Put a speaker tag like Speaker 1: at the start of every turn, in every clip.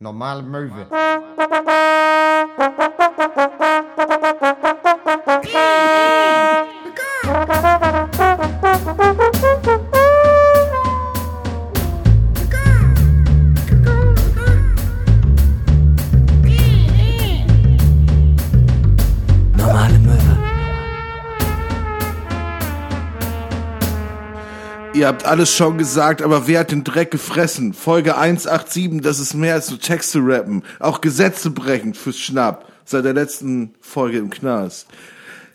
Speaker 1: Normale Möwe.
Speaker 2: Ihr habt alles schon gesagt, aber wer hat den Dreck gefressen? Folge 187, das ist mehr als nur Texte rappen. Auch Gesetze brechen fürs Schnapp. Seit der letzten Folge im Knast.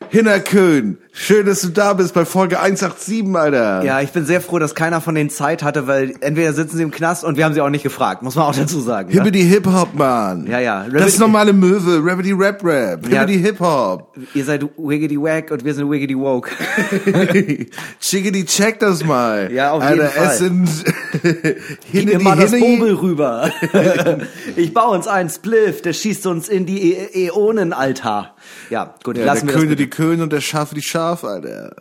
Speaker 2: Hinnerkön, schön, dass du da bist bei Folge 187, Alter.
Speaker 3: Ja, ich bin sehr froh, dass keiner von denen Zeit hatte, weil entweder sitzen sie im Knast und wir haben sie auch nicht gefragt, muss man auch dazu sagen. Ne?
Speaker 2: Hibbidi Hip Hop, Mann.
Speaker 3: Ja, ja.
Speaker 2: Das ist normale Möwe, Rabbity Rap Rap,
Speaker 3: Ja.
Speaker 2: Hibbidi Hip Hop.
Speaker 3: Ihr seid wiggity wack und wir sind wiggity woke.
Speaker 2: Chickity, check das mal.
Speaker 3: Ja, auf
Speaker 2: Alter,
Speaker 3: jeden Fall.
Speaker 2: es sind
Speaker 3: Gib
Speaker 2: Hinne
Speaker 3: mir mal das Bobel rüber. ich baue uns einen Spliff, der schießt uns in die e Äonenaltar. Ja, gut,
Speaker 2: Ja,
Speaker 3: lassen
Speaker 2: der
Speaker 3: wir
Speaker 2: Köhne
Speaker 3: das
Speaker 2: die Köhne und der Schafe die Schaf, Alter.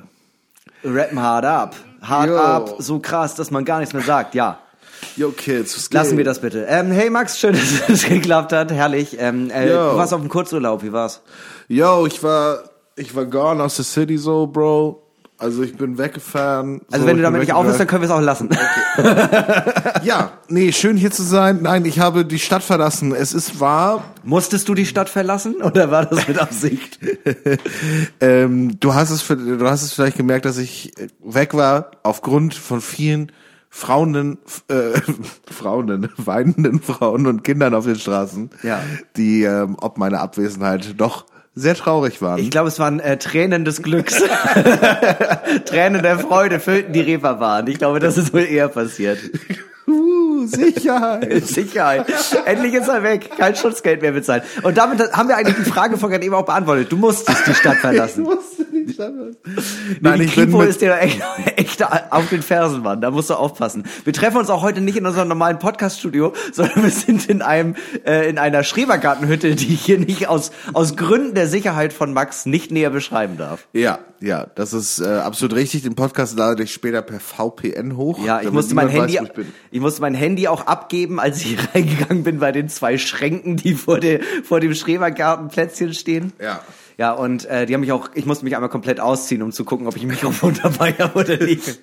Speaker 3: Rappen hard up. Hard
Speaker 2: Yo.
Speaker 3: up, so krass, dass man gar nichts mehr sagt, ja.
Speaker 2: Yo, Kids, was
Speaker 3: Lassen
Speaker 2: geht?
Speaker 3: wir das bitte. Ähm, hey Max, schön, dass es geklappt hat. Herrlich. Ähm, äh, du warst auf dem Kurzurlaub, wie war's?
Speaker 2: Yo, ich war, ich war gone aus der City so, Bro. Also ich bin weggefahren.
Speaker 3: Also
Speaker 2: so,
Speaker 3: wenn du damit nicht aufhörst, dann können wir es auch lassen.
Speaker 2: Ja, nee, schön hier zu sein. Nein, ich habe die Stadt verlassen. Es ist wahr.
Speaker 3: Musstest du die Stadt verlassen oder war das mit Absicht?
Speaker 2: ähm, du hast es, für- du hast es vielleicht gemerkt, dass ich weg war aufgrund von vielen Frauen, äh, Frauen, weinenden Frauen und Kindern auf den Straßen,
Speaker 3: Ja.
Speaker 2: die ähm, ob meine Abwesenheit doch sehr traurig waren.
Speaker 3: Ich glaube, es waren äh, Tränen des Glücks. Tränen der Freude füllten die Reeperbahn. Ich glaube, das ist wohl eher passiert.
Speaker 2: uh, Sicherheit.
Speaker 3: Sicherheit. Endlich ist er weg. Kein Schutzgeld mehr bezahlt. Und damit haben wir eigentlich die Frage von gerade eben auch beantwortet. Du musstest die Stadt
Speaker 2: Ich
Speaker 3: verlassen.
Speaker 2: musste die
Speaker 3: Nee,
Speaker 2: Nein,
Speaker 3: die
Speaker 2: ich bin
Speaker 3: Kripo
Speaker 2: mit,
Speaker 3: ist dir echt, echt auf den Fersen, Mann. Da musst du aufpassen. Wir treffen uns auch heute nicht in unserem normalen Podcast-Studio, sondern wir sind in einem äh, in einer Schrebergartenhütte, die ich hier nicht aus aus Gründen der Sicherheit von Max nicht näher beschreiben darf.
Speaker 2: Ja, ja, das ist äh, absolut richtig. Den Podcast lade ich später per VPN hoch.
Speaker 3: Ja, ich musste mein Handy,
Speaker 2: Weiß, ich bin.
Speaker 3: ich musste mein Handy auch abgeben, als ich reingegangen bin bei den zwei Schränken, die vor, der, vor dem Schrebergartenplätzchen stehen.
Speaker 2: Ja.
Speaker 3: Ja, und äh, die haben mich auch, ich musste mich einmal komplett ausziehen, um zu gucken, ob ich ein Mikrofon dabei habe oder nicht.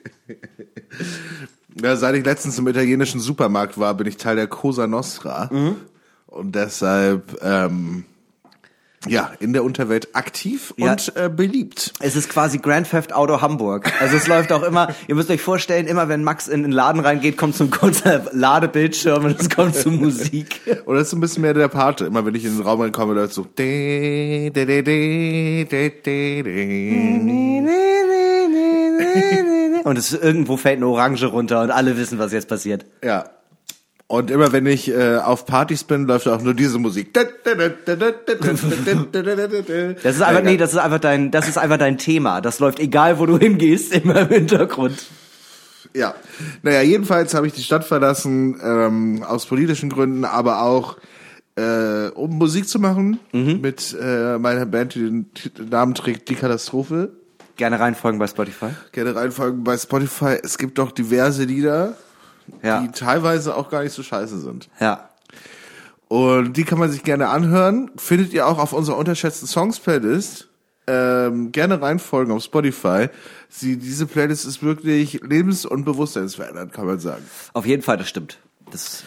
Speaker 2: Ja, seit ich letztens im italienischen Supermarkt war, bin ich Teil der Cosa Nostra.
Speaker 3: Mhm.
Speaker 2: Und deshalb, ähm, ja, in der Unterwelt aktiv
Speaker 3: Ja.
Speaker 2: und äh, beliebt.
Speaker 3: Es ist quasi Grand Theft Auto Hamburg. Also es läuft auch immer, ihr müsst euch vorstellen, immer wenn Max in den Laden reingeht, kommt ein kurzer Ladebildschirm und es kommt zu Musik.
Speaker 2: Oder ist so ein bisschen mehr der Pate. Immer wenn ich in den Raum reinkomme, läuft so. de, de, de, de, de, de, de.
Speaker 3: Und es irgendwo fällt eine Orange runter und alle wissen, was jetzt passiert.
Speaker 2: Ja. Und immer wenn ich äh, auf Partys bin, läuft auch nur diese Musik. Das
Speaker 3: ist einfach, nee, das ist einfach dein, das ist einfach dein Thema. Das läuft egal, wo du hingehst, immer im Hintergrund.
Speaker 2: Ja, naja, jedenfalls habe ich die Stadt verlassen, ähm, aus politischen Gründen, aber auch äh, um Musik zu machen mit äh, meiner Band, die den Namen trägt Die Katastrophe.
Speaker 3: Gerne reinfolgen bei Spotify.
Speaker 2: Gerne reinfolgen bei Spotify. Es gibt doch diverse Lieder,
Speaker 3: Ja.
Speaker 2: die teilweise auch gar nicht so scheiße sind.
Speaker 3: Ja.
Speaker 2: Und die kann man sich gerne anhören. Findet ihr auch auf unserer unterschätzten Songs-Playlist. Ähm, gerne reinfolgen auf Spotify. Sie, diese Playlist ist wirklich lebens- und bewusstseinsverändernd, kann man sagen.
Speaker 3: Auf jeden Fall, das stimmt. Das,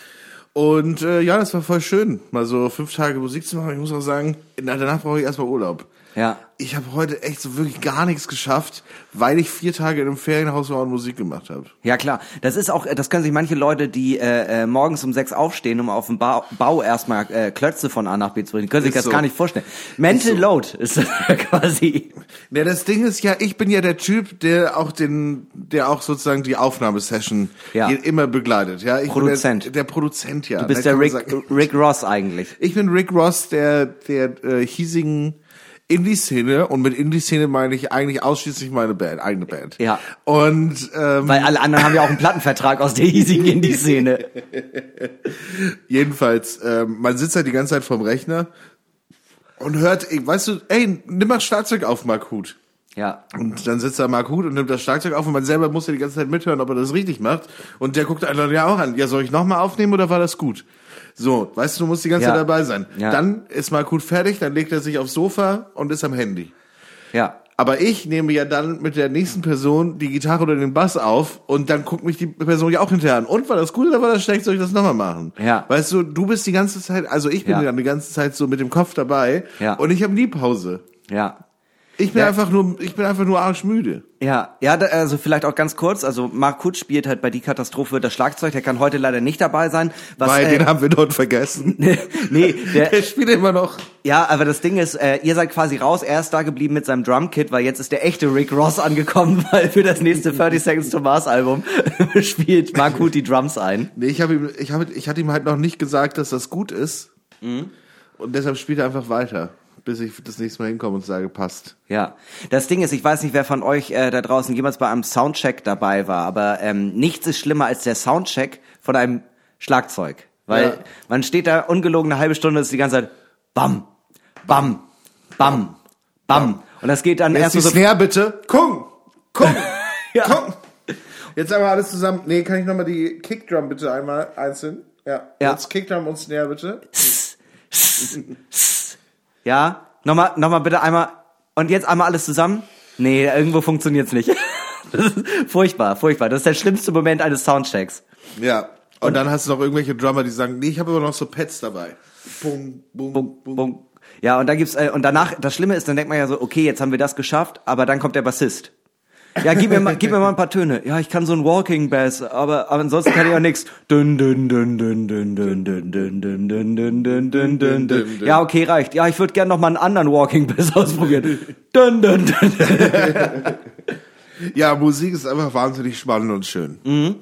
Speaker 2: Und äh, ja, das war voll schön, mal so fünf Tage Musik zu machen. Ich muss auch sagen, danach brauche ich erstmal Urlaub.
Speaker 3: Ja.
Speaker 2: Ich habe heute echt so wirklich gar nichts geschafft, weil ich vier Tage in einem Ferienhaus war und Musik gemacht habe.
Speaker 3: Ja klar, das ist auch, das können sich manche Leute, die äh, äh, morgens um sechs aufstehen, um auf dem Bau, Bau erstmal äh, Klötze von A nach B zu bringen, können sich
Speaker 2: Ist
Speaker 3: das
Speaker 2: so.
Speaker 3: gar nicht vorstellen. Mental
Speaker 2: Ist so.
Speaker 3: Load ist quasi.
Speaker 2: Ja, das Ding ist ja, ich bin ja der Typ, der auch den, der auch sozusagen die Aufnahmesession
Speaker 3: Ja.
Speaker 2: immer begleitet. Ja, ich
Speaker 3: Produzent.
Speaker 2: Bin der, der Produzent, ja.
Speaker 3: Du bist der Rick, Rick Ross eigentlich.
Speaker 2: Ich bin Rick Ross, der der äh, hiesigen Indie-Szene und mit Indie-Szene meine ich eigentlich ausschließlich meine Band, eigene Band.
Speaker 3: Ja.
Speaker 2: Und ähm,
Speaker 3: Weil alle anderen haben ja auch einen Plattenvertrag aus der hiesigen Indie-Szene.
Speaker 2: Jedenfalls, ähm, man sitzt halt die ganze Zeit vorm Rechner und hört, weißt du, ey, nimm mal Schlagzeug auf, Mark Huth.
Speaker 3: Ja.
Speaker 2: Und dann sitzt da Mark Huth und nimmt das Schlagzeug auf und man selber muss ja die ganze Zeit mithören, ob er das richtig macht. Und der guckt einen ja auch an. Ja, soll ich nochmal aufnehmen oder war das gut? So, weißt du, du musst die ganze
Speaker 3: Ja.
Speaker 2: Zeit dabei sein.
Speaker 3: Ja.
Speaker 2: Dann ist Markut fertig, dann legt er sich aufs Sofa und ist am Handy.
Speaker 3: Ja.
Speaker 2: Aber ich nehme ja dann mit der nächsten Person die Gitarre oder den Bass auf und dann guckt mich die Person ja auch hinterher an. Und war das gut oder war das schlecht, soll ich das nochmal machen?
Speaker 3: Ja.
Speaker 2: Weißt du, du bist die ganze Zeit, also ich bin
Speaker 3: Ja.
Speaker 2: dann die ganze Zeit so mit dem Kopf dabei
Speaker 3: Ja.
Speaker 2: und ich habe nie Pause.
Speaker 3: Ja.
Speaker 2: Ich bin
Speaker 3: Ja.
Speaker 2: einfach nur, ich bin einfach nur arschmüde.
Speaker 3: Ja, ja, da, also vielleicht auch ganz kurz. Also Mark Kutsch spielt halt bei die Katastrophe das Schlagzeug. Der kann heute leider nicht dabei sein. Was,
Speaker 2: Weil
Speaker 3: äh,
Speaker 2: den haben wir dort vergessen.
Speaker 3: nee, der,
Speaker 2: Der spielt immer noch.
Speaker 3: ja, aber das Ding ist, äh, ihr seid quasi raus. Er ist da geblieben mit seinem Drumkit, weil jetzt ist der echte Rick Ross angekommen, weil für das nächste 30 Seconds to Mars Album spielt Mark Kut die Drums ein.
Speaker 2: Nee, ich habe ihm, ich habe, ich hatte ihm halt noch nicht gesagt, dass das gut ist.
Speaker 3: Mhm.
Speaker 2: Und deshalb spielt er einfach weiter, bis ich das nächste Mal hinkomme und sage, passt.
Speaker 3: Ja, das Ding ist, ich weiß nicht, wer von euch äh, da draußen jemals bei einem Soundcheck dabei war, aber ähm, nichts ist schlimmer als der Soundcheck von einem Schlagzeug, weil
Speaker 2: Ja.
Speaker 3: man steht da ungelogen eine halbe Stunde, ist die ganze Zeit bam, bam, bam, bam und das geht dann
Speaker 2: Jetzt
Speaker 3: erst so
Speaker 2: Snare bitte. Guck, guck,
Speaker 3: Ja.
Speaker 2: guck. Jetzt einmal alles zusammen. Nee, kann ich nochmal die Kickdrum bitte einmal einzeln? Ja.
Speaker 3: Ja.
Speaker 2: Jetzt Kickdrum und Snare bitte.
Speaker 3: Ja, nochmal, nochmal bitte einmal und jetzt einmal alles zusammen. Nee, irgendwo funktioniert's nicht. Das ist furchtbar, furchtbar. Das ist der schlimmste Moment eines Soundchecks.
Speaker 2: Ja. Und dann hast du noch irgendwelche Drummer, die sagen, nee, ich habe aber noch so Pads dabei. Bum, bum,
Speaker 3: Bum,
Speaker 2: bum.
Speaker 3: bum. Ja, und da gibt's äh, und danach das Schlimme ist, dann denkt man ja so, okay, jetzt haben wir das geschafft, aber dann kommt der Bassist. Ja, gib mir mal, gib mir mal ein paar Töne. Ja, ich kann so ein Walking Bass, aber, aber ansonsten kann ich auch nichts. Ja, okay, reicht. Ja, ich würde gerne noch mal einen anderen Walking Bass ausprobieren.
Speaker 2: Ja, Musik ist einfach wahnsinnig spannend und schön.
Speaker 3: Mhm.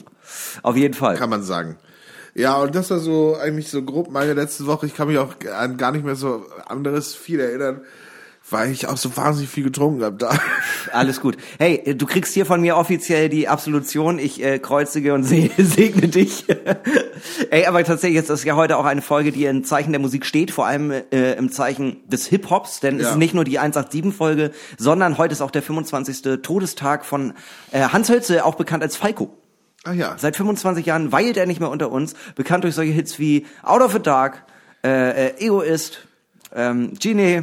Speaker 3: Auf jeden Fall.
Speaker 2: Kann man sagen. Ja, und das war so eigentlich so grob meine letzte Woche. Ich kann mich auch an gar nicht mehr so anderes viel erinnern weil ich auch so wahnsinnig viel getrunken habe da.
Speaker 3: Alles gut. Hey, du kriegst hier von mir offiziell die Absolution. Ich äh, kreuzige und se segne dich. Ey, aber tatsächlich ist das ja heute auch eine Folge, die im Zeichen der Musik steht, vor allem äh, im Zeichen des Hip-Hops, denn es
Speaker 2: Ja.
Speaker 3: ist nicht nur die 187-Folge, sondern heute ist auch der 25. Todestag von äh, Hans Hölze, auch bekannt als Falco.
Speaker 2: Ah ja.
Speaker 3: Seit 25 Jahren weilt er nicht mehr unter uns, bekannt durch solche Hits wie Out of the Dark, äh, äh, Egoist, ähm, Genie,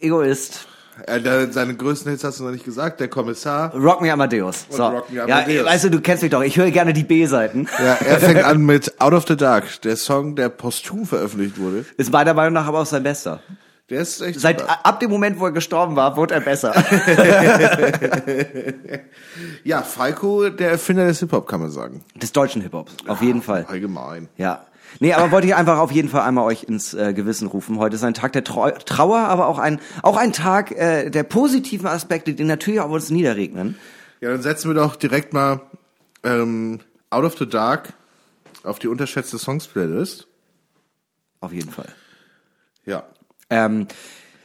Speaker 3: Egoist,
Speaker 2: Äh, seine größten Hits hast du noch nicht gesagt. Der Kommissar.
Speaker 3: Rock Me Amadeus. So.
Speaker 2: Rock Me
Speaker 3: Ja,
Speaker 2: Amadeus.
Speaker 3: weißt du, du kennst mich doch. Ich höre gerne die B-Seiten.
Speaker 2: Ja, er fängt an mit Out of the Dark, der Song, der posthum veröffentlicht wurde.
Speaker 3: Ist meiner Meinung nach aber auch sein bester.
Speaker 2: Der ist echt
Speaker 3: Seit
Speaker 2: super.
Speaker 3: ab dem Moment, wo er gestorben war, wurde er besser.
Speaker 2: Ja, Falco, der Erfinder des Hip-Hop, kann man sagen.
Speaker 3: Des deutschen Hip-Hops. Auf jeden Fall.
Speaker 2: Allgemein.
Speaker 3: Ja. Nee, aber wollte ich einfach auf jeden Fall einmal euch ins äh, Gewissen rufen. Heute ist ein Tag der Trau Trauer, aber auch ein, auch ein Tag äh, der positiven Aspekte, die natürlich auf uns niederregnen.
Speaker 2: Ja, dann setzen wir doch direkt mal ähm, Out of the Dark auf die unterschätzte Songs-Playlist.
Speaker 3: Auf jeden Fall.
Speaker 2: Ja.
Speaker 3: Ähm,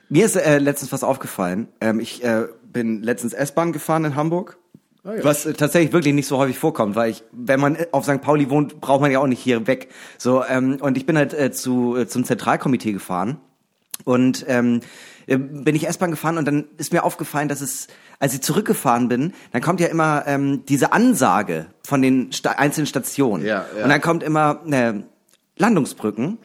Speaker 3: mir ist äh, letztens was aufgefallen. Ähm, ich äh, bin letztens S-Bahn gefahren in Hamburg.
Speaker 2: Ah, ja.
Speaker 3: Was äh, tatsächlich wirklich nicht so häufig vorkommt, weil ich, wenn man äh, auf St. Pauli wohnt, braucht man ja auch nicht hier weg. So ähm, und ich bin halt äh, zu äh, zum Zentralkomitee gefahren und ähm, äh, bin ich S-Bahn gefahren und dann ist mir aufgefallen, dass es, als ich zurückgefahren bin, dann kommt ja immer ähm, diese Ansage von den Sta einzelnen Stationen
Speaker 2: Ja, ja.
Speaker 3: und dann kommt immer äh, Landungsbrücken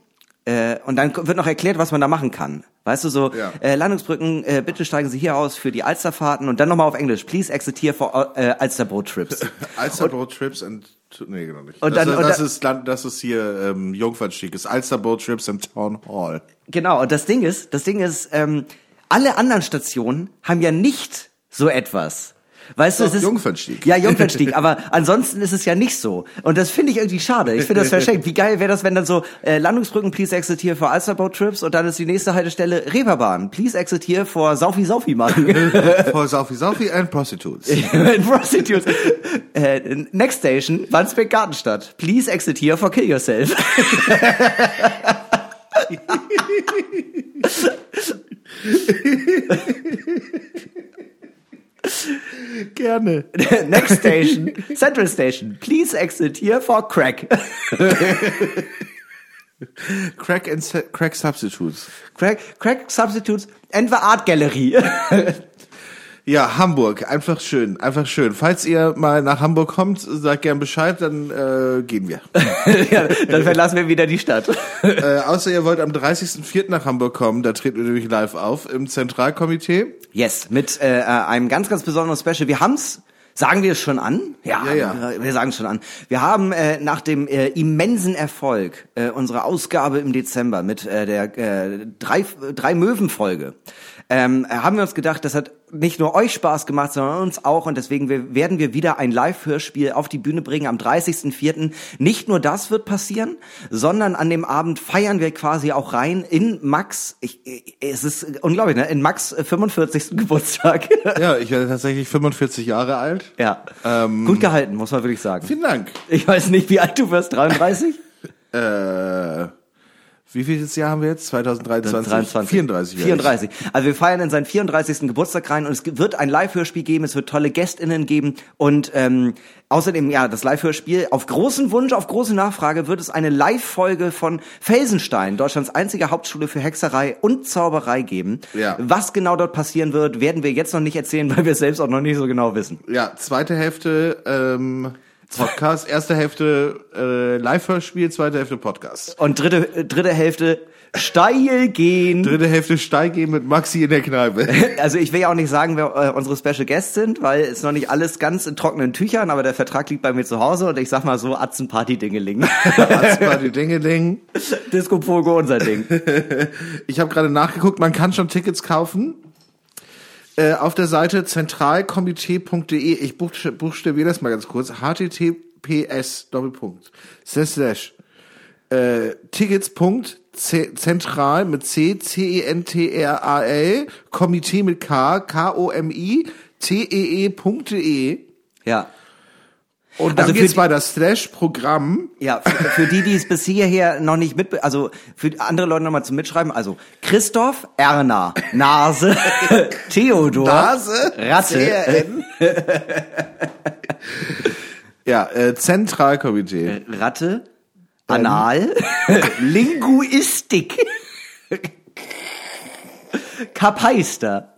Speaker 3: äh, und dann wird noch erklärt, was man da machen kann. Weißt du, so
Speaker 2: Ja.
Speaker 3: äh, Landungsbrücken, äh, bitte steigen Sie hier aus für die Alsterfahrten und dann nochmal auf Englisch. Please exit here for äh, Alsterboat trips.
Speaker 2: Alsterboat Trips and nee, genau nicht.
Speaker 3: Und
Speaker 2: das,
Speaker 3: dann- und
Speaker 2: das
Speaker 3: dann-
Speaker 2: ist Land, das ist hier ähm, Jungfernstieg, ist Alsterboat Trips and Town Hall.
Speaker 3: genau, und das Ding ist, das Ding ist, ähm, alle anderen Stationen haben ja nicht so etwas. Weißt du, es ist
Speaker 2: Jungfernstieg.
Speaker 3: Ja, Jungfernstieg, aber ansonsten ist es ja nicht so. Und das finde ich irgendwie schade. Ich finde das verschenkt. Wie geil wäre das, wenn dann so äh, Landungsbrücken, please exit here for Alsterboat trips und dann ist die nächste Haltestelle Reeperbahn, please exit here for Saufi Saufi machen.
Speaker 2: For Saufi Saufi and Prostitutes.
Speaker 3: Prostitutes. Äh, next station, Wandsbek Gartenstadt. Please exit here for kill yourself.
Speaker 2: Gerne.
Speaker 3: next station, Central Station. Please exit here for crack.
Speaker 2: Crack and Crack Substitutes.
Speaker 3: crack, crack substitutes and the art gallery.
Speaker 2: Ja, Hamburg, einfach schön, einfach schön. Falls ihr mal nach Hamburg kommt, sagt gern Bescheid, dann äh, gehen wir.
Speaker 3: ja, dann verlassen wir wieder die Stadt.
Speaker 2: äh, außer ihr wollt am 30.04. nach Hamburg kommen, da treten wir nämlich live auf im Zentralkomitee.
Speaker 3: Yes, mit äh, einem ganz, ganz besonderen Special. Wir haben's Sagen wir es schon an?
Speaker 2: Ja, ja.
Speaker 3: Wir, wir sagen es schon an. Wir haben äh, nach dem äh, immensen Erfolg äh, unserer Ausgabe im Dezember mit äh, der äh, drei, drei Möwen-Folge ähm, haben wir uns gedacht, das hat nicht nur euch Spaß gemacht, sondern uns auch. Und deswegen wir, werden wir wieder ein Live-Hörspiel auf die Bühne bringen am 30.04. Nicht nur das wird passieren, sondern an dem Abend feiern wir quasi auch rein in Max, ich, es ist unglaublich, ne? in Max 45. Geburtstag.
Speaker 2: Ja, ich werde tatsächlich 45 Jahre alt.
Speaker 3: Ja, ähm, gut gehalten, muss man wirklich sagen.
Speaker 2: Vielen Dank.
Speaker 3: Ich weiß nicht, wie alt du wirst, 33?
Speaker 2: äh... Wie vieles Jahr haben wir jetzt? 2023?
Speaker 3: 23.
Speaker 2: 34.
Speaker 3: 34. Also wir feiern in seinen 34. Geburtstag rein und es wird ein Live-Hörspiel geben, es wird tolle GästInnen geben und ähm, außerdem, ja, das Live-Hörspiel, auf großen Wunsch, auf große Nachfrage wird es eine Live-Folge von Felsenstein, Deutschlands einzige Hauptschule für Hexerei und Zauberei geben.
Speaker 2: Ja.
Speaker 3: Was genau dort passieren wird, werden wir jetzt noch nicht erzählen, weil wir es selbst auch noch nicht so genau wissen.
Speaker 2: Ja, zweite Hälfte ähm, Podcast, erste Hälfte äh, Live-Hörspiel, zweite Hälfte Podcast.
Speaker 3: Und dritte, äh, dritte Hälfte steil gehen.
Speaker 2: Dritte Hälfte steil gehen mit Maxi in der Kneipe.
Speaker 3: Also ich will ja auch nicht sagen, wer äh, unsere Special Guests sind, weil es noch nicht alles ganz in trockenen Tüchern, aber der Vertrag liegt bei mir zu Hause und ich sag mal so, Atzenparty-Dingeling.
Speaker 2: Atzenparty-Dingeling.
Speaker 3: Disco Pogo, unser Ding.
Speaker 2: Ich habe gerade nachgeguckt, man kann schon Tickets kaufen. Äh, auf der Seite zentralkomitee.de, ich buchstabiere das mal ganz kurz, https Doppelpunkt, slash, äh, tickets.zentral mit C, C-E-N-T-R-A-L, Komitee mit K, K-O-M-I, T-E-E.de.
Speaker 3: Ja.
Speaker 2: Und dann
Speaker 3: Also
Speaker 2: geht's bei das Slash-Programm.
Speaker 3: Ja, für, für die, die es bis hierher noch nicht mit, also für andere Leute nochmal zum Mitschreiben, also Christoph, Erna, Nase, Theodor,
Speaker 2: Nase,
Speaker 3: Ratte,
Speaker 2: ja, äh, Zentralkomitee.
Speaker 3: Ratte, Anal, Linguistik, Kapeister,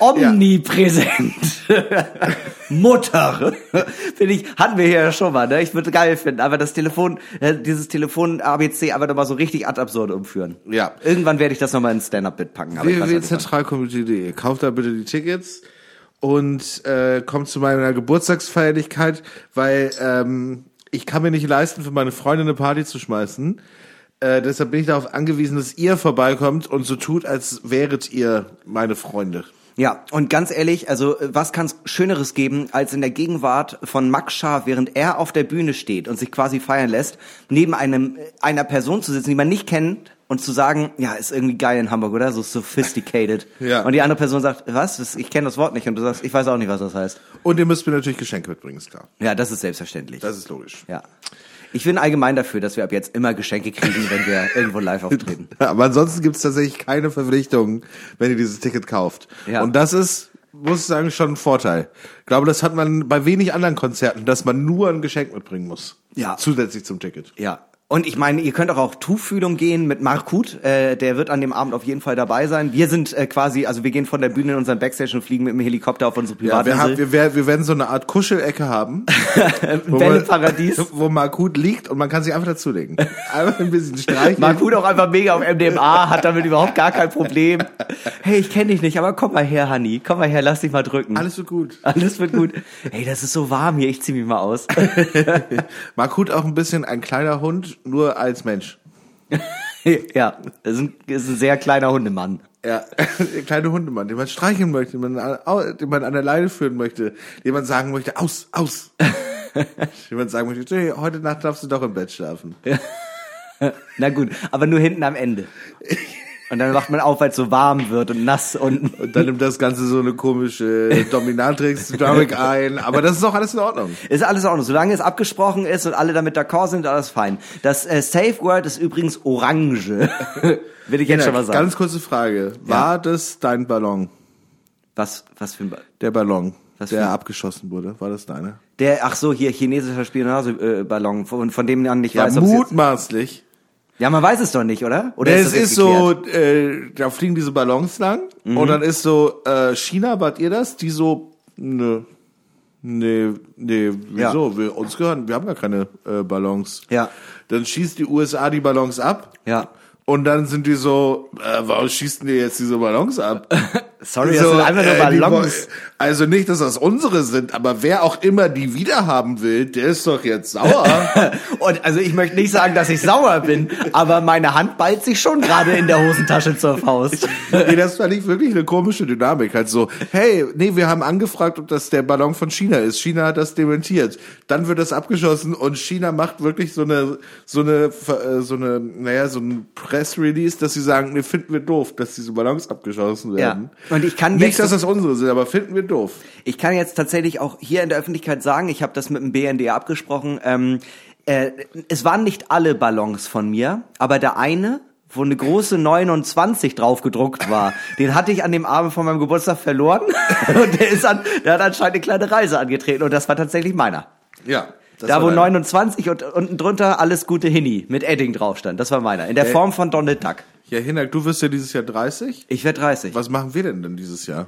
Speaker 3: Omnipräsent, Mutter. Finde ich, hatten wir hier ja schon mal, ne? Ich würde geil finden, aber das Telefon, äh, dieses Telefon ABC aber nochmal so richtig ad absurd umführen.
Speaker 2: Ja.
Speaker 3: Irgendwann werde ich das nochmal in Stand-Up-Bit packen.
Speaker 2: Www.zentralkomitee.de. Kauft da bitte die Tickets und äh, kommt zu meiner Geburtstagsfeierlichkeit, weil ähm, ich kann mir nicht leisten, für meine Freundin eine Party zu schmeißen. Äh, deshalb bin ich darauf angewiesen, dass ihr vorbeikommt und so tut, als wäret ihr meine Freunde.
Speaker 3: Ja, und ganz ehrlich, also äh, was kann es Schöneres geben, als in der Gegenwart von Max Scharf, während er auf der Bühne steht und sich quasi feiern lässt, neben einem äh, einer Person zu sitzen, die man nicht kennt und zu sagen, ja, ist irgendwie geil in Hamburg, oder? So sophisticated.
Speaker 2: Ja.
Speaker 3: Und die andere Person sagt, was? Ich kenne das Wort nicht. Und du sagst, ich weiß auch nicht, was das heißt.
Speaker 2: Und ihr müsst mir natürlich Geschenke mitbringen, ist klar.
Speaker 3: Ja, das ist selbstverständlich.
Speaker 2: Das ist logisch.
Speaker 3: ja. Ich bin allgemein dafür, dass wir ab jetzt immer Geschenke kriegen, wenn wir irgendwo live auftreten.
Speaker 2: Aber ansonsten gibt's tatsächlich keine Verpflichtung, wenn ihr dieses Ticket kauft.
Speaker 3: Ja.
Speaker 2: Und das ist, muss ich sagen, schon ein Vorteil. Ich glaube, das hat man bei wenig anderen Konzerten, dass man nur ein Geschenk mitbringen muss.
Speaker 3: Ja.
Speaker 2: Zusätzlich zum Ticket.
Speaker 3: Ja. Und ich meine, ihr könnt auch auf Tuchfühlung gehen mit Markut. Äh, der wird an dem Abend auf jeden Fall dabei sein. Wir sind äh, quasi, also wir gehen von der Bühne in unseren Backstage und fliegen mit dem Helikopter auf unsere
Speaker 2: Ja, wir, haben,
Speaker 3: Privatinsel.
Speaker 2: wir, werden- wir werden so eine Art Kuschelecke haben. wo man-
Speaker 3: Bälleparadies.
Speaker 2: Wo Markut liegt und man kann sich einfach dazulegen. Einfach ein bisschen streicheln.
Speaker 3: Markut auch einfach mega auf MDMA, hat damit überhaupt gar kein Problem. Hey, ich kenne dich nicht, aber komm mal her, Honey. Komm mal her, lass dich mal drücken.
Speaker 2: Alles so gut.
Speaker 3: Alles wird gut. Hey, das ist so warm hier, ich zieh mich mal aus.
Speaker 2: Markut auch ein bisschen ein kleiner Hund, nur als Mensch.
Speaker 3: ja, das ist ein, ist ein sehr kleiner Hundemann.
Speaker 2: Ja, der kleine Hundemann, den man streicheln möchte, den man, an- den man an der Leine führen möchte, dem man sagen möchte, aus, aus. dem man sagen möchte, hey, heute Nacht darfst du doch im Bett schlafen.
Speaker 3: Na gut, aber nur hinten am Ende. Und dann wacht man auf, weil es so warm wird und nass unten.
Speaker 2: Und dann nimmt das Ganze so eine komische Dominatrix-Dynamik ein. Aber das ist auch alles in Ordnung.
Speaker 3: Ist alles auch noch. Solange es abgesprochen ist und alle damit d'accord sind, alles fein. Das äh, Safe Word ist übrigens Orange. Will ich jetzt schon mal sagen.
Speaker 2: Ganz kurze Frage. War das dein Ballon?
Speaker 3: was, was für ein... Ba
Speaker 2: Der Ballon,
Speaker 3: Was
Speaker 2: der abgeschossen wurde. War das deiner?
Speaker 3: Der, ach so, hier, chinesischer Spionageballon, von, von dem man nicht
Speaker 2: Ja,
Speaker 3: weiß,
Speaker 2: mutmaßlich.
Speaker 3: Ja, man weiß es doch nicht, oder? Oder
Speaker 2: es
Speaker 3: das jetzt
Speaker 2: ist so, äh, da fliegen diese Ballons lang und dann ist so, äh, China, wart ihr das? Die so, ne, nee, nee, wieso? Wir, uns gehören, wir haben gar keine äh, Ballons.
Speaker 3: Ja.
Speaker 2: Dann schießt die USA die Ballons ab.
Speaker 3: Ja.
Speaker 2: Und dann sind die so, äh, warum schießen die jetzt diese Ballons ab?
Speaker 3: Sorry, das sind einfach nur
Speaker 2: äh,
Speaker 3: Ballons.
Speaker 2: wo- also nicht, dass das unsere sind, aber wer auch immer die wiederhaben will, der ist doch jetzt sauer.
Speaker 3: Und also ich möchte nicht sagen, dass ich sauer bin, aber meine Hand ballt sich schon gerade in der Hosentasche zur Faust.
Speaker 2: nee, das fand ich wirklich eine komische Dynamik. Halt so, hey, nee, wir haben angefragt, ob das der Ballon von China ist. China hat das dementiert. Dann wird das abgeschossen und China macht wirklich so eine, so eine, äh, so eine, naja, so ein Press-Release, dass sie sagen, nee, finden wir doof, dass diese Ballons abgeschossen werden.
Speaker 3: Ja. Und ich kann
Speaker 2: Nicht, dass das unsere sind, aber finden wir doof.
Speaker 3: Ich kann jetzt tatsächlich auch hier in der Öffentlichkeit sagen, ich habe das mit dem BND abgesprochen, ähm, äh, es waren nicht alle Ballons von mir, aber der eine, wo eine große 29 drauf gedruckt war, den hatte ich an dem Abend von meinem Geburtstag verloren und der ist an, der hat anscheinend eine kleine Reise angetreten und das war tatsächlich meiner.
Speaker 2: Ja.
Speaker 3: da wo
Speaker 2: dein-
Speaker 3: 29 und unten drunter alles gute Hini mit Edding drauf stand, das war meiner. In der
Speaker 2: Äh.
Speaker 3: Form von Donald Duck.
Speaker 2: Ja, Hinak, du wirst ja dieses Jahr 30.
Speaker 3: Ich werde 30.
Speaker 2: Was machen wir denn denn dieses Jahr?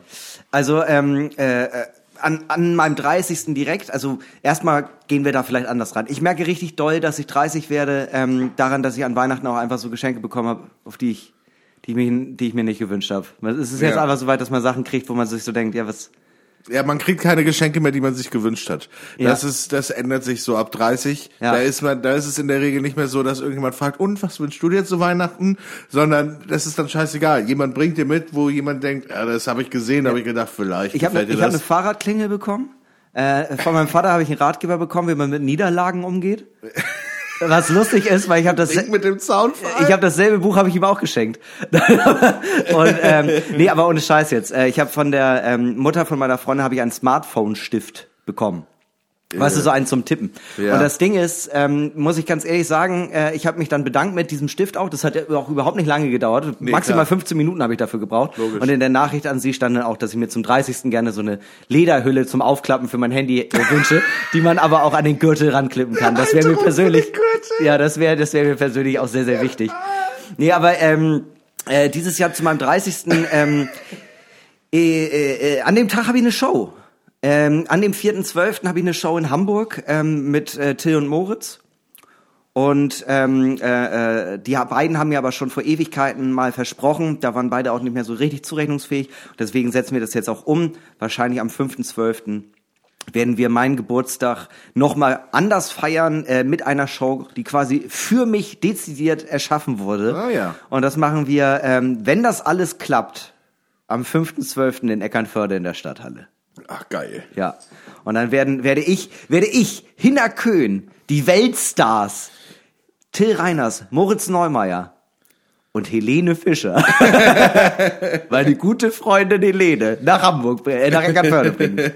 Speaker 3: Also ähm, äh, äh, an, an meinem 30. direkt, also erstmal gehen wir da vielleicht anders ran. Ich merke richtig doll, dass ich 30 werde, ähm, daran, dass ich an Weihnachten auch einfach so Geschenke bekommen habe, auf die ich, die ich, mich, die ich mir nicht gewünscht habe. Es ist jetzt
Speaker 2: Ja.
Speaker 3: einfach so weit, dass man Sachen kriegt, wo man sich so denkt, ja, was.
Speaker 2: Ja, man kriegt keine Geschenke mehr, die man sich gewünscht hat.
Speaker 3: Ja.
Speaker 2: Das ist, das ändert sich so ab 30.
Speaker 3: Ja.
Speaker 2: Da ist man, da ist es in der Regel nicht mehr so, dass irgendjemand fragt, und was wünschst du dir jetzt zu Weihnachten? Sondern das ist dann scheißegal. Jemand bringt dir mit, wo jemand denkt, ja, das habe ich gesehen, habe ich gedacht, vielleicht
Speaker 3: Ich habe
Speaker 2: dir
Speaker 3: hab eine. Fahrradklingel bekommen. Äh, von meinem Vater habe ich einen Ratgeber bekommen, wie man mit Niederlagen umgeht. Was lustig ist, weil ich habe das
Speaker 2: Ding mit dem Zaunfall.
Speaker 3: Ich habe dasselbe Buch habe ich ihm auch geschenkt. und ähm, nee, aber ohne Scheiß jetzt. Äh, ich habe von der ähm, Mutter von meiner Freundin habe ich einen Smartphone-Stift bekommen. Weißt du, so einen zum Tippen.
Speaker 2: Ja.
Speaker 3: Und das Ding ist, ähm, muss ich ganz ehrlich sagen, äh, ich habe mich dann bedankt mit diesem Stift auch. Das hat ja auch überhaupt nicht lange gedauert. Maximal
Speaker 2: klar.
Speaker 3: 15 Minuten habe ich dafür gebraucht.
Speaker 2: Logisch.
Speaker 3: Und in der Nachricht an sie stand dann auch, dass ich mir zum 30. gerne so eine Lederhülle zum Aufklappen für mein Handy äh, wünsche, die man aber auch an den Gürtel ranklippen kann. Das wäre mir persönlich, ja, das wäre, das wäre mir persönlich auch sehr, sehr wichtig. Nee, aber ähm, äh, dieses Jahr zu meinem 30. Ähm, äh, äh, äh, an dem Tag habe ich eine Show. Ähm, an dem 4.12. habe ich eine Show in Hamburg ähm, mit äh, Till und Moritz. Und ähm, äh, äh, die beiden haben mir aber schon vor Ewigkeiten mal versprochen, da waren beide auch nicht mehr so richtig zurechnungsfähig. Deswegen setzen wir das jetzt auch um. Wahrscheinlich am 5.12. werden wir meinen Geburtstag nochmal anders feiern äh, mit einer Show, die quasi für mich dezidiert erschaffen wurde.
Speaker 2: Ah, ja.
Speaker 3: Und das machen wir, ähm, wenn das alles klappt, am 5.12. in Eckernförde in der Stadthalle.
Speaker 2: Ach, geil.
Speaker 3: Ja. Und dann werden, werde ich, werde ich, Hinner Köhn, die Weltstars, Till Reiners, Moritz Neumeier und Helene Fischer, meine gute Freundin Helene, nach Hamburg, äh, nach Eckernförde bringen.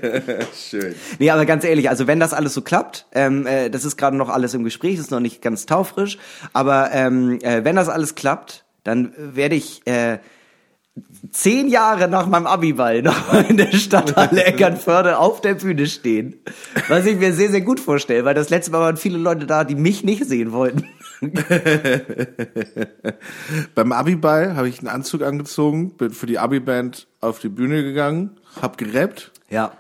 Speaker 2: Schön.
Speaker 3: Nee, aber ganz ehrlich, also wenn das alles so klappt, ähm, äh, das ist gerade noch alles im Gespräch, ist noch nicht ganz taufrisch, aber ähm, äh, wenn das alles klappt, dann werde ich äh, zehn Jahre nach meinem Abiball noch in der Stadthalle Eckernförde auf der Bühne stehen. Was ich mir sehr, sehr gut vorstelle, weil das letzte Mal waren viele Leute da, die mich nicht sehen wollten.
Speaker 2: Beim Abiball habe ich einen Anzug angezogen, bin für die Abi-Band auf die Bühne gegangen, hab gerappt
Speaker 3: Ja.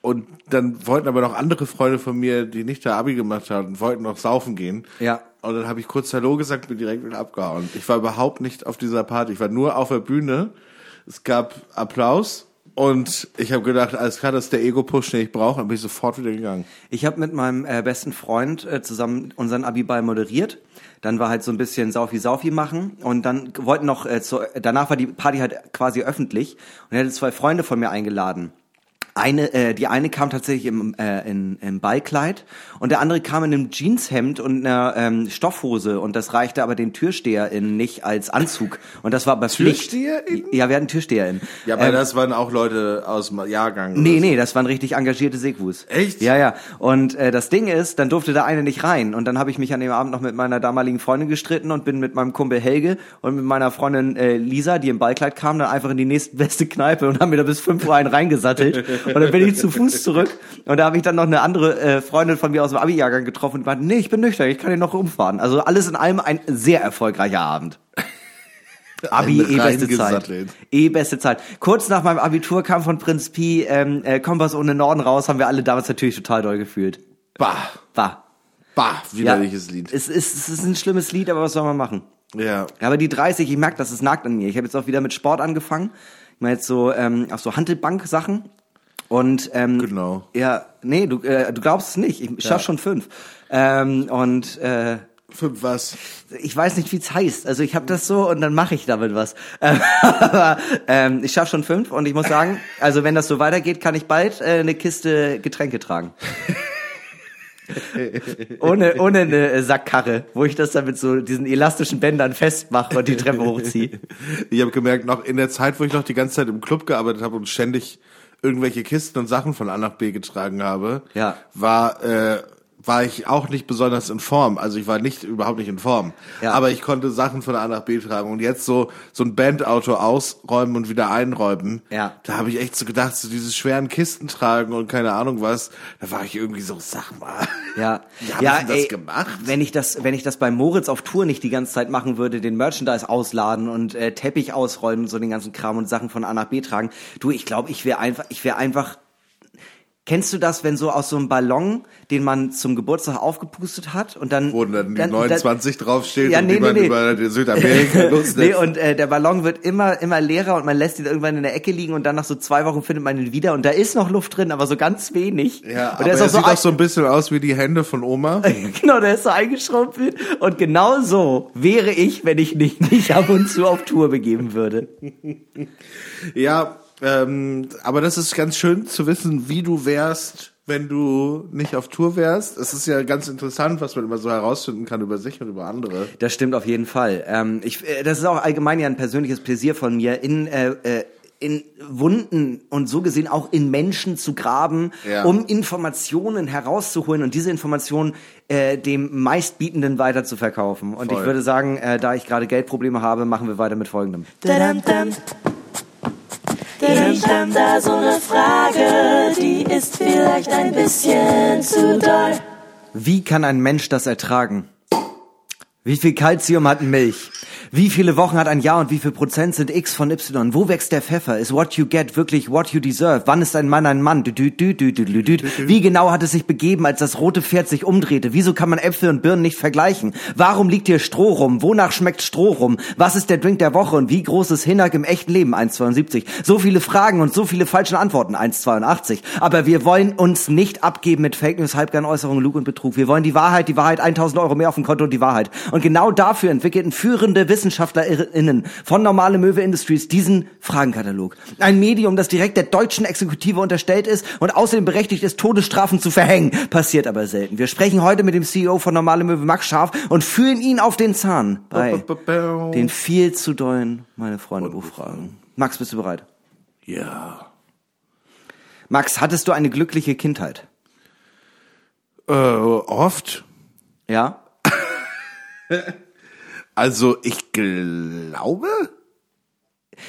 Speaker 2: Und dann wollten aber noch andere Freunde von mir, die nicht da Abi gemacht haben, wollten noch saufen gehen.
Speaker 3: Ja.
Speaker 2: Und dann habe ich kurz Hallo gesagt, bin direkt wieder abgehauen. Ich war überhaupt nicht auf dieser Party, ich war nur auf der Bühne. Es gab Applaus und ich habe gedacht, alles klar, das ist der Ego-Push, den ich brauche, dann bin ich sofort wieder gegangen.
Speaker 3: Ich habe mit meinem äh, besten Freund äh, zusammen unseren Abiball moderiert. Dann war halt so ein bisschen Saufi-Saufi machen und dann wollten noch, äh, zu, danach war die Party halt quasi öffentlich und er hatte zwei Freunde von mir eingeladen. Eine, äh, die eine kam tatsächlich im, äh, in, im Ballkleid und der andere kam in einem Jeanshemd und einer ähm, Stoffhose und das reichte aber den TürsteherInnen nicht als Anzug und das war aber Pflicht.
Speaker 2: TürsteherInnen?
Speaker 3: Ja, wir hatten TürsteherInnen.
Speaker 2: Ja, aber
Speaker 3: Ähm,
Speaker 2: das waren auch Leute aus dem Jahrgang.
Speaker 3: Nee,
Speaker 2: so.
Speaker 3: nee, das waren richtig engagierte Segwus.
Speaker 2: Echt?
Speaker 3: Ja, ja. Und äh, das Ding ist, dann durfte der eine nicht rein. Und dann habe ich mich an dem Abend noch mit meiner damaligen Freundin gestritten und bin mit meinem Kumpel Helge und mit meiner Freundin äh, Lisa, die im Ballkleid kam, dann einfach in die nächstbeste Kneipe und haben mir da bis 5 Uhr einen reingesattelt. Und dann bin ich zu Fuß zurück und da habe ich dann noch eine andere äh, Freundin von mir aus dem Abi-Jahrgang getroffen und meinte, nee, ich bin nüchtern, ich kann hier noch rumfahren. Also alles in allem ein sehr erfolgreicher Abend. Abi, eh beste Zeit. Eh beste Zeit. Kurz nach meinem Abitur kam von Prinz Pi ähm, äh, Kompass ohne Norden raus, haben wir alle damals natürlich total doll gefühlt.
Speaker 2: Bah,
Speaker 3: War.
Speaker 2: bah, widerliches Lied.
Speaker 3: Es ist, es ist ein schlimmes Lied, aber was soll man machen?
Speaker 2: Ja.
Speaker 3: Ja, aber die 30, ich merke, das ist nagt an mir. Ich habe jetzt auch wieder mit Sport angefangen. Ich mache jetzt so ähm, auch so Handelbank-Sachen. Und ähm,
Speaker 2: Genau.
Speaker 3: Ja, nee, du, äh, du glaubst es nicht. Ich schaff schon fünf. Ähm, und äh,
Speaker 2: Für was?
Speaker 3: ich weiß nicht, wie es heißt. Also ich habe das so und dann mache ich damit was. Ähm, aber ähm, ich schaff schon fünf und ich muss sagen, also wenn das so weitergeht, kann ich bald äh, eine Kiste Getränke tragen. ohne, ohne eine Sackkarre, wo ich das dann mit so diesen elastischen Bändern festmache und die Treppe hochziehe.
Speaker 2: Ich habe gemerkt, noch in der Zeit, wo ich noch die ganze Zeit im Club gearbeitet habe und ständig irgendwelche Kisten und Sachen von A nach B getragen habe,
Speaker 3: Ja.
Speaker 2: war äh, war ich auch nicht besonders in Form. Also ich war nicht überhaupt nicht in Form.
Speaker 3: Ja.
Speaker 2: Aber ich konnte Sachen von A nach B tragen und jetzt so so ein Bandauto ausräumen und wieder einräumen.
Speaker 3: Ja.
Speaker 2: Da habe ich echt so gedacht, so diese schweren Kisten tragen und keine Ahnung was. Da war ich irgendwie so, sag mal.
Speaker 3: Ja,
Speaker 2: Wie
Speaker 3: ja,
Speaker 2: das
Speaker 3: ey,
Speaker 2: gemacht?
Speaker 3: Wenn ich das, wenn ich das bei Moritz auf Tour nicht die ganze Zeit machen würde, den Merchandise ausladen und äh, Teppich ausräumen und so den ganzen Kram und Sachen von A nach B tragen. Du, ich glaube, ich wäre einfach, ich wäre einfach. Kennst du das, wenn so aus so einem Ballon, den man zum Geburtstag aufgepustet hat und dann
Speaker 2: Wo dann die
Speaker 3: dann-
Speaker 2: 29 draufsteht
Speaker 3: Ja,
Speaker 2: und
Speaker 3: nee,
Speaker 2: die man
Speaker 3: nee, nee.
Speaker 2: über Südamerika loslässt.
Speaker 3: nee, und äh, der Ballon wird immer immer leerer und man lässt ihn irgendwann in der Ecke liegen und dann nach so zwei Wochen findet man ihn wieder und da ist noch Luft drin, aber so ganz wenig.
Speaker 2: Ja,
Speaker 3: und
Speaker 2: aber
Speaker 3: der ist
Speaker 2: er
Speaker 3: auch so
Speaker 2: sieht auch so ein bisschen aus wie die Hände von Oma.
Speaker 3: Genau, der ist so eingeschrumpelt. Und genau so wäre ich, wenn ich nicht, nicht ab und zu auf Tour begeben würde.
Speaker 2: Ja, ähm, aber das ist ganz schön zu wissen, wie du wärst, wenn du nicht auf Tour wärst. Es ist ja ganz interessant, was man immer so herausfinden kann über sich und über andere.
Speaker 3: Das stimmt auf jeden Fall. Ähm, ich, äh, das ist auch allgemein ja ein persönliches Pläsier von mir, in, äh, äh, in Wunden und so gesehen auch in Menschen zu graben,
Speaker 2: Ja.
Speaker 3: um Informationen herauszuholen und diese Informationen äh, dem meistbietenden weiter zu verkaufen. Und
Speaker 2: Voll.
Speaker 3: ich würde sagen, äh, da ich gerade Geldprobleme habe, machen wir weiter mit folgendem.
Speaker 1: Dadam, dam. Ich hab da so eine Frage, die ist vielleicht ein bisschen zu doll.
Speaker 3: Wie kann ein Mensch das ertragen? Wie viel Kalzium hat Milch? Wie viele Wochen hat ein Jahr und wie viel Prozent sind X von Y? Wo wächst der Pfeffer? Ist what you get wirklich what you deserve? Wann ist ein Mann ein Mann? Dü, dü, dü, dü, dü, dü, dü. Wie genau hat es sich begeben, als das rote Pferd sich umdrehte? Wieso kann man Äpfel und Birnen nicht vergleichen? Warum liegt hier Stroh rum? Wonach schmeckt Stroh rum? Was ist der Drink der Woche und wie groß ist Hinak im echten Leben? 1,72. So viele Fragen und so viele falsche Antworten. 1,82. Aber wir wollen uns nicht abgeben mit Fake News, Halbgarn-Äußerungen, Lug und Betrug. Wir wollen die Wahrheit, die Wahrheit, 1000 Euro mehr auf dem Konto und die Wahrheit. Und genau dafür entwickelten führende WissenschaftlerInnen von Normale Möwe Industries diesen Fragenkatalog. Ein Medium, das direkt der deutschen Exekutive unterstellt ist und außerdem berechtigt ist, Todesstrafen zu verhängen. Passiert aber selten. Wir sprechen heute mit dem CEO von Normale Möwe, Max Scharf, und fühlen ihn auf den Zahn bei den viel zu dollen, meine Freunde, Buchfragen. Max, bist du bereit?
Speaker 2: Ja.
Speaker 3: Max, hattest du eine glückliche Kindheit?
Speaker 2: Äh, oft.
Speaker 3: Ja?
Speaker 2: Also ich glaube,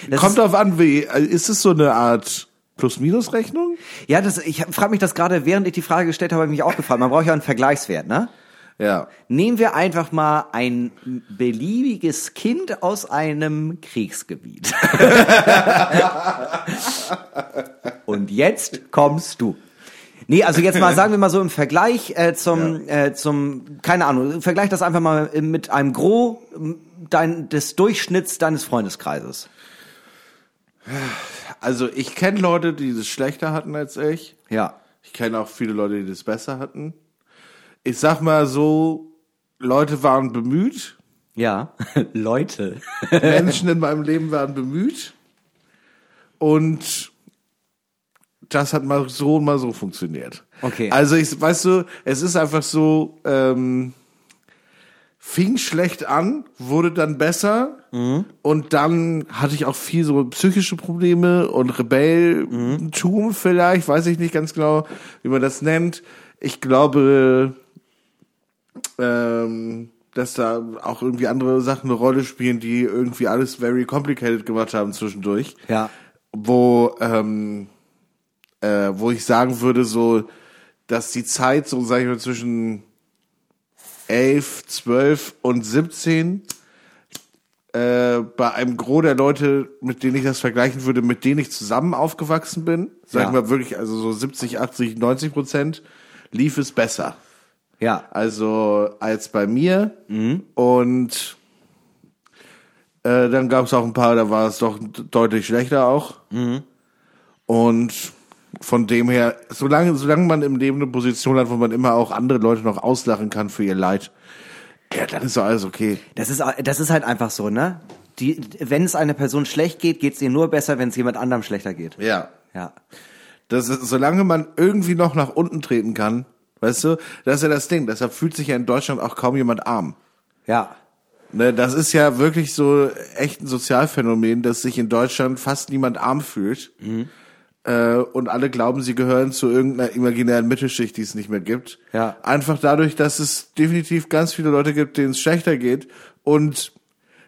Speaker 3: Das
Speaker 2: kommt drauf an, wie ist es so eine Art Plus-Minus-Rechnung?
Speaker 3: ja, das, ich frage mich das gerade, während ich die Frage gestellt habe, habe ich mich auch gefragt. Man braucht ja einen Vergleichswert, ne?
Speaker 2: Ja.
Speaker 3: Nehmen wir einfach mal ein beliebiges Kind aus einem Kriegsgebiet. Und jetzt kommst du. Nee, also jetzt mal sagen wir mal so im Vergleich äh, zum äh, zum keine Ahnung, vergleich das einfach mal mit einem Gros dein, des Durchschnitts deines Freundeskreises.
Speaker 2: Also ich kenne Leute, die das schlechter hatten als ich.
Speaker 3: Ja.
Speaker 2: Ich kenne auch viele Leute, die das besser hatten. Ich sag mal so, Leute waren bemüht.
Speaker 3: Ja, Leute.
Speaker 2: Menschen in meinem Leben waren bemüht. Und das hat mal so und mal so funktioniert.
Speaker 3: Okay.
Speaker 2: Also ich, weißt du, es ist einfach so, ähm, fing schlecht an, wurde dann besser und dann hatte ich auch viel so psychische Probleme und Rebelltum vielleicht, weiß ich nicht ganz genau, wie man das nennt. Ich glaube, ähm, dass da auch irgendwie andere Sachen eine Rolle spielen, die irgendwie alles very complicated gemacht haben zwischendurch
Speaker 3: Ja.
Speaker 2: wo ähm, äh, wo ich sagen würde, so, dass die Zeit so, sag ich mal, zwischen 11, 12 und 17 äh, bei einem Gros der Leute, mit denen ich das vergleichen würde, mit denen ich zusammen aufgewachsen bin, sag
Speaker 3: Ja.
Speaker 2: ich mal wirklich, also so 70, 80, 90 Prozent, lief es besser.
Speaker 3: Ja.
Speaker 2: Also als bei mir. Und äh, dann gab es auch ein paar, da war es doch deutlich schlechter auch. Und von dem her, solange, solange man im Leben eine Position hat, wo man immer auch andere Leute noch auslachen kann für ihr Leid, ja, dann ist doch alles okay.
Speaker 3: Das ist, das ist halt einfach so, ne? Die, wenn es einer Person schlecht geht, geht's ihr nur besser, wenn es jemand anderem schlechter geht.
Speaker 2: Ja.
Speaker 3: Ja.
Speaker 2: Das ist, solange man irgendwie noch nach unten treten kann, weißt du, das ist ja das Ding. Deshalb fühlt sich ja in Deutschland auch kaum jemand arm.
Speaker 3: Ja.
Speaker 2: Ne, das ist ja wirklich so echt ein Sozialphänomen, dass sich in Deutschland fast niemand arm fühlt. Äh, und alle glauben, sie gehören zu irgendeiner imaginären Mittelschicht, die es nicht mehr gibt.
Speaker 3: Ja.
Speaker 2: Einfach dadurch, dass es definitiv ganz viele Leute gibt, denen es schlechter geht. Und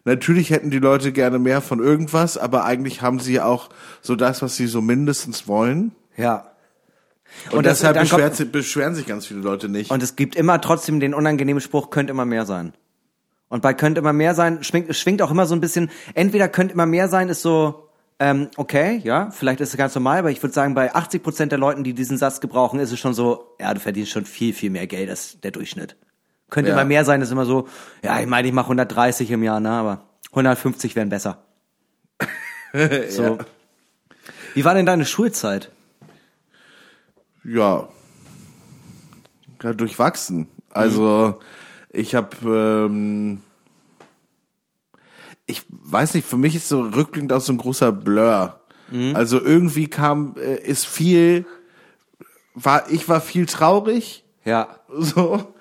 Speaker 2: natürlich hätten die Leute gerne mehr von irgendwas, aber eigentlich haben sie auch so das, was sie so mindestens wollen.
Speaker 3: Ja.
Speaker 2: Und,
Speaker 3: das-
Speaker 2: deshalb
Speaker 3: kommt-
Speaker 2: beschwert, sich- beschweren sich ganz viele Leute nicht.
Speaker 3: Und es gibt immer trotzdem den unangenehmen Spruch, könnte immer mehr sein. Und bei könnte immer mehr sein, schwingt, schwingt auch immer so ein bisschen, entweder könnte immer mehr sein, ist so, ähm, okay, ja, vielleicht ist es ganz normal, aber ich würde sagen, bei 80 Prozent der Leuten, die diesen Satz gebrauchen, ist es schon so, ja, du verdienst schon viel, viel mehr Geld als der Durchschnitt. Könnte
Speaker 2: Ja.
Speaker 3: immer mehr sein, ist immer so, ja, ich meine, ich mache 130 im Jahr, ne, aber 150 wären besser. so. Wie war denn deine Schulzeit?
Speaker 2: Ja. ja durchwachsen. Also ich habe, ähm, ich weiß nicht, für mich ist so rückblickend auch so ein großer Blur. Also irgendwie kam, äh, ist viel, war ich war viel traurig,
Speaker 3: Ja,
Speaker 2: so.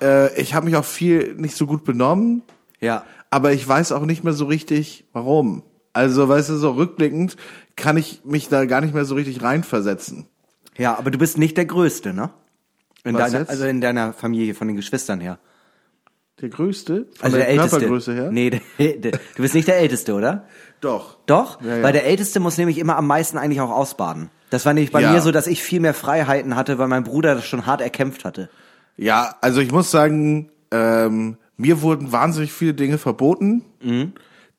Speaker 2: Äh, ich habe mich auch viel nicht so gut benommen,
Speaker 3: ja,
Speaker 2: aber ich weiß auch nicht mehr so richtig, warum. Also, weißt du, so rückblickend kann ich mich da gar nicht mehr so richtig reinversetzen.
Speaker 3: ja, aber du bist nicht der Größte, ne? In
Speaker 2: Was
Speaker 3: deiner,
Speaker 2: jetzt?
Speaker 3: also in deiner Familie von den Geschwistern her.
Speaker 2: Der größte? Von
Speaker 3: Also der, Älteste.
Speaker 2: Körpergröße her?
Speaker 3: Nee, der, der, du bist nicht der Älteste, oder?
Speaker 2: Doch.
Speaker 3: Doch?
Speaker 2: Ja, ja.
Speaker 3: Weil der Älteste muss nämlich immer am meisten eigentlich auch ausbaden. Das war nämlich bei
Speaker 2: Ja.
Speaker 3: mir so, dass ich viel mehr Freiheiten hatte, weil mein Bruder das schon hart erkämpft hatte.
Speaker 2: Ja, also ich muss sagen, ähm, mir wurden wahnsinnig viele Dinge verboten,
Speaker 3: Mhm.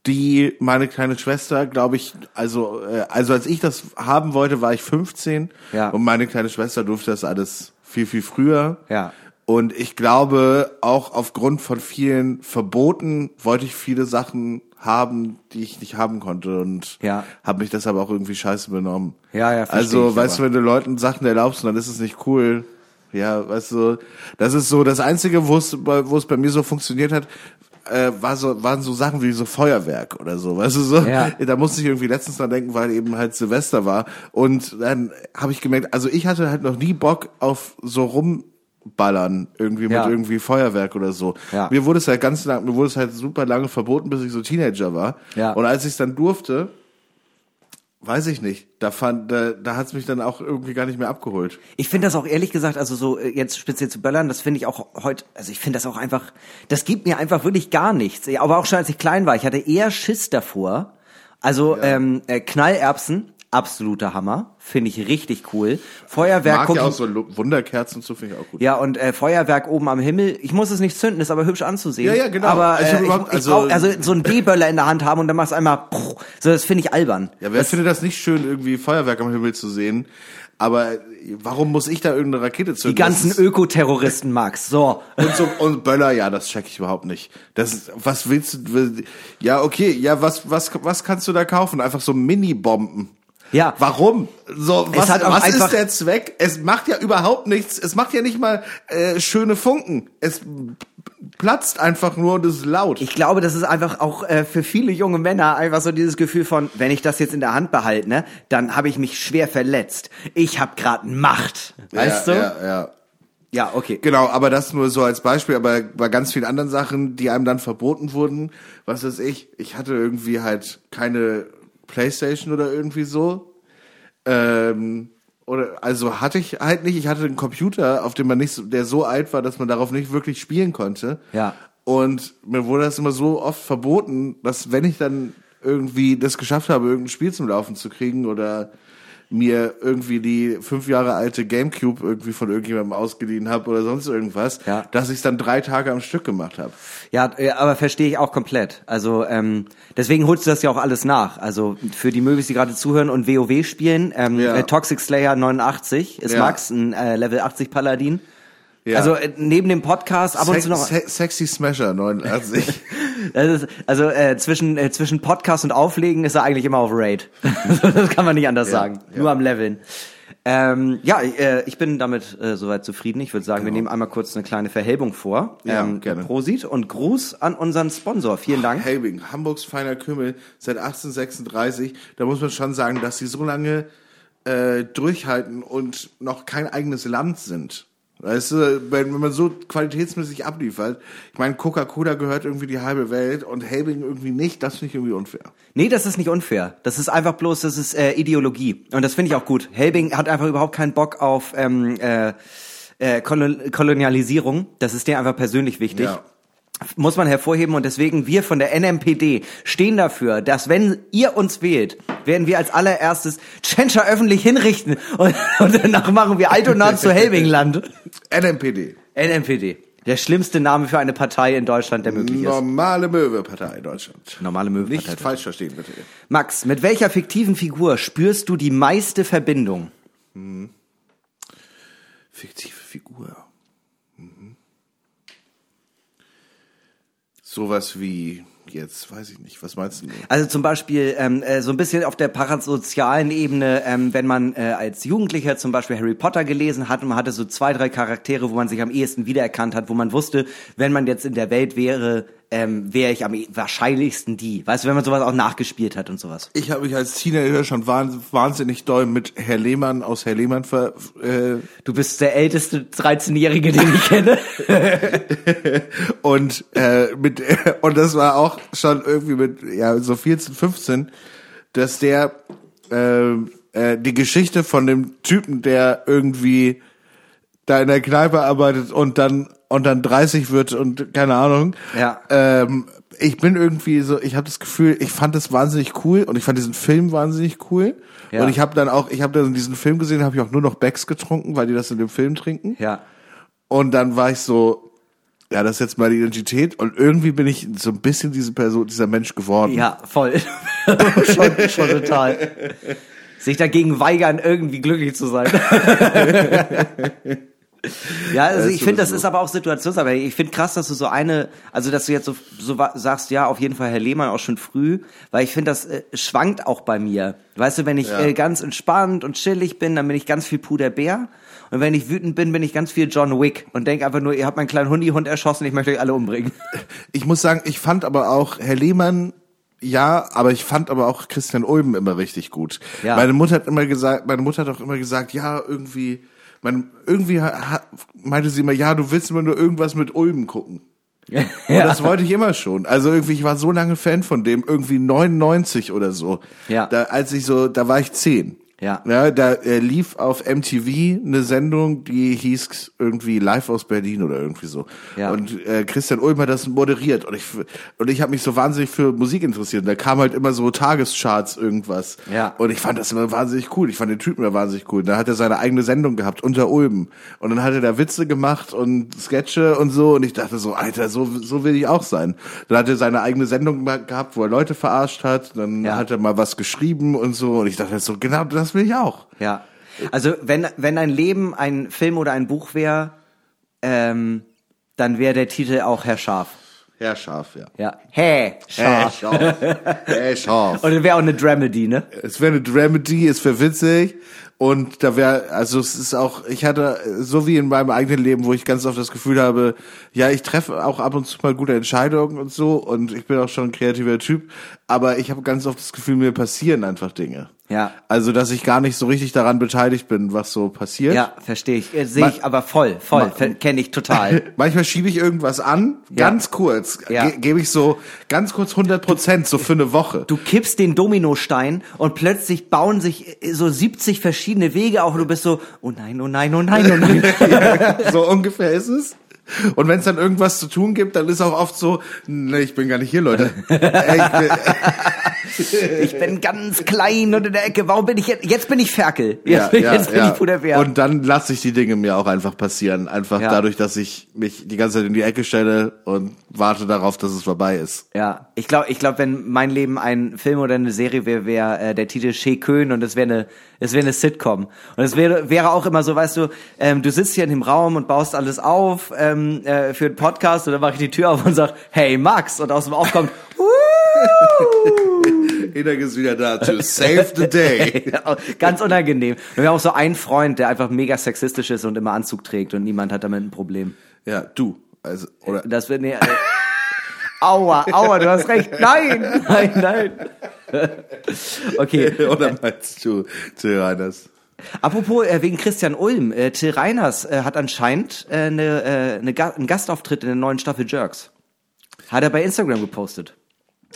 Speaker 2: die meine kleine Schwester, glaube ich, also äh, also als ich das haben wollte, war ich 15
Speaker 3: Ja.
Speaker 2: und meine kleine Schwester durfte das alles viel viel früher.
Speaker 3: Ja.
Speaker 2: Und ich glaube, auch aufgrund von vielen Verboten wollte ich viele Sachen haben, die ich nicht haben konnte und
Speaker 3: Ja.
Speaker 2: habe mich deshalb auch irgendwie scheiße benommen.
Speaker 3: Ja, ja,
Speaker 2: Also, weißt du,
Speaker 3: aber.
Speaker 2: wenn du Leuten Sachen erlaubst, dann ist es nicht cool. Ja, weißt du, das ist so das einzige, wo es bei- wo es bei mir so funktioniert hat, äh, war so waren so Sachen wie so Feuerwerk oder so, weißt du so.
Speaker 3: Ja.
Speaker 2: Da musste ich irgendwie letztens dran denken, weil eben halt Silvester war und dann habe ich gemerkt, also ich hatte halt noch nie Bock auf so rumballern irgendwie mit
Speaker 3: Ja.
Speaker 2: irgendwie Feuerwerk oder so.
Speaker 3: Ja.
Speaker 2: Mir wurde es halt ganz lang, mir wurde es halt super lange verboten, bis ich so Teenager war.
Speaker 3: Ja.
Speaker 2: Und als ich es dann durfte, weiß ich nicht, da fand, da, da hat es mich dann auch irgendwie gar nicht mehr abgeholt.
Speaker 3: Ich finde das auch ehrlich gesagt, also so äh, jetzt speziell zu Böllern, das finde ich auch heute, also ich finde das auch einfach, das gibt mir einfach wirklich gar nichts. Ja, Aber auch schon als ich klein war, ich hatte eher Schiss davor. Also ähm, äh, Knallerbsen, absoluter Hammer, finde ich richtig cool. Feuerwerk
Speaker 2: Mag
Speaker 3: guck
Speaker 2: ja auch
Speaker 3: ich-
Speaker 2: so Wunderkerzen und so finde ich auch gut.
Speaker 3: Ja, und äh, Feuerwerk oben am Himmel. Ich muss es nicht zünden, ist aber hübsch anzusehen.
Speaker 2: Ja, ja, genau.
Speaker 3: Aber
Speaker 2: Also
Speaker 3: äh, ich,
Speaker 2: überhaupt-
Speaker 3: ich
Speaker 2: also-
Speaker 3: brauch, also so einen D-Böller in der Hand haben und dann machst du einmal, puh, so das finde ich albern.
Speaker 2: Ja, wer findet das nicht schön, irgendwie Feuerwerk am Himmel zu sehen? Aber warum muss ich da irgendeine Rakete zünden?
Speaker 3: Die ganzen
Speaker 2: Das ist-
Speaker 3: Ökoterroristen, Max. So.
Speaker 2: und so und Böller, ja, das check ich überhaupt nicht. Das was willst du? Ja, okay, ja, was was was kannst du da kaufen? Einfach so Mini-Bomben.
Speaker 3: Ja.
Speaker 2: Warum? So, was,
Speaker 3: hat
Speaker 2: was ist der Zweck? Es macht ja überhaupt nichts. Es macht ja nicht mal äh, schöne Funken. Es platzt einfach nur und ist laut.
Speaker 3: Ich glaube, das ist einfach auch äh, für viele junge Männer einfach so dieses Gefühl von, wenn ich das jetzt in der Hand behalte, ne, dann habe ich mich schwer verletzt. Ich habe gerade Macht. Weißt
Speaker 2: ja,
Speaker 3: du?
Speaker 2: Ja, ja.
Speaker 3: ja, okay.
Speaker 2: Genau, aber das nur so als Beispiel, aber bei ganz vielen anderen Sachen, die einem dann verboten wurden, was weiß ich, ich hatte irgendwie halt keine Playstation oder irgendwie so. Ähm, oder also hatte ich halt nicht, ich hatte einen Computer, auf dem man nicht so, der so alt war, dass man darauf nicht wirklich spielen konnte.
Speaker 3: Ja.
Speaker 2: Und mir wurde das immer so oft verboten, dass wenn ich dann irgendwie das geschafft habe, irgendein Spiel zum Laufen zu kriegen oder mir irgendwie die fünf Jahre alte Gamecube irgendwie von irgendjemandem ausgeliehen habe oder sonst irgendwas,
Speaker 3: Ja.
Speaker 2: dass ich es dann drei Tage am Stück gemacht habe.
Speaker 3: Ja, äh, aber verstehe ich auch komplett. Also ähm, deswegen holst du das ja auch alles nach. Also für die Möbis, die gerade zuhören und WoW spielen, ähm,
Speaker 2: Ja.
Speaker 3: äh, Toxic Slayer 89 ist
Speaker 2: Ja.
Speaker 3: Max, ein äh, Level 80 Paladin.
Speaker 2: Ja.
Speaker 3: Also äh, neben dem Podcast ab und
Speaker 2: Sex,
Speaker 3: zu noch.
Speaker 2: Se Sexy Smasher 89.
Speaker 3: Das ist, also äh, zwischen äh, zwischen Podcast und Auflegen ist er eigentlich immer auf Raid. das kann man nicht anders sagen. Nur am Leveln. Ähm, ja, äh, ich bin damit äh, soweit zufrieden. Ich würde sagen, wir nehmen einmal kurz eine kleine Verhelbung vor.
Speaker 2: Ja,
Speaker 3: ähm,
Speaker 2: gerne.
Speaker 3: Prosit und Gruß an unseren Sponsor. Vielen Dank.
Speaker 2: Helbing, Hamburgs feiner Kümmel seit 1836. Da muss man schon sagen, dass sie so lange äh, durchhalten und noch kein eigenes Land sind. Weißt du, wenn, wenn man so qualitätsmäßig abliefert, ich meine, Coca-Cola gehört irgendwie die halbe Welt und Helbing irgendwie nicht, das finde ich irgendwie unfair.
Speaker 3: Nee, das ist nicht unfair. Das ist einfach bloß, das ist äh, Ideologie. Und das finde ich auch gut. Helbing hat einfach überhaupt keinen Bock auf ähm, äh, äh, Kolon Kolonialisierung. Das ist dir einfach persönlich wichtig.
Speaker 2: Ja.
Speaker 3: Muss man hervorheben und deswegen wir von der NMPD stehen dafür, dass wenn ihr uns wählt, werden wir als allererstes Tschentscher öffentlich hinrichten und, und danach machen wir Altona zu Helbingland.
Speaker 2: NMPD.
Speaker 3: NMPD. Der schlimmste Name für eine Partei in Deutschland, der möglich ist.
Speaker 2: Normale Möwe-Partei in Deutschland.
Speaker 3: Normale
Speaker 2: Nicht
Speaker 3: Möwenpartei.
Speaker 2: falsch verstehen, bitte.
Speaker 3: Max, mit welcher fiktiven Figur spürst du die meiste Verbindung?
Speaker 2: Fiktive Figur. Mhm. Sowas wie, jetzt weiß ich nicht, was meinst du?
Speaker 3: Also zum Beispiel ähm, äh, so ein bisschen auf der parasozialen Ebene, ähm, wenn man äh, als Jugendlicher zum Beispiel Harry Potter gelesen hat und man hatte so zwei, drei Charaktere, wo man sich am ehesten wiedererkannt hat, wo man wusste, wenn man jetzt in der Welt wäre, ähm, wäre ich am wahrscheinlichsten die. Weißt du, wenn man sowas auch nachgespielt hat und sowas.
Speaker 2: Ich habe mich als Teenager schon wahn- wahnsinnig doll mit Herr Lehmann aus Herr Lehmann ver, äh,
Speaker 3: Du bist der älteste 13-Jährige, den ich kenne.
Speaker 2: und äh, mit und das war auch schon irgendwie mit ja so 14, 15, dass der äh, äh, die Geschichte von dem Typen, der irgendwie da in der Kneipe arbeitet und dann und dann 30 wird und keine Ahnung.
Speaker 3: Ja.
Speaker 2: Ähm, ich bin irgendwie so, ich habe das Gefühl, ich fand das wahnsinnig cool und ich fand diesen Film wahnsinnig cool.
Speaker 3: Ja.
Speaker 2: Und ich habe dann auch, ich habe dann diesen Film gesehen, habe ich auch nur noch Becks getrunken, weil die das in dem Film trinken.
Speaker 3: ja.
Speaker 2: Und dann war ich so, ja, das ist jetzt meine Identität. Und irgendwie bin ich so ein bisschen diese Person, dieser Mensch geworden.
Speaker 3: Ja, voll. schon, schon total. Sich dagegen weigern, irgendwie glücklich zu sein. ja, also ich finde, das ist aber auch situationsabhängig. Ich finde krass, dass du so eine, also dass du jetzt so, so sagst, ja, auf jeden Fall Herr Lehmann auch schon früh, weil ich finde, das äh, schwankt auch bei mir. Weißt du, wenn ich
Speaker 2: Ja.
Speaker 3: äh, ganz entspannt und chillig bin, dann bin ich ganz viel Puderbär. Und wenn ich wütend bin, bin ich ganz viel John Wick und denke einfach nur, ihr habt meinen kleinen Hundihund erschossen, ich möchte euch alle umbringen.
Speaker 2: Ich muss sagen, ich fand aber auch Herr Lehmann, ja, aber ich fand aber auch Christian Ulben immer richtig gut.
Speaker 3: Ja.
Speaker 2: Meine Mutter hat immer gesagt, meine Mutter hat auch immer gesagt, ja, irgendwie, mein, irgendwie ha- meinte sie immer, ja, du willst immer nur irgendwas mit Ulben gucken. Und das wollte ich immer schon. Also irgendwie, ich war so lange Fan von dem, irgendwie 99 oder so.
Speaker 3: Ja.
Speaker 2: Da, als ich so, da war ich 10.
Speaker 3: Ja.
Speaker 2: Ja, da äh, lief auf MTV eine Sendung, die hieß irgendwie Live aus Berlin oder irgendwie so.
Speaker 3: Ja.
Speaker 2: Und äh, Christian Ulm hat das moderiert und ich und ich habe mich so wahnsinnig für Musik interessiert. Und da kam halt immer so Tagescharts irgendwas.
Speaker 3: Ja.
Speaker 2: Und ich fand das immer wahnsinnig cool. Ich fand den Typen immer wahnsinnig cool. Da hat er seine eigene Sendung gehabt unter Ulm und dann hat er da Witze gemacht und Sketche und so und ich dachte so, Alter, so so will ich auch sein. Dann hat er seine eigene Sendung gehabt, wo er Leute verarscht hat. Dann
Speaker 3: Ja.
Speaker 2: hat er mal was geschrieben und so und ich dachte so, genau, das will ich auch.
Speaker 3: Ja. Also wenn wenn dein Leben ein Film oder ein Buch wäre, ähm, dann wäre der Titel auch Herr Scharf.
Speaker 2: Ja, scharf, ja.
Speaker 3: Ja. Hä, scharf.
Speaker 2: scharf. Hey, scharf.
Speaker 3: Und dann wäre auch eine Dramedy, ne?
Speaker 2: Es wäre eine Dramedy, es wäre witzig und da wäre, also es ist auch, ich hatte, so wie in meinem eigenen Leben, wo ich ganz oft das Gefühl habe, ja, ich treffe auch ab und zu mal gute Entscheidungen und so und ich bin auch schon ein kreativer Typ, aber ich habe ganz oft das Gefühl, mir passieren einfach Dinge.
Speaker 3: Ja.
Speaker 2: Also, dass ich gar nicht so richtig daran beteiligt bin, was so passiert.
Speaker 3: Ja, verstehe ich. Äh, Sehe ich aber voll, voll. Kenne ich total.
Speaker 2: Manchmal schiebe ich irgendwas an, ganz kurz,
Speaker 3: Ja.
Speaker 2: ge gebe ich so ganz kurz 100 Prozent, so für eine Woche.
Speaker 3: Du kippst den Dominostein und plötzlich bauen sich äh, so 70 verschiedene Wege auf und du bist so, oh nein, oh nein, oh nein, oh nein.
Speaker 2: so ungefähr ist es. Und wenn es dann irgendwas zu tun gibt, dann ist auch oft so, nee, ich bin gar nicht hier, Leute. Ey, ich bin,
Speaker 3: ganz klein und in der Ecke. Warum bin ich jetzt? Jetzt bin ich Ferkel. Jetzt,
Speaker 2: ja,
Speaker 3: bin-
Speaker 2: ja,
Speaker 3: jetzt bin
Speaker 2: ja.
Speaker 3: ich Puderwehr.
Speaker 2: Und dann lasse ich die Dinge mir auch einfach passieren. Einfach dadurch, dass ich mich die ganze Zeit in die Ecke stelle und warte darauf, dass es vorbei ist.
Speaker 3: Ja, ich glaube, ich glaub, wenn mein Leben ein Film oder eine Serie wäre, wäre äh, der Titel Shea Köhn und es wäre eine, es wäre eine Sitcom. Und es wäre, wäre auch immer so, weißt du, ähm, du sitzt hier in dem Raum und baust alles auf ähm, äh, für einen Podcast und dann mache ich die Tür auf und sag, hey Max und aus dem Aufkommt,
Speaker 2: Enak ist wieder da to save the day.
Speaker 3: ganz unangenehm. Und wir haben auch so einen Freund, der einfach mega sexistisch ist und immer Anzug trägt und niemand hat damit ein Problem.
Speaker 2: Ja, du. Also, oder,
Speaker 3: Das wird nee, äh, Aua, aua, du hast recht. Nein, nein, nein. Okay.
Speaker 2: oder meinst du, Till Reiners?
Speaker 3: Apropos äh, wegen Christian Ulm, äh, Till Reiners äh, hat anscheinend äh, eine, äh, eine Ga einen Gastauftritt in der neuen Staffel Jerks. Hat er bei Instagram gepostet.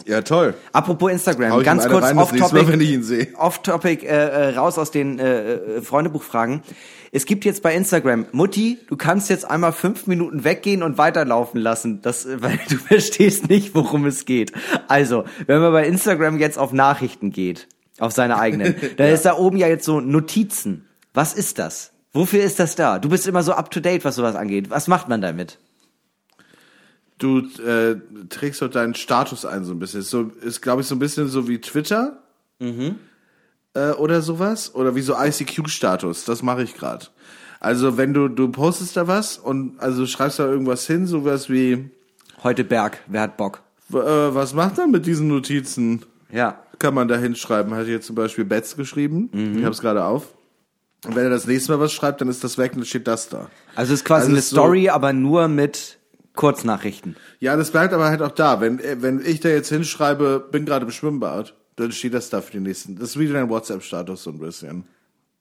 Speaker 2: Ja, toll.
Speaker 3: Apropos Instagram,
Speaker 2: Hau
Speaker 3: ganz kurz off-topic,
Speaker 2: ihn sehe.
Speaker 3: off-topic äh, äh, raus aus den äh, äh, Freundebuchfragen. Es gibt jetzt bei Instagram, Mutti, du kannst jetzt einmal fünf Minuten weggehen und weiterlaufen lassen, das, äh, weil du verstehst nicht, worum es geht. Also, wenn man bei Instagram jetzt auf Nachrichten geht, auf seine eigenen, dann ist da oben ja jetzt so Notizen. Was ist das? Wofür ist das da? Du bist immer so up to date, was sowas angeht. Was macht man damit?
Speaker 2: Du äh, trägst dort deinen Status ein so ein bisschen. Ist, so, ist glaube ich, so ein bisschen so wie Twitter. Äh, oder sowas. Oder wie so ICQ-Status. Das mache ich gerade. Also wenn du, du postest da was und also schreibst da irgendwas hin, sowas wie,
Speaker 3: Heute Berg, wer hat Bock?
Speaker 2: äh, was macht man mit diesen Notizen?
Speaker 3: Ja.
Speaker 2: Kann man da hinschreiben. Hat hier zum Beispiel Betz geschrieben. Ich habe es gerade auf. Und wenn er das nächste Mal was schreibt, dann ist das weg und dann steht das da.
Speaker 3: Also es ist quasi
Speaker 2: Also
Speaker 3: eine
Speaker 2: ist so-
Speaker 3: Story, aber nur mit Kurznachrichten.
Speaker 2: Ja, das bleibt aber halt auch da. Wenn, äh, wenn ich da jetzt hinschreibe, bin gerade im Schwimmbad, dann steht das da für die nächsten. Das ist wie dein WhatsApp-Status so ein bisschen.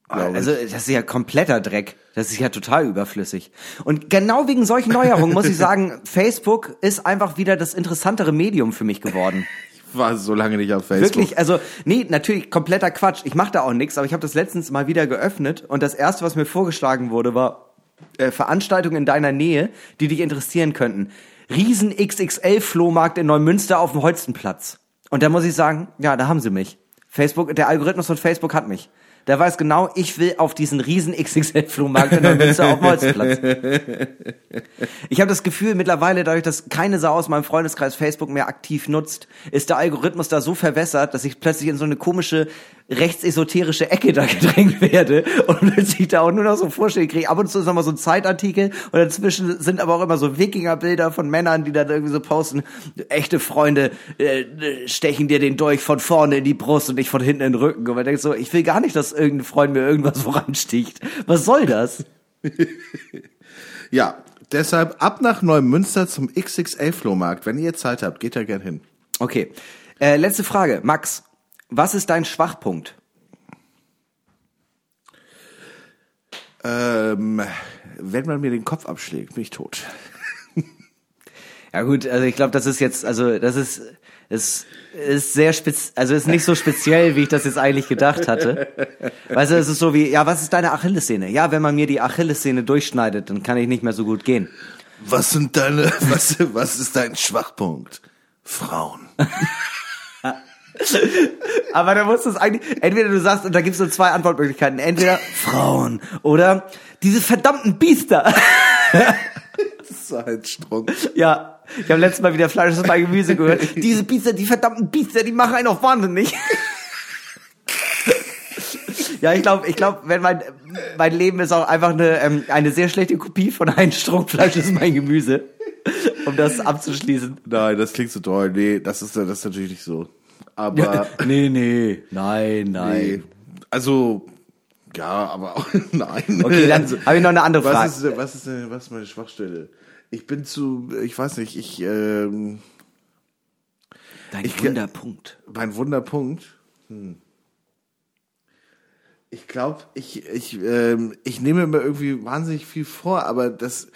Speaker 2: glaub
Speaker 3: Also das ist ja kompletter Dreck. Das ist ja total überflüssig. Und genau wegen solchen Neuerungen muss ich sagen, Facebook ist einfach wieder das interessantere Medium für mich geworden.
Speaker 2: Ich war so lange nicht auf Facebook.
Speaker 3: Wirklich, also nee, natürlich kompletter Quatsch. Ich mache da auch nichts, aber ich habe das letztens mal wieder geöffnet und das erste, was mir vorgeschlagen wurde, war äh, Veranstaltungen in deiner Nähe, die dich interessieren könnten. Riesen XXL Flohmarkt in Neumünster auf dem Holstenplatz. Und da muss ich sagen, ja, da haben sie mich. Facebook, der Algorithmus von Facebook hat mich. Der weiß genau, ich will auf diesen riesen XXL Flohmarkt in Neumünster auf dem Holstenplatz. Ich habe das Gefühl, mittlerweile, dadurch, dass keine Sau aus meinem Freundeskreis Facebook mehr aktiv nutzt, ist der Algorithmus da so verwässert, dass ich plötzlich in so eine komische rechtsesoterische Ecke da gedrängt werde und plötzlich da auch nur noch so Vorschläge kriege. Ab und zu ist noch mal so ein Zeitartikel und dazwischen sind aber auch immer so Wikingerbilder von Männern, die dann irgendwie so posten, echte Freunde äh, stechen dir den Dolch von vorne in die Brust und nicht von hinten in den Rücken. Und man denkt so, ich will gar nicht, dass irgendein Freund mir irgendwas voransticht. Was soll das?
Speaker 2: Ja, deshalb ab nach Neumünster zum XXL-Flohmarkt. Wenn ihr Zeit habt, geht da gern hin.
Speaker 3: Okay. Äh, letzte Frage. Max, was ist dein Schwachpunkt?
Speaker 2: Ähm, wenn man mir den Kopf abschlägt, bin ich tot.
Speaker 3: Ja gut, also ich glaube, das ist jetzt, also das ist, ist, ist sehr spez, also ist nicht so speziell, wie ich das jetzt eigentlich gedacht hatte. Weißt du, es ist so wie, ja, was ist deine Achillessehne? Ja, wenn man mir die Achillessehne durchschneidet, dann kann ich nicht mehr so gut gehen.
Speaker 2: Was sind deine, was, was ist dein Schwachpunkt? Frauen.
Speaker 3: Aber da musst du es eigentlich, entweder du sagst, und da gibt es so zwei Antwortmöglichkeiten, entweder Frauen oder diese verdammten Biester.
Speaker 2: Zeitstrunk.
Speaker 3: Ja, ich habe letztes Mal wieder Fleisch ist mein Gemüse gehört. Diese Biester, die verdammten Biester, die machen einen auch wahnsinnig. Ja, ich glaube, ich glaube, wenn mein mein Leben ist auch einfach eine ähm, eine sehr schlechte Kopie von ein Strunkfleisch ist mein Gemüse, um das abzuschließen.
Speaker 2: Nein, das klingt so toll. Nee, das ist, das ist natürlich nicht so. Aber,
Speaker 3: nee, nee, nein,
Speaker 2: nee. Also, ja, aber auch, nein.
Speaker 3: Okay, dann
Speaker 2: also,
Speaker 3: habe ich noch eine andere Frage.
Speaker 2: was ist, was ist, denn- was ist meine Schwachstelle? Ich bin zu, ich weiß nicht, ich, ähm,
Speaker 3: Dein
Speaker 2: ich-
Speaker 3: Wunderpunkt.
Speaker 2: mein Wunderpunkt. Hm. Ich glaube, ich, ich, ähm, ich nehme mir irgendwie wahnsinnig viel vor, aber das,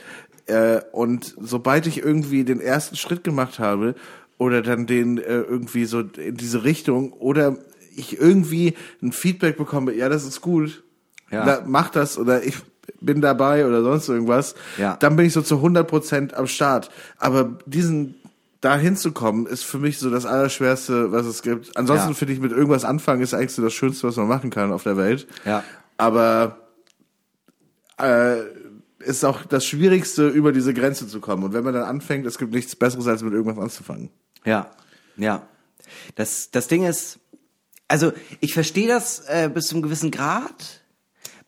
Speaker 2: äh, und sobald ich irgendwie den ersten Schritt gemacht habe, oder dann den äh, irgendwie so in diese Richtung, oder ich irgendwie ein Feedback bekomme, ja, das ist gut,
Speaker 3: Ja.
Speaker 2: Na, mach das, oder ich, bin dabei oder sonst irgendwas,
Speaker 3: Ja.
Speaker 2: dann bin ich so zu 100% am Start. Aber diesen da hinzukommen, ist für mich so das Allerschwerste, was es gibt. Ansonsten
Speaker 3: Ja.
Speaker 2: finde ich, mit irgendwas anfangen ist eigentlich so das Schönste, was man machen kann auf der Welt.
Speaker 3: Ja.
Speaker 2: Aber äh, ist auch das Schwierigste, über diese Grenze zu kommen. Und wenn man dann anfängt, es gibt nichts Besseres, als mit irgendwas anzufangen.
Speaker 3: Ja, ja. Das, das Ding ist, also ich verstehe das äh, bis zu einem gewissen Grad.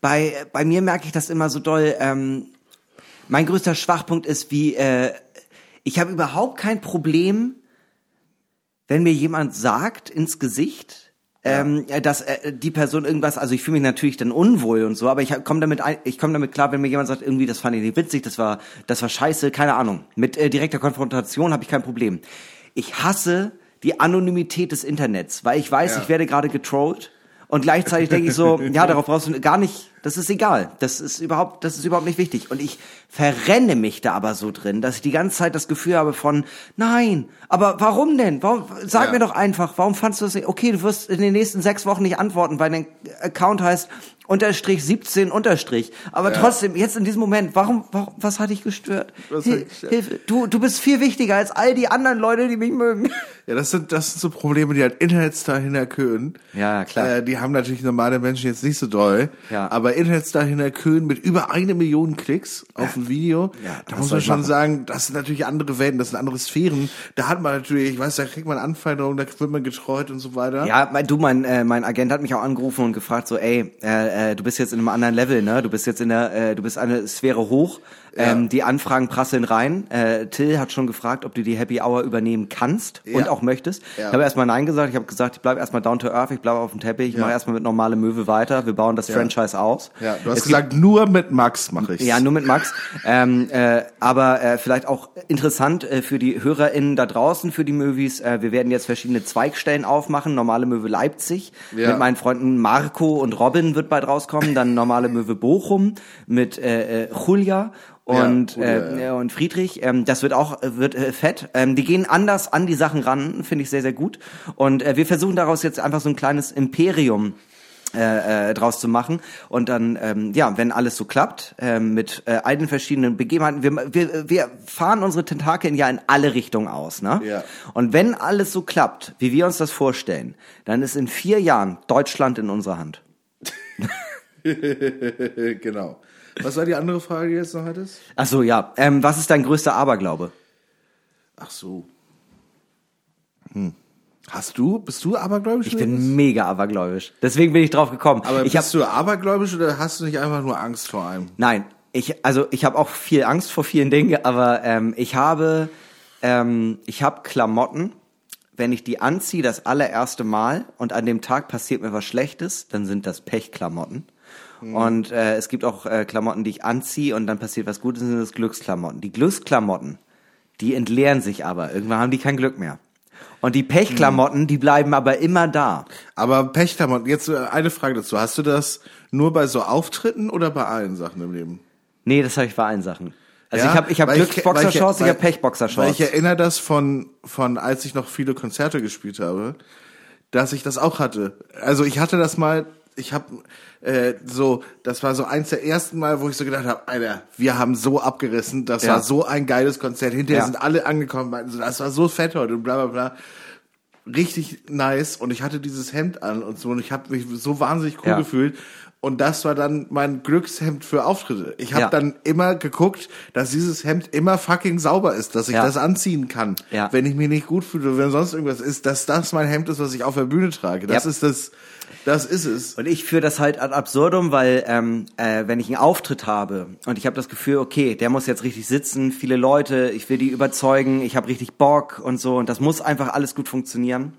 Speaker 3: Bei, bei mir merke ich das immer so doll. Ähm, mein größter Schwachpunkt ist, wie äh, ich habe überhaupt kein Problem, wenn mir jemand sagt ins Gesicht, ähm, äh, dass äh, die Person irgendwas, also ich fühle mich natürlich dann unwohl und so, aber ich komme damit, ein, ich komme damit klar, wenn mir jemand sagt, irgendwie das fand ich nicht witzig, das war, das war scheiße, keine Ahnung. Mit äh, direkter Konfrontation habe ich kein Problem. Ich hasse die Anonymität des Internets, weil ich weiß,
Speaker 2: Ja.
Speaker 3: ich werde gerade getrollt und gleichzeitig denke ich so, ja, darauf brauchst du gar nicht, das ist egal, das ist überhaupt, das ist überhaupt nicht wichtig. Und ich verrenne mich da aber so drin, dass ich die ganze Zeit das Gefühl habe von, nein, aber warum denn? Warum, sag
Speaker 2: Ja.
Speaker 3: mir doch einfach, warum fandst du das, nicht- okay, du wirst in den nächsten sechs Wochen nicht antworten, weil dein Account heißt unterstrich 17 unterstrich. Aber
Speaker 2: Ja.
Speaker 3: trotzdem, jetzt in diesem Moment, warum, warum was hat dich gestört?
Speaker 2: Was
Speaker 3: Hil
Speaker 2: dich gestört?
Speaker 3: Hilfe, du, du bist viel wichtiger als all die anderen Leute, die mich mögen.
Speaker 2: Ja, das sind, das sind so Probleme, die halt Internetstar Hinterköhn.
Speaker 3: Ja, klar.
Speaker 2: Äh, die haben natürlich normale Menschen jetzt nicht so doll.
Speaker 3: Ja.
Speaker 2: Aber Internetstar Hinterkön mit über eine Million Klicks auf ein Video,
Speaker 3: Ja,
Speaker 2: da muss man schon
Speaker 3: machen?
Speaker 2: sagen, das sind natürlich andere Welten, das sind andere Sphären. Da hat man natürlich, ich weiß, da kriegt man Anfeindungen, da wird man getreut und so weiter.
Speaker 3: Ja, mein, du, mein, äh, mein Agent hat mich auch angerufen und gefragt so, ey, äh, äh, du bist jetzt in einem anderen Level, ne? Du bist jetzt in der, äh, du bist eine Sphäre hoch. Ähm, die Anfragen prasseln rein. Äh, Till hat schon gefragt, ob du die Happy Hour übernehmen kannst und
Speaker 2: Ja.
Speaker 3: auch möchtest.
Speaker 2: Ja.
Speaker 3: Ich habe erstmal Nein gesagt. Ich habe gesagt, ich bleib erstmal down to earth, ich bleibe auf dem Teppich, ich mache erstmal mit normale Möwe weiter. Wir bauen das Franchise aus.
Speaker 2: Ja, du hast
Speaker 3: Es gibt-
Speaker 2: gesagt, nur mit Max mache ich's.
Speaker 3: ja, nur mit Max. ähm, äh, aber äh, vielleicht auch interessant äh, für die HörerInnen da draußen, für die Movies. Äh, wir werden jetzt verschiedene Zweigstellen aufmachen. Normale Möwe Leipzig mit meinen Freunden Marco und Robin wird bald rauskommen. Dann normale Möwe Bochum mit äh, äh, Julia. Und,
Speaker 2: Ja, Julia,
Speaker 3: äh, und Friedrich, ähm, das wird auch äh, wird äh, fett. Ähm, die gehen anders an die Sachen ran, finde ich sehr sehr gut. Und äh, wir versuchen daraus jetzt einfach so ein kleines Imperium äh, äh, draus zu machen und dann ähm, ja wenn alles so klappt ähm, mit äh, all den verschiedenen Begebenheiten wir, wir wir fahren unsere Tentakeln ja in alle Richtungen aus ne
Speaker 2: Ja.
Speaker 3: und wenn alles so klappt wie wir uns das vorstellen dann ist in vier Jahren Deutschland in unserer Hand
Speaker 2: genau. Was war die andere Frage, die du jetzt noch hattest?
Speaker 3: ach so ja ähm, was ist dein größter Aberglaube
Speaker 2: Ach so. Hm. Hast du, bist du abergläubisch?
Speaker 3: ich bin mega abergläubisch deswegen bin ich drauf gekommen
Speaker 2: Aber
Speaker 3: ich
Speaker 2: bist du abergläubisch oder hast du nicht einfach nur Angst vor einem?
Speaker 3: Nein, ich also ich habe auch viel Angst vor vielen Dingen, aber ähm, ich habe ähm, ich habe Klamotten. Wenn ich die anziehe das allererste Mal und an dem Tag passiert mir was Schlechtes, dann sind das Pechklamotten. Und äh, es gibt auch äh, Klamotten, die ich anziehe und dann passiert was Gutes, sind das Glücksklamotten. Die Glücksklamotten, die entleeren sich aber. Irgendwann haben die kein Glück mehr. Und die Pechklamotten, die bleiben aber immer da.
Speaker 2: Aber Pechklamotten, jetzt äh, eine Frage dazu. Hast du das nur bei so Auftritten oder bei allen Sachen im Leben?
Speaker 3: Nee, das habe ich bei allen Sachen. Also
Speaker 2: Ja,
Speaker 3: ich habe ich hab Glücksboxershorts, ich,
Speaker 2: weil-
Speaker 3: habe Pechboxershorts.
Speaker 2: Weil ich erinnere das von, von, als ich noch viele Konzerte gespielt habe, dass ich das auch hatte. Also ich hatte das mal, ich habe äh, so, das war so eins der ersten Mal, wo ich so gedacht habe, Alter, wir haben so abgerissen, das
Speaker 3: Ja.
Speaker 2: war so ein geiles Konzert. Hinterher
Speaker 3: Ja.
Speaker 2: sind alle angekommen, meinten so, das war so fett heute und bla bla bla. Richtig nice und ich hatte dieses Hemd an und so und ich habe mich so wahnsinnig cool
Speaker 3: Ja.
Speaker 2: gefühlt. Und das war dann mein Glückshemd für Auftritte. Ich habe
Speaker 3: Ja.
Speaker 2: dann immer geguckt, dass dieses Hemd immer fucking sauber ist, dass ich
Speaker 3: Ja.
Speaker 2: das anziehen kann.
Speaker 3: Ja.
Speaker 2: Wenn ich mich nicht gut fühle, wenn sonst irgendwas ist, dass das mein Hemd ist, was ich auf der Bühne trage. Das ist das, das ist es.
Speaker 3: Und ich führe das halt ad absurdum, weil ähm, äh, wenn ich einen Auftritt habe und ich habe das Gefühl, okay, der muss jetzt richtig sitzen, viele Leute, ich will die überzeugen, ich habe richtig Bock und so und das muss einfach alles gut funktionieren.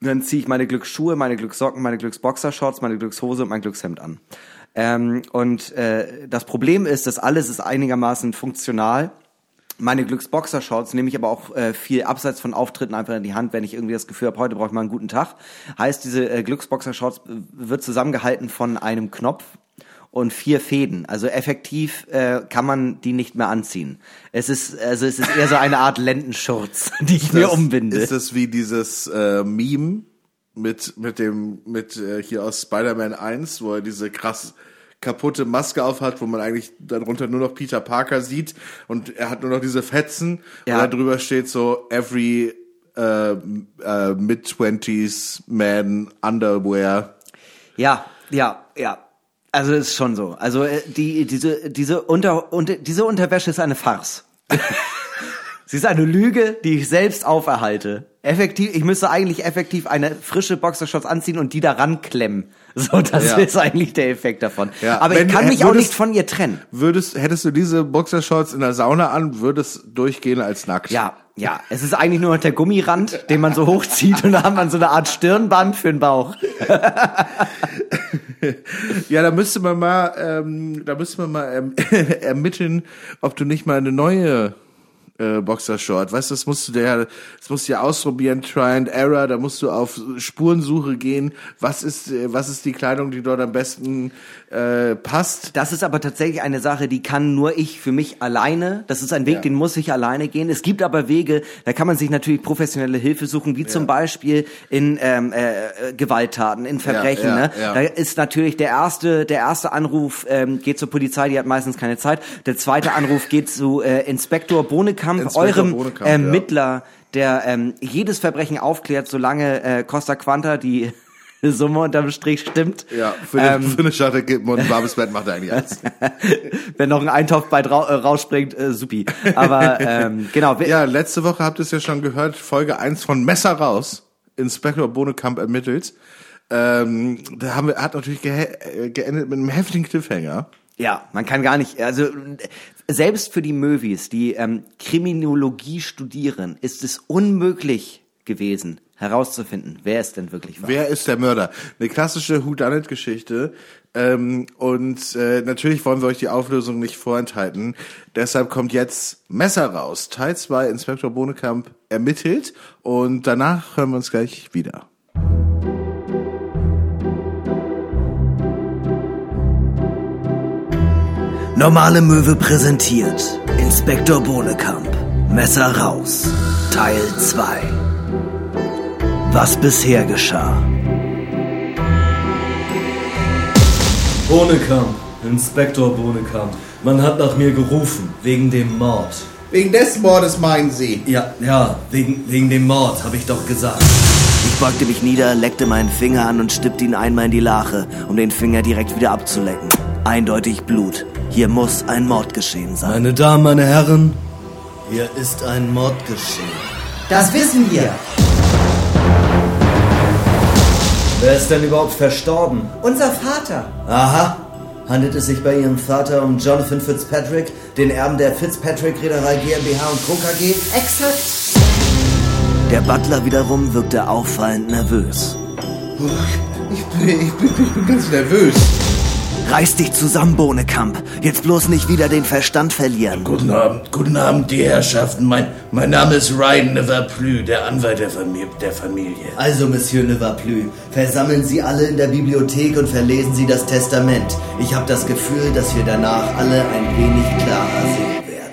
Speaker 3: Dann ziehe ich meine Glücksschuhe, meine Glückssocken, meine Glücksboxershorts, meine Glückshose und mein Glückshemd an. Ähm, und äh, das Problem ist, dass alles ist einigermaßen funktional. Meine Glücksboxershorts nehme ich aber auch äh, viel abseits von Auftritten einfach in die Hand, wenn ich irgendwie das Gefühl habe, heute brauche ich mal einen guten Tag. Heißt, diese äh, Glücksboxershorts äh, wird zusammengehalten von einem Knopf und vier Fäden. Also effektiv äh, kann man die nicht mehr anziehen. Es ist also es ist eher so eine Art Lendenschurz, die ich mir
Speaker 2: das,
Speaker 3: umbinde.
Speaker 2: Ist das wie dieses äh, Meme mit, mit dem, mit äh, hier aus Spider-Man 1, wo er diese krass, kaputte Maske aufhat, wo man eigentlich darunter nur noch Peter Parker sieht und er hat nur noch diese Fetzen
Speaker 4: Ja.
Speaker 2: und da drüber steht so every äh, äh, mid-twenties man underwear.
Speaker 4: Ja, ja, ja. Also ist schon so. Also äh, die diese diese unter, unter diese Unterwäsche ist eine Farce. Sie ist eine Lüge, die ich selbst auferhalte. Effektiv, ich müsste eigentlich effektiv eine frische Boxershorts anziehen und die daran klemmen. So, das
Speaker 2: Ja.
Speaker 4: ist eigentlich der Effekt davon.
Speaker 2: Ja,
Speaker 4: Aber
Speaker 2: wenn-
Speaker 4: ich kann mich auch
Speaker 2: würdest-
Speaker 4: nicht von ihr trennen.
Speaker 2: Würdest, hättest du diese Boxershorts in der Sauna an, würdest durchgehen als nackt.
Speaker 4: Ja, ja. Es ist eigentlich nur noch der Gummirand, den man so hochzieht und da hat man so eine Art Stirnband für den Bauch.
Speaker 2: Ja, da müsste man mal, ähm, da müsste man mal ähm, ermitteln, ob du nicht mal eine neue äh, Boxershort, weißt du, das musst du der, das musst du ja ausprobieren, Try and Error, da musst du auf Spurensuche gehen, was ist, äh, was ist die Kleidung, die dort am besten äh, passt.
Speaker 4: Das ist aber tatsächlich eine Sache, die kann nur ich für mich alleine. Das ist ein Weg,
Speaker 2: Ja.
Speaker 4: den muss ich alleine gehen. Es gibt aber Wege, da kann man sich natürlich professionelle Hilfe suchen, wie zum Beispiel in ähm, äh, Gewalttaten, in Verbrechen.
Speaker 2: ja,
Speaker 4: ne?
Speaker 2: ja.
Speaker 4: Da ist natürlich der erste, der erste Anruf ähm, geht zur Polizei, die hat meistens keine Zeit. Der zweite Anruf geht zu äh, Inspektor Bonekamp,
Speaker 2: Inspektor
Speaker 4: eurem
Speaker 2: Bonekamp,
Speaker 4: Ermittler, der ähm, jedes Verbrechen aufklärt, solange äh, Costa Quanta die Summe unterm Strich stimmt.
Speaker 2: Ja, für, eine,
Speaker 4: Ähm,
Speaker 2: für eine Scharte Kippen und ein warmes Bett macht er eigentlich alles.
Speaker 4: Wenn noch ein Eintopf bei drau äh, rausspringt, äh, supi. Aber ähm, genau,
Speaker 2: Ja, letzte Woche habt ihr es ja schon gehört, Folge 1 von Messer raus, Inspektor Bonekamp ermittelt. Ähm, da haben wir, hat natürlich gehe äh, geendet mit einem heftigen Cliffhanger.
Speaker 4: ja, man kann gar nicht, also selbst für die Movies, die ähm, Kriminologie studieren, ist es unmöglich gewesen, herauszufinden, wer es denn wirklich war.
Speaker 2: Wer ist der Mörder? Eine klassische Whodunit-Geschichte. Ähm, und äh, natürlich wollen wir euch die Auflösung nicht vorenthalten. Deshalb kommt jetzt Messer raus. Teil 2, Inspektor Bonekamp ermittelt. Und danach hören wir uns gleich wieder.
Speaker 5: Normale Möwe präsentiert Inspektor Bohnekamp. Messer raus. Teil 2. Was bisher geschah.
Speaker 3: Bohnekamp, Inspektor Bohnekamp. Man hat nach mir gerufen, wegen dem Mord.
Speaker 6: Wegen des Mordes meinen Sie?
Speaker 3: Ja, ja, wegen, wegen dem Mord, habe ich doch gesagt.
Speaker 5: Ich beugte mich nieder, leckte meinen Finger an und stippte ihn einmal in die Lache, um den Finger direkt wieder abzulecken. Eindeutig Blut. Hier muss ein Mord geschehen sein.
Speaker 3: Meine Damen, meine Herren, hier ist ein Mord geschehen.
Speaker 4: Das wissen wir.
Speaker 3: Wer ist denn überhaupt verstorben?
Speaker 4: Unser Vater.
Speaker 3: Aha. Handelt es sich bei Ihrem Vater um Jonathan Fitzpatrick, den Erben der Fitzpatrick Reederei GmbH und Co. KG?
Speaker 4: Exakt.
Speaker 5: Der Butler wiederum wirkte auffallend nervös.
Speaker 6: Ich bin, ich bin, ich bin ganz nervös.
Speaker 5: Reiß dich zusammen, Bohnekamp. Jetzt bloß nicht wieder den Verstand verlieren.
Speaker 6: Guten Abend, guten Abend, die Herrschaften. Mein, mein Name ist Ryan Neverplü, der Anwalt der, Famili der Familie.
Speaker 3: Also, Monsieur Nevaplü, versammeln Sie alle in der Bibliothek und verlesen Sie das Testament. Ich habe das Gefühl, dass wir danach alle ein wenig klarer sehen werden.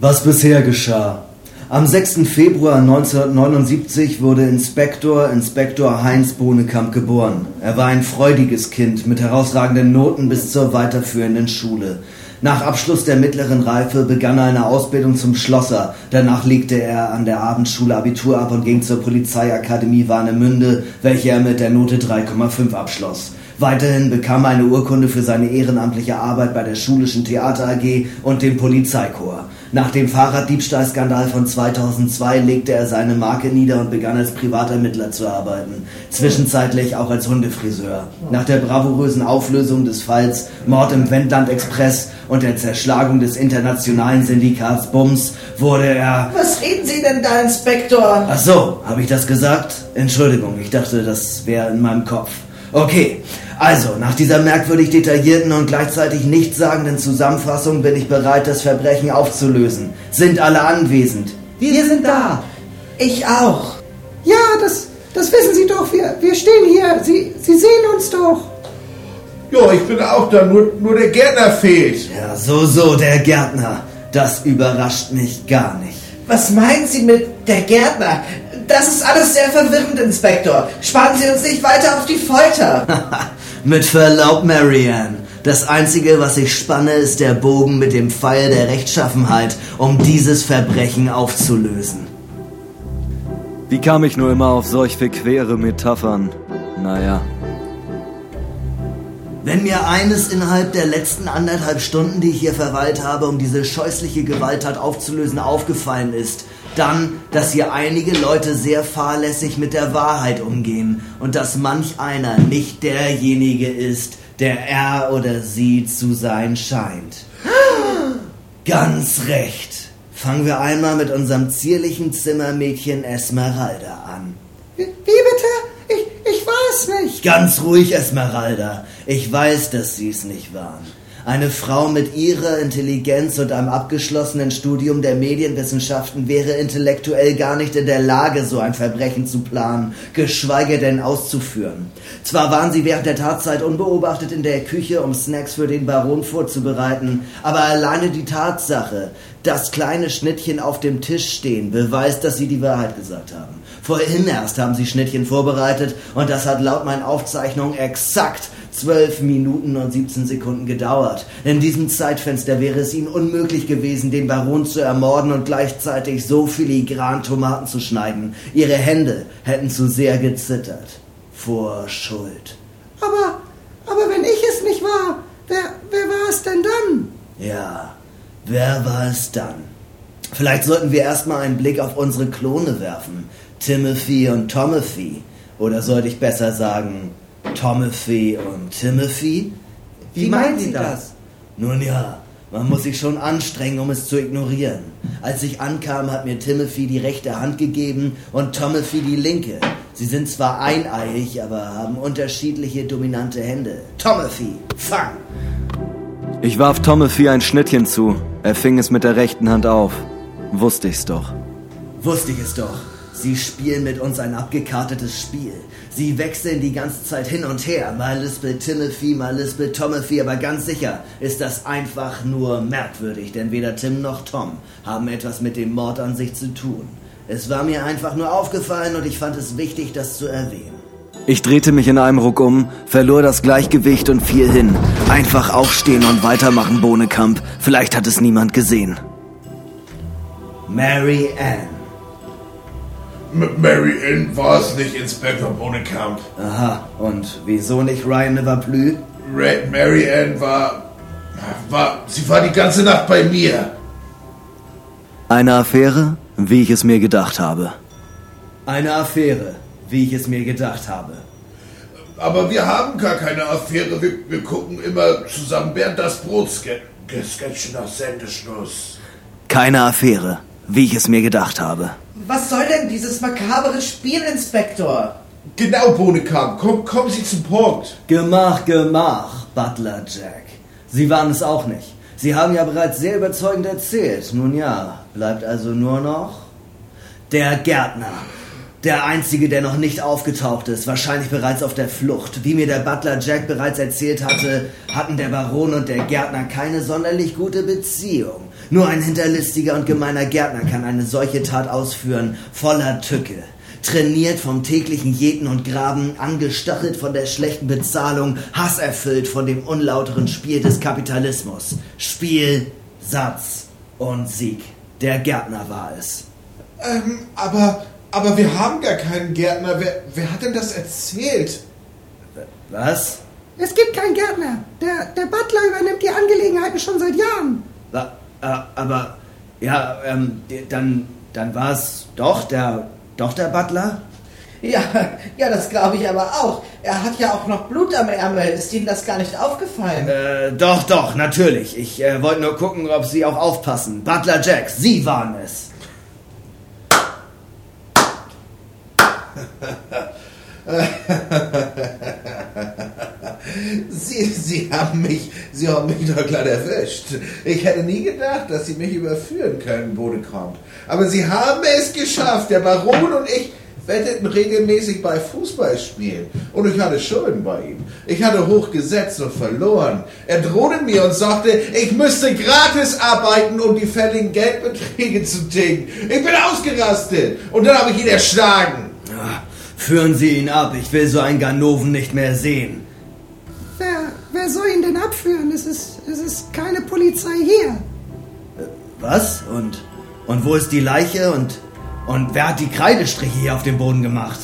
Speaker 3: Was bisher geschah. Am 6. Februar 1979 wurde Inspektor Inspektor Heinz Bohnekamp geboren. Er war ein freudiges Kind mit herausragenden Noten bis zur weiterführenden Schule. Nach Abschluss der mittleren Reife begann er eine Ausbildung zum Schlosser. Danach legte er an der Abendschule Abitur ab und ging zur Polizeiakademie Warnemünde, welche er mit der Note 3,5 abschloss. Weiterhin bekam er eine Urkunde für seine ehrenamtliche Arbeit bei der Schulischen Theater AG und dem Polizeichor. Nach dem Fahrraddiebstahlskandal von 2002 legte er seine Marke nieder und begann als Privatermittler zu arbeiten. Zwischenzeitlich auch als Hundefriseur. Nach der bravourösen Auflösung des Falls Mord im Wendland Express und der Zerschlagung des internationalen Syndikats Bums wurde er
Speaker 7: Was reden Sie denn da, Inspektor?
Speaker 3: Ach so, habe ich das gesagt? Entschuldigung, ich dachte, das wäre in meinem Kopf. Okay, also, nach dieser merkwürdig detaillierten und gleichzeitig nichtssagenden Zusammenfassung bin ich bereit, das Verbrechen aufzulösen. Sind alle anwesend?
Speaker 7: Wir sind da. Ich auch.
Speaker 8: Ja, das, das wissen Sie doch. Wir, wir stehen hier. Sie, Sie sehen uns doch.
Speaker 6: Ja, ich bin auch da, nur, nur der Gärtner fehlt.
Speaker 3: Ja, so, so, der Gärtner. Das überrascht mich gar nicht.
Speaker 7: Was meinen Sie mit der Gärtner? Das ist alles sehr verwirrend, Inspektor. Sparen Sie uns nicht weiter auf die Folter.
Speaker 3: Mit Verlaub, Marianne. Das Einzige, was ich spanne, ist der Bogen mit dem Pfeil der Rechtschaffenheit, um dieses Verbrechen aufzulösen.
Speaker 9: Wie kam ich nur immer auf solch verquere Metaphern? Naja.
Speaker 3: Wenn mir eines innerhalb der letzten anderthalb Stunden, die ich hier verweilt habe, um diese scheußliche Gewalttat aufzulösen, aufgefallen ist, dann, dass hier einige Leute sehr fahrlässig mit der Wahrheit umgehen und dass manch einer nicht derjenige ist, der er oder sie zu sein scheint. Ganz recht. Fangen wir einmal mit unserem zierlichen Zimmermädchen Esmeralda an.
Speaker 7: Wie, wie bitte? Ich, ich weiß nicht.
Speaker 3: Ganz ruhig, Esmeralda. Ich weiß, dass Sie es nicht waren. Eine Frau mit ihrer Intelligenz und einem abgeschlossenen Studium der Medienwissenschaften wäre intellektuell gar nicht in der Lage, so ein Verbrechen zu planen, geschweige denn auszuführen. Zwar waren sie während der Tatzeit unbeobachtet in der Küche, um Snacks für den Baron vorzubereiten, aber alleine die Tatsache, das kleine Schnittchen auf dem Tisch stehen, beweist, dass sie die Wahrheit gesagt haben. Vorhin erst haben sie Schnittchen vorbereitet und das hat laut meinen Aufzeichnungen exakt 12 Minuten und 17 Sekunden gedauert. In diesem Zeitfenster wäre es ihnen unmöglich gewesen, den Baron zu ermorden und gleichzeitig so filigran Tomaten zu schneiden. Ihre Hände hätten zu sehr gezittert. Vor Schuld.
Speaker 7: Aber, aber wenn ich es nicht war, wer, wer war es denn dann?
Speaker 3: Ja, wer war es dann? Vielleicht sollten wir erstmal einen Blick auf unsere Klone werfen. Timothy und Tomothy. Oder sollte ich besser sagen, Tomothy und Timothy?
Speaker 7: Wie meinen Sie das?
Speaker 3: Nun ja, man muss sich schon anstrengen, um es zu ignorieren. Als ich ankam, hat mir Timothy die rechte Hand gegeben und Tomothy die linke. Sie sind zwar eineiig, aber haben unterschiedliche dominante Hände. Tomothy, fang!
Speaker 9: Ich warf Tomothy ein Schnittchen zu. Er fing es mit der rechten Hand auf. Wusste ich's doch.
Speaker 3: Wusste ich es doch. Sie spielen mit uns ein abgekartetes Spiel. Sie wechseln die ganze Zeit hin und her. Mal lispelt Timothy, mal lispelt Tomothy, aber ganz sicher ist das einfach nur merkwürdig, denn weder Tim noch Tom haben etwas mit dem Mord an sich zu tun. Es war mir einfach nur aufgefallen und ich fand es wichtig, das zu erwähnen.
Speaker 9: Ich drehte mich in einem Ruck um, verlor das Gleichgewicht und fiel hin. Einfach aufstehen und weitermachen, Bohnekamp. Vielleicht hat es niemand gesehen.
Speaker 3: Mary Ann.
Speaker 2: Mit Mary Ann war es nicht Inspektor Bonekamp.
Speaker 3: Aha, und wieso nicht Ryan Neverplü?
Speaker 2: Red Mary Ann war, war. Sie war die ganze Nacht bei mir.
Speaker 9: Eine Affäre, wie ich es mir gedacht habe.
Speaker 3: Eine Affäre, wie ich es mir gedacht habe.
Speaker 2: Aber wir haben gar keine Affäre. Wir, wir gucken immer zusammen Bernd das Brot ske- Sketch nach Sendeschluss.
Speaker 9: Keine Affäre, wie ich es mir gedacht habe.
Speaker 7: Was soll denn dieses makabere Spiel, Inspektor?
Speaker 2: Genau, Bonekamp. Komm, kommen Sie zum Punkt.
Speaker 3: Gemach, gemach, Butler Jack. Sie waren es auch nicht. Sie haben ja bereits sehr überzeugend erzählt. Nun ja, bleibt also nur noch der Gärtner. Der einzige, der noch nicht aufgetaucht ist, wahrscheinlich bereits auf der Flucht. Wie mir der Butler Jack bereits erzählt hatte, hatten der Baron und der Gärtner keine sonderlich gute Beziehung. Nur ein hinterlistiger und gemeiner Gärtner kann eine solche Tat ausführen, voller Tücke. Trainiert vom täglichen Jäten und Graben, angestachelt von der schlechten Bezahlung, hasserfüllt von dem unlauteren Spiel des Kapitalismus. Spiel, Satz und Sieg. Der Gärtner war es.
Speaker 2: Ähm, aber, aber wir haben gar keinen Gärtner. Wer, wer hat denn das erzählt?
Speaker 3: Was?
Speaker 7: Es gibt keinen Gärtner. Der, der Butler übernimmt die Angelegenheiten schon seit Jahren.
Speaker 3: Wa- aber, ja, ähm, dann, dann war es doch der, doch der Butler?
Speaker 7: Ja, ja, das glaube ich aber auch. Er hat ja auch noch Blut am Ärmel. Ist Ihnen das gar nicht aufgefallen?
Speaker 3: Äh, doch, doch, natürlich. Ich äh, wollte nur gucken, ob Sie auch aufpassen. Butler Jack, Sie waren es.
Speaker 2: Sie, Sie haben mich, Sie haben mich doch glatt erwischt. Ich hätte nie gedacht, dass Sie mich überführen können, Bodekamp. Aber Sie haben es geschafft. Der Baron und ich, wetteten regelmäßig bei Fußballspielen. Und ich hatte Schulden bei ihm. Ich hatte hochgesetzt und verloren. Er drohte mir und sagte, ich müsste gratis arbeiten, um die fälligen Geldbeträge zu tilgen. Ich bin ausgerastet. Und dann habe ich ihn erschlagen.
Speaker 10: Führen Sie ihn ab, ich will so einen Ganoven nicht mehr sehen.
Speaker 11: Wer, soll ihn denn abführen? Es ist, es ist keine Polizei hier.
Speaker 10: Was? Und, und wo ist die Leiche? Und, und wer hat die Kreidestriche hier auf dem Boden gemacht?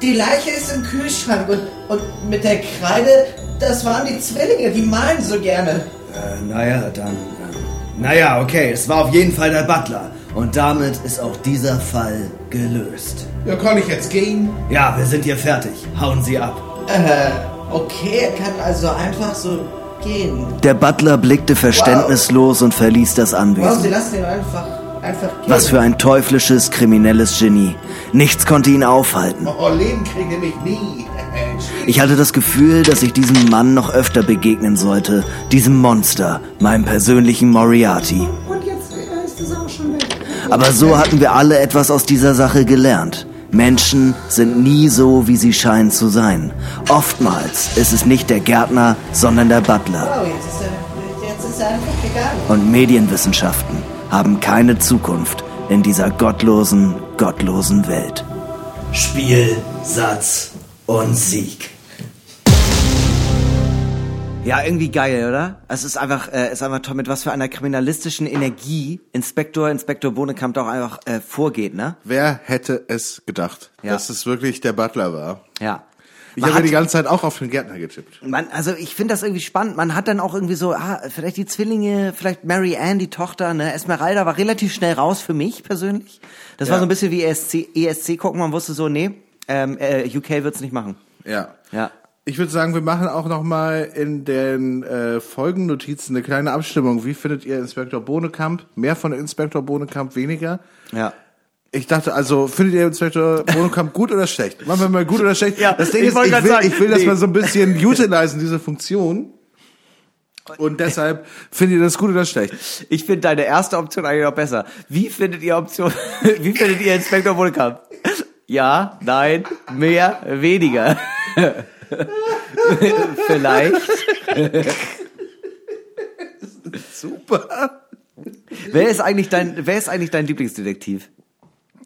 Speaker 7: Die Leiche ist im Kühlschrank und, und mit der Kreide, das waren die Zwillinge, die malen so gerne.
Speaker 10: Äh, naja, dann. Äh, naja, okay, es war auf jeden Fall der Butler. Und damit ist auch dieser Fall gelöst.
Speaker 2: Ja, kann ich jetzt gehen?
Speaker 10: Ja, wir sind hier fertig. Hauen Sie ab.
Speaker 7: Äh, okay, er kann also einfach so gehen.
Speaker 12: Der Butler blickte verständnislos und verließ das
Speaker 7: Wow,
Speaker 12: Anwesen.
Speaker 7: sie lassen ihn einfach, einfach gehen.
Speaker 12: Was für ein teuflisches, kriminelles Genie. Nichts konnte ihn aufhalten.
Speaker 2: Oh, Leben kriegt ihr mich nie.
Speaker 12: Ich hatte das Gefühl, dass ich diesem Mann noch öfter begegnen sollte. Diesem Monster, meinem persönlichen Moriarty.
Speaker 11: Und jetzt äh, ist es auch schon weg.
Speaker 12: Aber so hatten wir alle etwas aus dieser Sache gelernt. Menschen sind nie so, wie sie scheinen zu sein. Oftmals ist es nicht der Gärtner, sondern der Butler.
Speaker 7: Er, er gegangen.
Speaker 12: Und Medienwissenschaften haben keine Zukunft in dieser gottlosen, gottlosen Welt.
Speaker 10: Spiel, Satz und Sieg.
Speaker 3: Ja, irgendwie geil, oder? Es ist einfach, äh, ist einfach toll, mit was für einer kriminalistischen Energie Inspektor, Inspektor Bohnekamp auch einfach äh, vorgeht, ne?
Speaker 2: Wer hätte es gedacht,
Speaker 3: Ja.
Speaker 2: dass es wirklich der Butler war?
Speaker 3: Ja.
Speaker 2: Ich
Speaker 3: Man
Speaker 2: habe
Speaker 3: hat-
Speaker 2: die ganze Zeit auch auf den Gärtner getippt.
Speaker 3: Man, also ich finde das irgendwie spannend. Man hat dann auch irgendwie so, ah, vielleicht die Zwillinge, vielleicht Mary Ann, die Tochter, ne? Esmeralda war relativ schnell raus für mich persönlich. Das war
Speaker 2: Ja.
Speaker 3: so ein bisschen wie ESC, ESC gucken. Man wusste so, nee, ähm, äh, UK wird's nicht machen.
Speaker 2: Ja.
Speaker 3: Ja.
Speaker 2: Ich würde sagen, wir machen auch noch mal in den äh, Folgennotizen eine kleine Abstimmung. Wie findet ihr Inspektor Bohnekamp? Mehr von Inspektor Bohnekamp, weniger?
Speaker 3: Ja.
Speaker 2: Ich dachte also, findet ihr Inspektor Bohnekamp gut oder schlecht? Machen wir mal gut oder schlecht?
Speaker 3: Ja,
Speaker 2: das Ding
Speaker 3: ich
Speaker 2: ist, ich will,
Speaker 3: sagen,
Speaker 2: ich will, dass
Speaker 3: nee.
Speaker 2: wir so ein bisschen utilisen, diese Funktion. Und deshalb, findet ihr das gut oder schlecht?
Speaker 3: Ich finde deine erste Option eigentlich noch besser. Wie findet ihr Option, wie findet ihr Inspektor Bohnekamp? Ja, nein, mehr, weniger. Vielleicht.
Speaker 2: Super.
Speaker 3: Wer ist eigentlich dein, wer ist eigentlich dein Lieblingsdetektiv?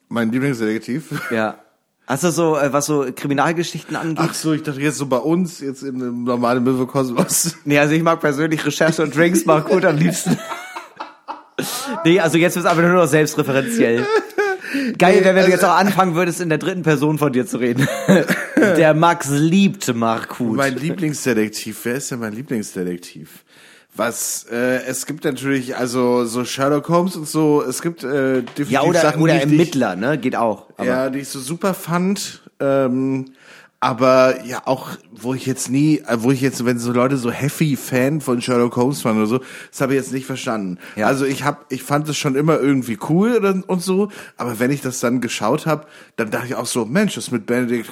Speaker 2: Mein Lieblingsdetektiv.
Speaker 3: Ja. Hast du so, äh, was so Kriminalgeschichten angeht?
Speaker 2: Ach so, ich dachte jetzt so bei uns, jetzt im normalen Möwekosmos.
Speaker 3: Nee, also ich mag persönlich Recherche und Drinks mag gut am liebsten. nee, also jetzt wird's aber nur noch selbstreferenziell. Geil wäre, wenn du jetzt auch anfangen würdest, in der dritten Person von dir zu reden. der Max liebt Markut.
Speaker 2: Mein Lieblingsdetektiv, wer ist denn mein Lieblingsdetektiv? Was, äh, es gibt natürlich, also so Sherlock Holmes und so, es gibt äh, definitiv
Speaker 3: ja, oder,
Speaker 2: Sachen,
Speaker 3: oder
Speaker 2: die ich,
Speaker 3: Ermittler, ne? Geht auch. Aber
Speaker 2: ja, die ich so super fand. Ähm, aber ja, auch, wo ich jetzt nie, äh, wo ich jetzt, wenn so Leute so heavy Fan von Sherlock Holmes waren oder so, das habe ich jetzt nicht verstanden.
Speaker 3: Ja.
Speaker 2: Also ich hab, ich fand es schon immer irgendwie cool und so, aber wenn ich das dann geschaut habe, dann dachte ich auch so, Mensch, das mit Benedict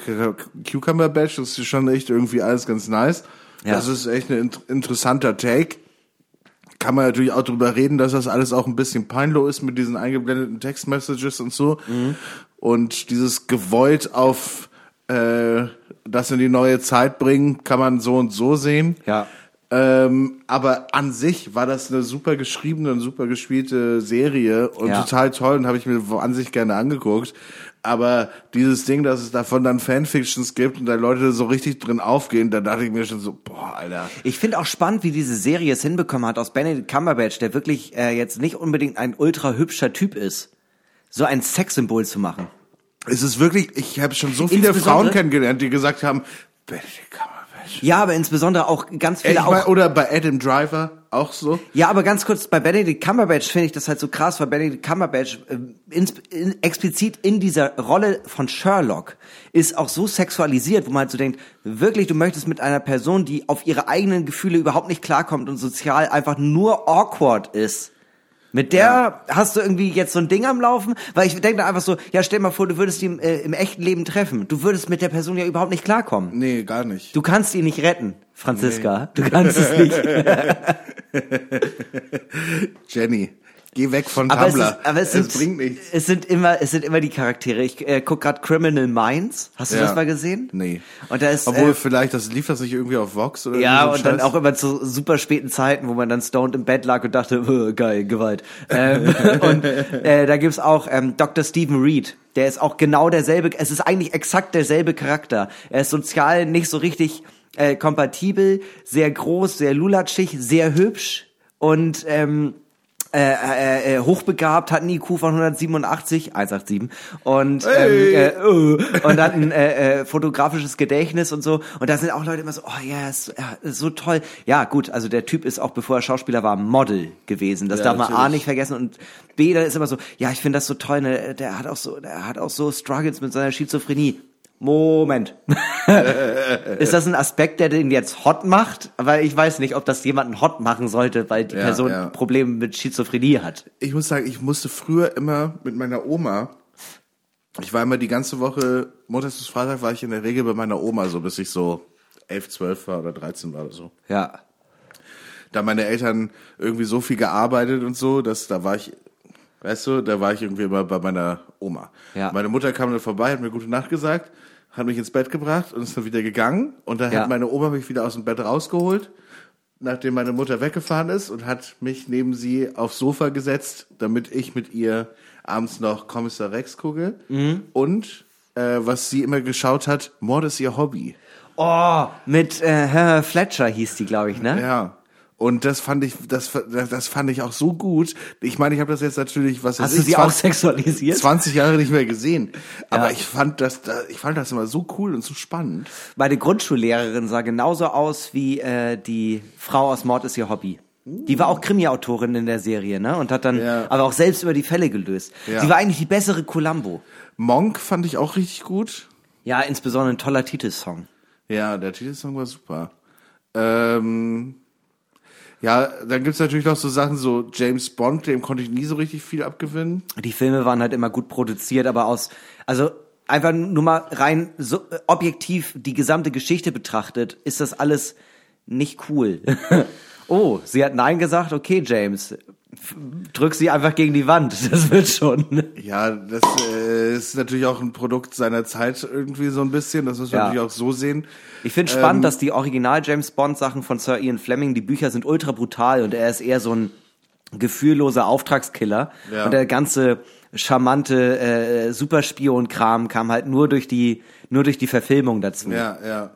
Speaker 2: Cucumberbatch, das ist schon echt irgendwie alles ganz nice.
Speaker 3: Ja.
Speaker 2: Das ist echt ein int- interessanter Take kann man natürlich auch drüber reden, dass das alles auch ein bisschen peinlich ist mit diesen eingeblendeten Textmessages und so. Und dieses gewollt auf äh, das in die neue Zeit bringen, kann man so und so sehen.
Speaker 3: Ja.
Speaker 2: Ähm, aber an sich war das eine super geschriebene und super gespielte Serie und
Speaker 3: Ja.
Speaker 2: total toll und habe ich mir an sich gerne angeguckt. Aber dieses Ding, dass es davon dann Fanfictions gibt und da Leute so richtig drin aufgehen, da dachte ich mir schon so, boah, Alter.
Speaker 3: Ich finde auch spannend, wie diese Serie es hinbekommen hat aus Benedict Cumberbatch, der wirklich äh, jetzt nicht unbedingt ein ultra hübscher Typ ist, so ein Sexsymbol zu machen.
Speaker 2: Es ist wirklich, ich habe schon so viele Frauen kennengelernt, die gesagt haben, Benedict Cumberbatch.
Speaker 3: Ja, aber insbesondere auch ganz viele
Speaker 2: ich mein,
Speaker 3: auch.
Speaker 2: oder bei Adam Driver auch so.
Speaker 3: Ja, aber ganz kurz, bei Benedict Cumberbatch finde ich das halt so krass, weil Benedict Cumberbatch äh, ins, in, explizit in dieser Rolle von Sherlock ist auch so sexualisiert, wo man halt so denkt, wirklich, du möchtest mit einer Person, die auf ihre eigenen Gefühle überhaupt nicht klarkommt und sozial einfach nur awkward ist. Mit der hast du irgendwie jetzt so ein Ding am Laufen, weil ich denke da einfach so, ja, stell mal vor, du würdest ihn äh, im echten Leben treffen. Du würdest mit der Person ja überhaupt nicht klarkommen.
Speaker 2: Nee, gar nicht.
Speaker 3: Du kannst ihn nicht retten, Franziska. Du kannst es nicht.
Speaker 2: Jenny. Geh weg von
Speaker 3: Aber es,
Speaker 2: Tumblr.
Speaker 3: ist, aber es, sind,
Speaker 2: bringt nichts.
Speaker 3: es sind immer, es sind immer die Charaktere. Ich äh, guck gerade Criminal Minds. Hast du
Speaker 2: Ja.
Speaker 3: das mal gesehen?
Speaker 2: Nee.
Speaker 3: Und da ist
Speaker 2: Obwohl
Speaker 3: äh,
Speaker 2: vielleicht, das lief das nicht irgendwie auf Vox oder
Speaker 3: ja
Speaker 2: so
Speaker 3: und dann
Speaker 2: Scheiß?
Speaker 3: auch immer zu super späten Zeiten, wo man dann stoned im Bett lag und dachte, geil, Gewalt. Ähm, und äh, da gibt's auch ähm, Dr. Stephen Reed. Der ist auch genau derselbe. Es ist eigentlich exakt derselbe Charakter. Er ist sozial nicht so richtig äh, kompatibel, sehr groß, sehr lulatschig, sehr hübsch und ähm, äh, äh, äh, hochbegabt, hat einen IQ von 187, 187 und ähm, äh, äh, und hat ein äh, äh, fotografisches Gedächtnis und so und da sind auch Leute immer so, oh ja, ist so toll. Ja, gut, also der Typ ist auch bevor er Schauspieler war Model gewesen. Das
Speaker 2: Ja,
Speaker 3: darf man A
Speaker 2: natürlich.
Speaker 3: nicht vergessen und B, da ist immer so, ja, ich finde das so toll, ne, der hat auch so, der hat auch so Struggles mit seiner Schizophrenie. Moment. ist das ein Aspekt, der den jetzt hot macht? Weil ich weiß nicht, ob das jemanden hot machen sollte, weil die
Speaker 2: Ja,
Speaker 3: Person
Speaker 2: ja.
Speaker 3: Probleme mit Schizophrenie hat.
Speaker 2: ich muss sagen, ich musste früher immer mit meiner Oma, ich war immer die ganze Woche, montags bis Freitag war ich in der Regel bei meiner Oma, so bis ich so elf, zwölf war oder 13 war oder so.
Speaker 3: Ja.
Speaker 2: Da meine Eltern irgendwie so viel gearbeitet und so, dass da war ich, weißt du, da war ich irgendwie immer bei meiner Oma.
Speaker 3: Ja.
Speaker 2: Meine Mutter kam dann vorbei, hat mir gute Nacht gesagt, hat mich ins Bett gebracht und ist dann wieder gegangen und dann
Speaker 3: Ja.
Speaker 2: hat meine Oma mich wieder aus dem Bett rausgeholt, nachdem meine Mutter weggefahren ist und hat mich neben sie aufs Sofa gesetzt, damit ich mit ihr abends noch Kommissar Rex gucke
Speaker 3: Mhm.
Speaker 2: und äh, was sie immer geschaut hat, Mord ist ihr Hobby.
Speaker 3: Oh, mit äh, Herr Fletcher hieß die, glaube ich, ne?
Speaker 2: Ja. Und das fand ich, das, das fand ich auch so gut. Ich meine, ich habe das jetzt natürlich, was
Speaker 3: Hast du sie auch
Speaker 2: 20
Speaker 3: sexualisiert?
Speaker 2: 20 Jahre nicht mehr gesehen. Aber
Speaker 3: Ja.
Speaker 2: ich fand das, da- ich fand das immer so cool und so spannend.
Speaker 3: Meine Grundschullehrerin sah genauso aus wie äh, die Frau aus Mord ist ihr Hobby. Die war auch Krimi-Autorin in der Serie, ne? Und hat dann
Speaker 2: Ja.
Speaker 3: aber auch selbst über die Fälle gelöst.
Speaker 2: Ja.
Speaker 3: Sie war eigentlich die bessere Columbo.
Speaker 2: Monk fand ich auch richtig gut.
Speaker 3: Ja, insbesondere ein toller Titelsong.
Speaker 2: Ja, der Titelsong war super. Ähm, ja, dann gibt's natürlich noch so Sachen, so James Bond, dem konnte ich nie so richtig viel abgewinnen.
Speaker 3: Die Filme waren halt immer gut produziert, aber aus, also einfach nur mal rein so, äh, objektiv die gesamte Geschichte betrachtet, ist das alles nicht cool. oh, sie hat Nein gesagt, okay, James. Drück sie einfach gegen die Wand, das wird schon.
Speaker 2: Ja, das äh, ist natürlich auch ein Produkt seiner Zeit irgendwie so ein bisschen. Das muss man
Speaker 3: Ja.
Speaker 2: natürlich auch so sehen.
Speaker 3: Ich finde
Speaker 2: Ähm,
Speaker 3: spannend, dass die Original James Bond Sachen von Sir Ian Fleming, die Bücher sind ultra brutal und er ist eher so ein gefühlloser Auftragskiller
Speaker 2: Ja.
Speaker 3: und der ganze charmante äh, Superspion-Kram kam halt nur durch die nur durch die Verfilmung dazu.
Speaker 2: Ja, ja.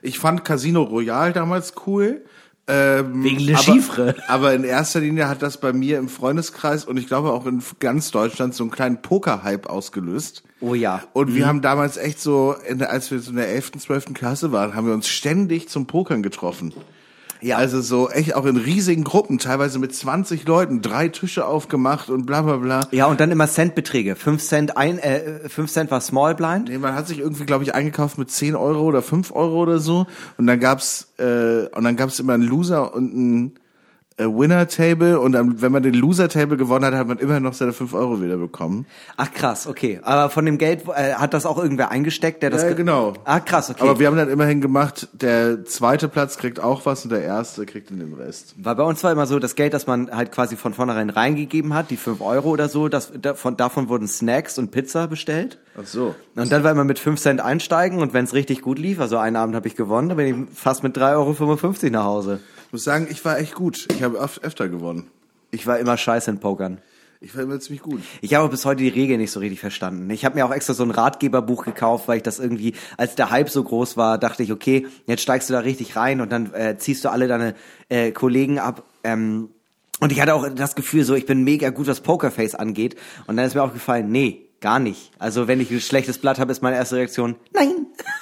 Speaker 2: Ich fand Casino Royale damals cool. Ähm,
Speaker 3: Wegen Le
Speaker 2: aber,
Speaker 3: Chiffre.
Speaker 2: Aber in erster Linie hat das bei mir im Freundeskreis und ich glaube auch in ganz Deutschland so einen kleinen Poker-Hype ausgelöst.
Speaker 3: Oh ja.
Speaker 2: Und wir haben damals echt so, der, als wir so in der 11., 12. Klasse waren, haben wir uns ständig zum Pokern getroffen. Ja. Also so echt auch in riesigen Gruppen, teilweise mit 20 Leuten, drei Tische aufgemacht und bla bla bla.
Speaker 3: Ja, und dann immer Centbeträge. Fünf Cent ein, äh, fünf Cent war Small Blind.
Speaker 2: Nee, man hat sich irgendwie, glaube ich, eingekauft mit 10 Euro oder 5 Euro oder so. Und dann gab's äh, und dann gab's immer einen Loser und einen äh, Winner-Table. Und dann, wenn man den Loser-Table gewonnen hat, hat man immer noch seine 5 Euro wieder bekommen.
Speaker 3: Ach krass, okay. Aber von dem Geld äh, hat das auch irgendwer eingesteckt, der das
Speaker 2: Ja,
Speaker 3: ge-
Speaker 2: genau.
Speaker 3: Ah krass, okay.
Speaker 2: Aber wir haben dann immerhin gemacht, der zweite Platz kriegt auch was und der erste kriegt dann den Rest.
Speaker 3: Weil bei uns war immer so, das Geld, das man halt quasi von vornherein reingegeben hat, die fünf Euro oder so, das, davon, davon wurden Snacks und Pizza bestellt.
Speaker 2: Ach so.
Speaker 3: Und dann war immer mit fünf Cent einsteigen und wenn es richtig gut lief, also einen Abend habe ich gewonnen, dann bin ich fast mit 3,55 Euro nach Hause.
Speaker 2: Ich muss sagen, ich war echt gut. Ich habe öfter gewonnen.
Speaker 3: Ich war immer scheiße in Pokern.
Speaker 2: Ich war immer ziemlich gut.
Speaker 3: Ich habe bis heute die Regeln nicht so richtig verstanden. Ich habe mir auch extra so ein Ratgeberbuch gekauft, weil ich das irgendwie, als der Hype so groß war, dachte ich, okay, jetzt steigst du da richtig rein und dann äh, ziehst du alle deine äh, Kollegen ab. Ähm, und ich hatte auch das Gefühl, so ich bin mega gut, was Pokerface angeht. Und dann ist mir aufgefallen, nee, gar nicht. Also wenn ich ein schlechtes Blatt habe, ist meine erste Reaktion, nein.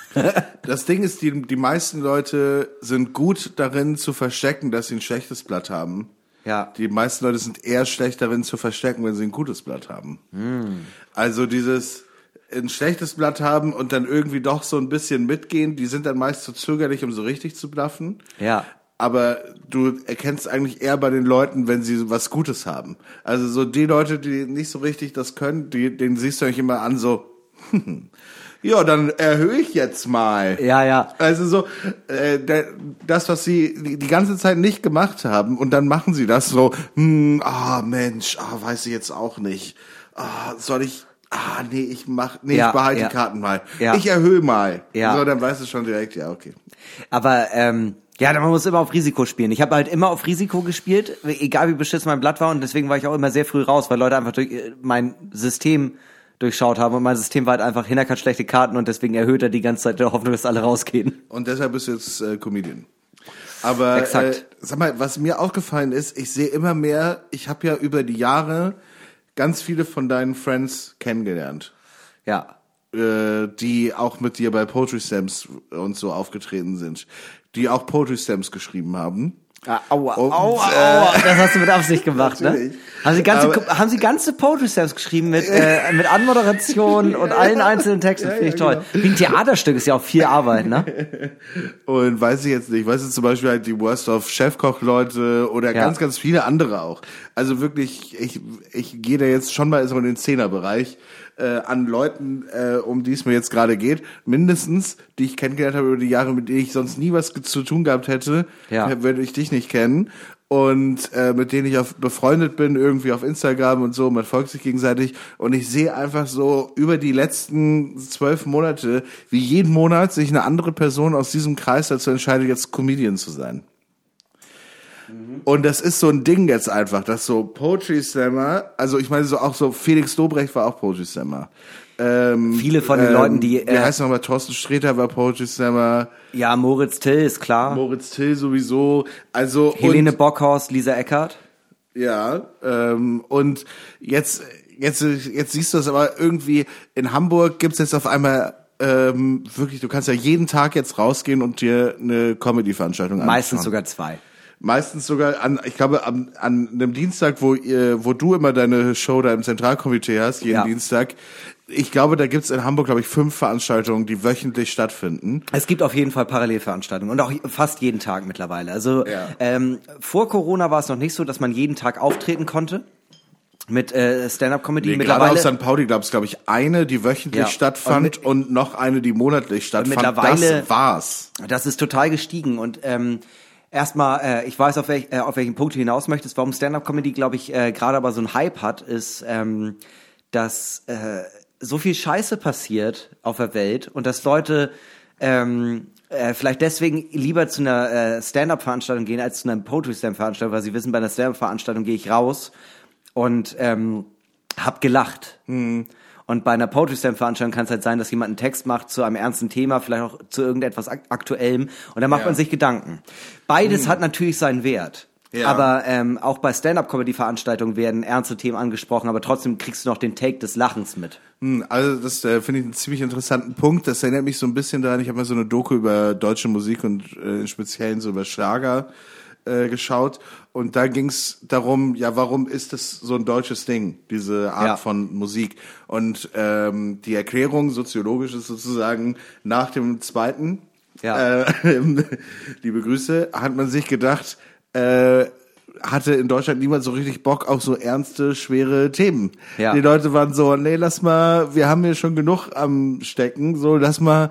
Speaker 2: Das Ding ist, die, die meisten Leute sind gut darin zu verstecken, dass sie ein schlechtes Blatt haben.
Speaker 3: Ja.
Speaker 2: Die meisten Leute sind eher schlecht darin zu verstecken, wenn sie ein gutes Blatt haben. Also dieses ein schlechtes Blatt haben und dann irgendwie doch so ein bisschen mitgehen, die sind dann meist zu zögerlich, um so richtig zu bluffen.
Speaker 3: Ja.
Speaker 2: Aber du erkennst eigentlich eher bei den Leuten, wenn sie was Gutes haben. Also so die Leute, die nicht so richtig das können, die, denen siehst du eigentlich immer an so, Ja, dann erhöhe ich jetzt mal.
Speaker 3: Ja, ja.
Speaker 2: Also so, äh, das, was sie die, die ganze Zeit nicht gemacht haben, und dann machen sie das so, hm, ah Mensch, ah, weiß ich jetzt auch nicht. Ah, soll ich. Ah, nee, ich mach, nee,
Speaker 3: Ja,
Speaker 2: ich behalte
Speaker 3: ja.
Speaker 2: die Karten mal.
Speaker 3: Ja.
Speaker 2: Ich erhöhe mal.
Speaker 3: Ja.
Speaker 2: So, dann weißt du schon direkt, ja, okay.
Speaker 3: Aber ähm, ja, man muss immer auf Risiko spielen. Ich habe halt immer auf Risiko gespielt, egal wie beschissen mein Blatt war und deswegen war ich auch immer sehr früh raus, weil Leute einfach durch äh, mein System durchschaut haben und mein System war halt einfach Hinner hat schlechte Karten und deswegen erhöht er die ganze Zeit der Hoffnung, dass alle rausgehen.
Speaker 2: Und deshalb bist du jetzt äh, Comedian. Aber
Speaker 3: Exakt.
Speaker 2: Äh, sag mal, was mir aufgefallen ist, ich sehe immer mehr, ich habe ja über die Jahre ganz viele von deinen Friends kennengelernt,
Speaker 3: Ja.
Speaker 2: äh, die auch mit dir bei Poetry Slams und so aufgetreten sind, die auch Poetry Slams geschrieben haben.
Speaker 3: Ah, aua,
Speaker 2: Und,
Speaker 3: aua,
Speaker 2: äh,
Speaker 3: aua. Das hast du mit Absicht gemacht, ne? Haben sie ganze,
Speaker 2: Aber-
Speaker 3: haben sie ganze Poetry Slams geschrieben mit, äh, mit Anmoderation und allen einzelnen Texten. Finde ich toll. Wie ein Theaterstück ist ja auch viel Arbeit, ne?
Speaker 2: Und weiß ich jetzt nicht, weißt du zum Beispiel halt die Worst of Chefkoch-Leute oder
Speaker 3: Ja.
Speaker 2: ganz, ganz viele andere auch. Also wirklich, ich, ich gehe da jetzt schon mal so in den Zehnerbereich äh, an Leuten, äh, um die es mir jetzt gerade geht, mindestens, die ich kennengelernt habe über die Jahre, mit denen ich sonst nie was zu tun gehabt hätte,
Speaker 3: Ja.
Speaker 2: äh, würde ich dich nicht kennen. Und äh, mit denen ich auf, befreundet bin, irgendwie auf Instagram und so, man folgt sich gegenseitig. Und ich sehe einfach so über die letzten zwölf Monate, wie jeden Monat sich eine andere Person aus diesem Kreis dazu entscheidet, jetzt Comedian zu sein. Und das ist so ein Ding jetzt einfach, dass so Poetry Slammer, also ich meine so auch so Felix Dobrecht war auch Poetry Slammer. Ähm,
Speaker 3: Viele von den Leuten, die,
Speaker 2: wie
Speaker 3: äh,
Speaker 2: heißt nochmal, Thorsten Sträter war Poetry Slammer,
Speaker 3: Ja, Moritz Till ist klar.
Speaker 2: Moritz Till sowieso, also
Speaker 3: Helene
Speaker 2: und,
Speaker 3: Bockhorst, Lisa Eckert.
Speaker 2: ja, ähm, und jetzt, jetzt, jetzt siehst du es aber irgendwie, in Hamburg gibt's jetzt auf einmal ähm, wirklich, du kannst ja jeden Tag jetzt rausgehen und dir eine Comedy-Veranstaltung anschauen.
Speaker 3: Meistens sogar zwei.
Speaker 2: Meistens sogar an, ich glaube, an, an einem Dienstag, wo, ihr, wo du immer deine Show da im Zentralkomitee hast, jeden
Speaker 3: Ja.
Speaker 2: Dienstag. Ich glaube, da gibt's in Hamburg, glaube ich, fünf Veranstaltungen, die wöchentlich stattfinden.
Speaker 3: Es gibt auf jeden Fall Parallelveranstaltungen und auch fast jeden Tag mittlerweile. Also
Speaker 2: Ja.
Speaker 3: ähm, vor Corona war es noch nicht so, dass man jeden Tag auftreten konnte mit äh, Stand-up-Comedy.
Speaker 2: Nee, gerade
Speaker 3: mittlerweile
Speaker 2: auf St. Pauli gab es, glaube ich, eine, die wöchentlich
Speaker 3: Ja.
Speaker 2: stattfand
Speaker 3: Und
Speaker 2: und, noch eine, die monatlich stattfand.
Speaker 3: mittlerweile-
Speaker 2: das war's.
Speaker 3: Das ist total gestiegen und ähm, erstmal, äh, ich weiß, auf, welch, äh, auf welchen Punkt du hinaus möchtest. Warum Stand-up-Comedy, glaube ich, äh, gerade aber so einen Hype hat, ist, ähm, dass äh, so viel Scheiße passiert auf der Welt und dass Leute ähm, äh, vielleicht deswegen lieber zu einer äh, Stand-up-Veranstaltung gehen als zu einer Poetry-Slam-Veranstaltung, weil sie wissen, bei einer Stand-up-Veranstaltung gehe ich raus und ähm, hab gelacht. Und bei einer Poetry Slam Veranstaltung kann es halt sein, dass jemand einen Text macht zu einem ernsten Thema, vielleicht auch zu irgendetwas ak Aktuellem und dann macht
Speaker 2: Ja.
Speaker 3: man sich Gedanken. Beides hat natürlich seinen Wert.
Speaker 2: Ja.
Speaker 3: Aber ähm, auch bei Stand-up-Comedy-Veranstaltungen werden ernste Themen angesprochen, aber trotzdem kriegst du noch den Take des Lachens mit.
Speaker 2: Hm, Also das äh, finde ich einen ziemlich interessanten Punkt. Das erinnert mich so ein bisschen daran, ich habe mal so eine Doku über deutsche Musik und äh, im Speziellen so über Schlager äh, geschaut. Und da ging es darum, ja, warum ist das so ein deutsches Ding, diese Art
Speaker 3: Ja.
Speaker 2: von Musik? Und ähm, die Erklärung soziologisch ist sozusagen nach dem zweiten,
Speaker 3: Ja.
Speaker 2: äh, liebe Grüße, hat man sich gedacht, äh, hatte in Deutschland niemand so richtig Bock auf so ernste, schwere Themen.
Speaker 3: Ja.
Speaker 2: Die Leute waren so, nee, lass mal, wir haben hier schon genug am Stecken, so lass mal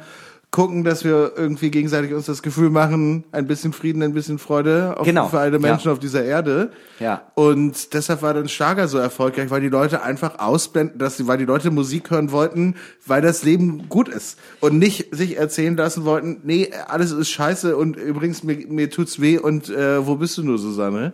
Speaker 2: gucken, dass wir irgendwie gegenseitig uns das Gefühl machen, ein bisschen Frieden, ein bisschen Freude auf,
Speaker 3: Genau.
Speaker 2: für alle Menschen
Speaker 3: Ja.
Speaker 2: auf dieser Erde.
Speaker 3: Ja.
Speaker 2: Und deshalb war dann Schlager so erfolgreich, weil die Leute einfach ausblenden, dass sie, weil die Leute Musik hören wollten, weil das Leben gut ist und nicht sich erzählen lassen wollten, nee, alles ist scheiße und übrigens mir, mir tut's weh und äh, wo bist du nur, Susanne?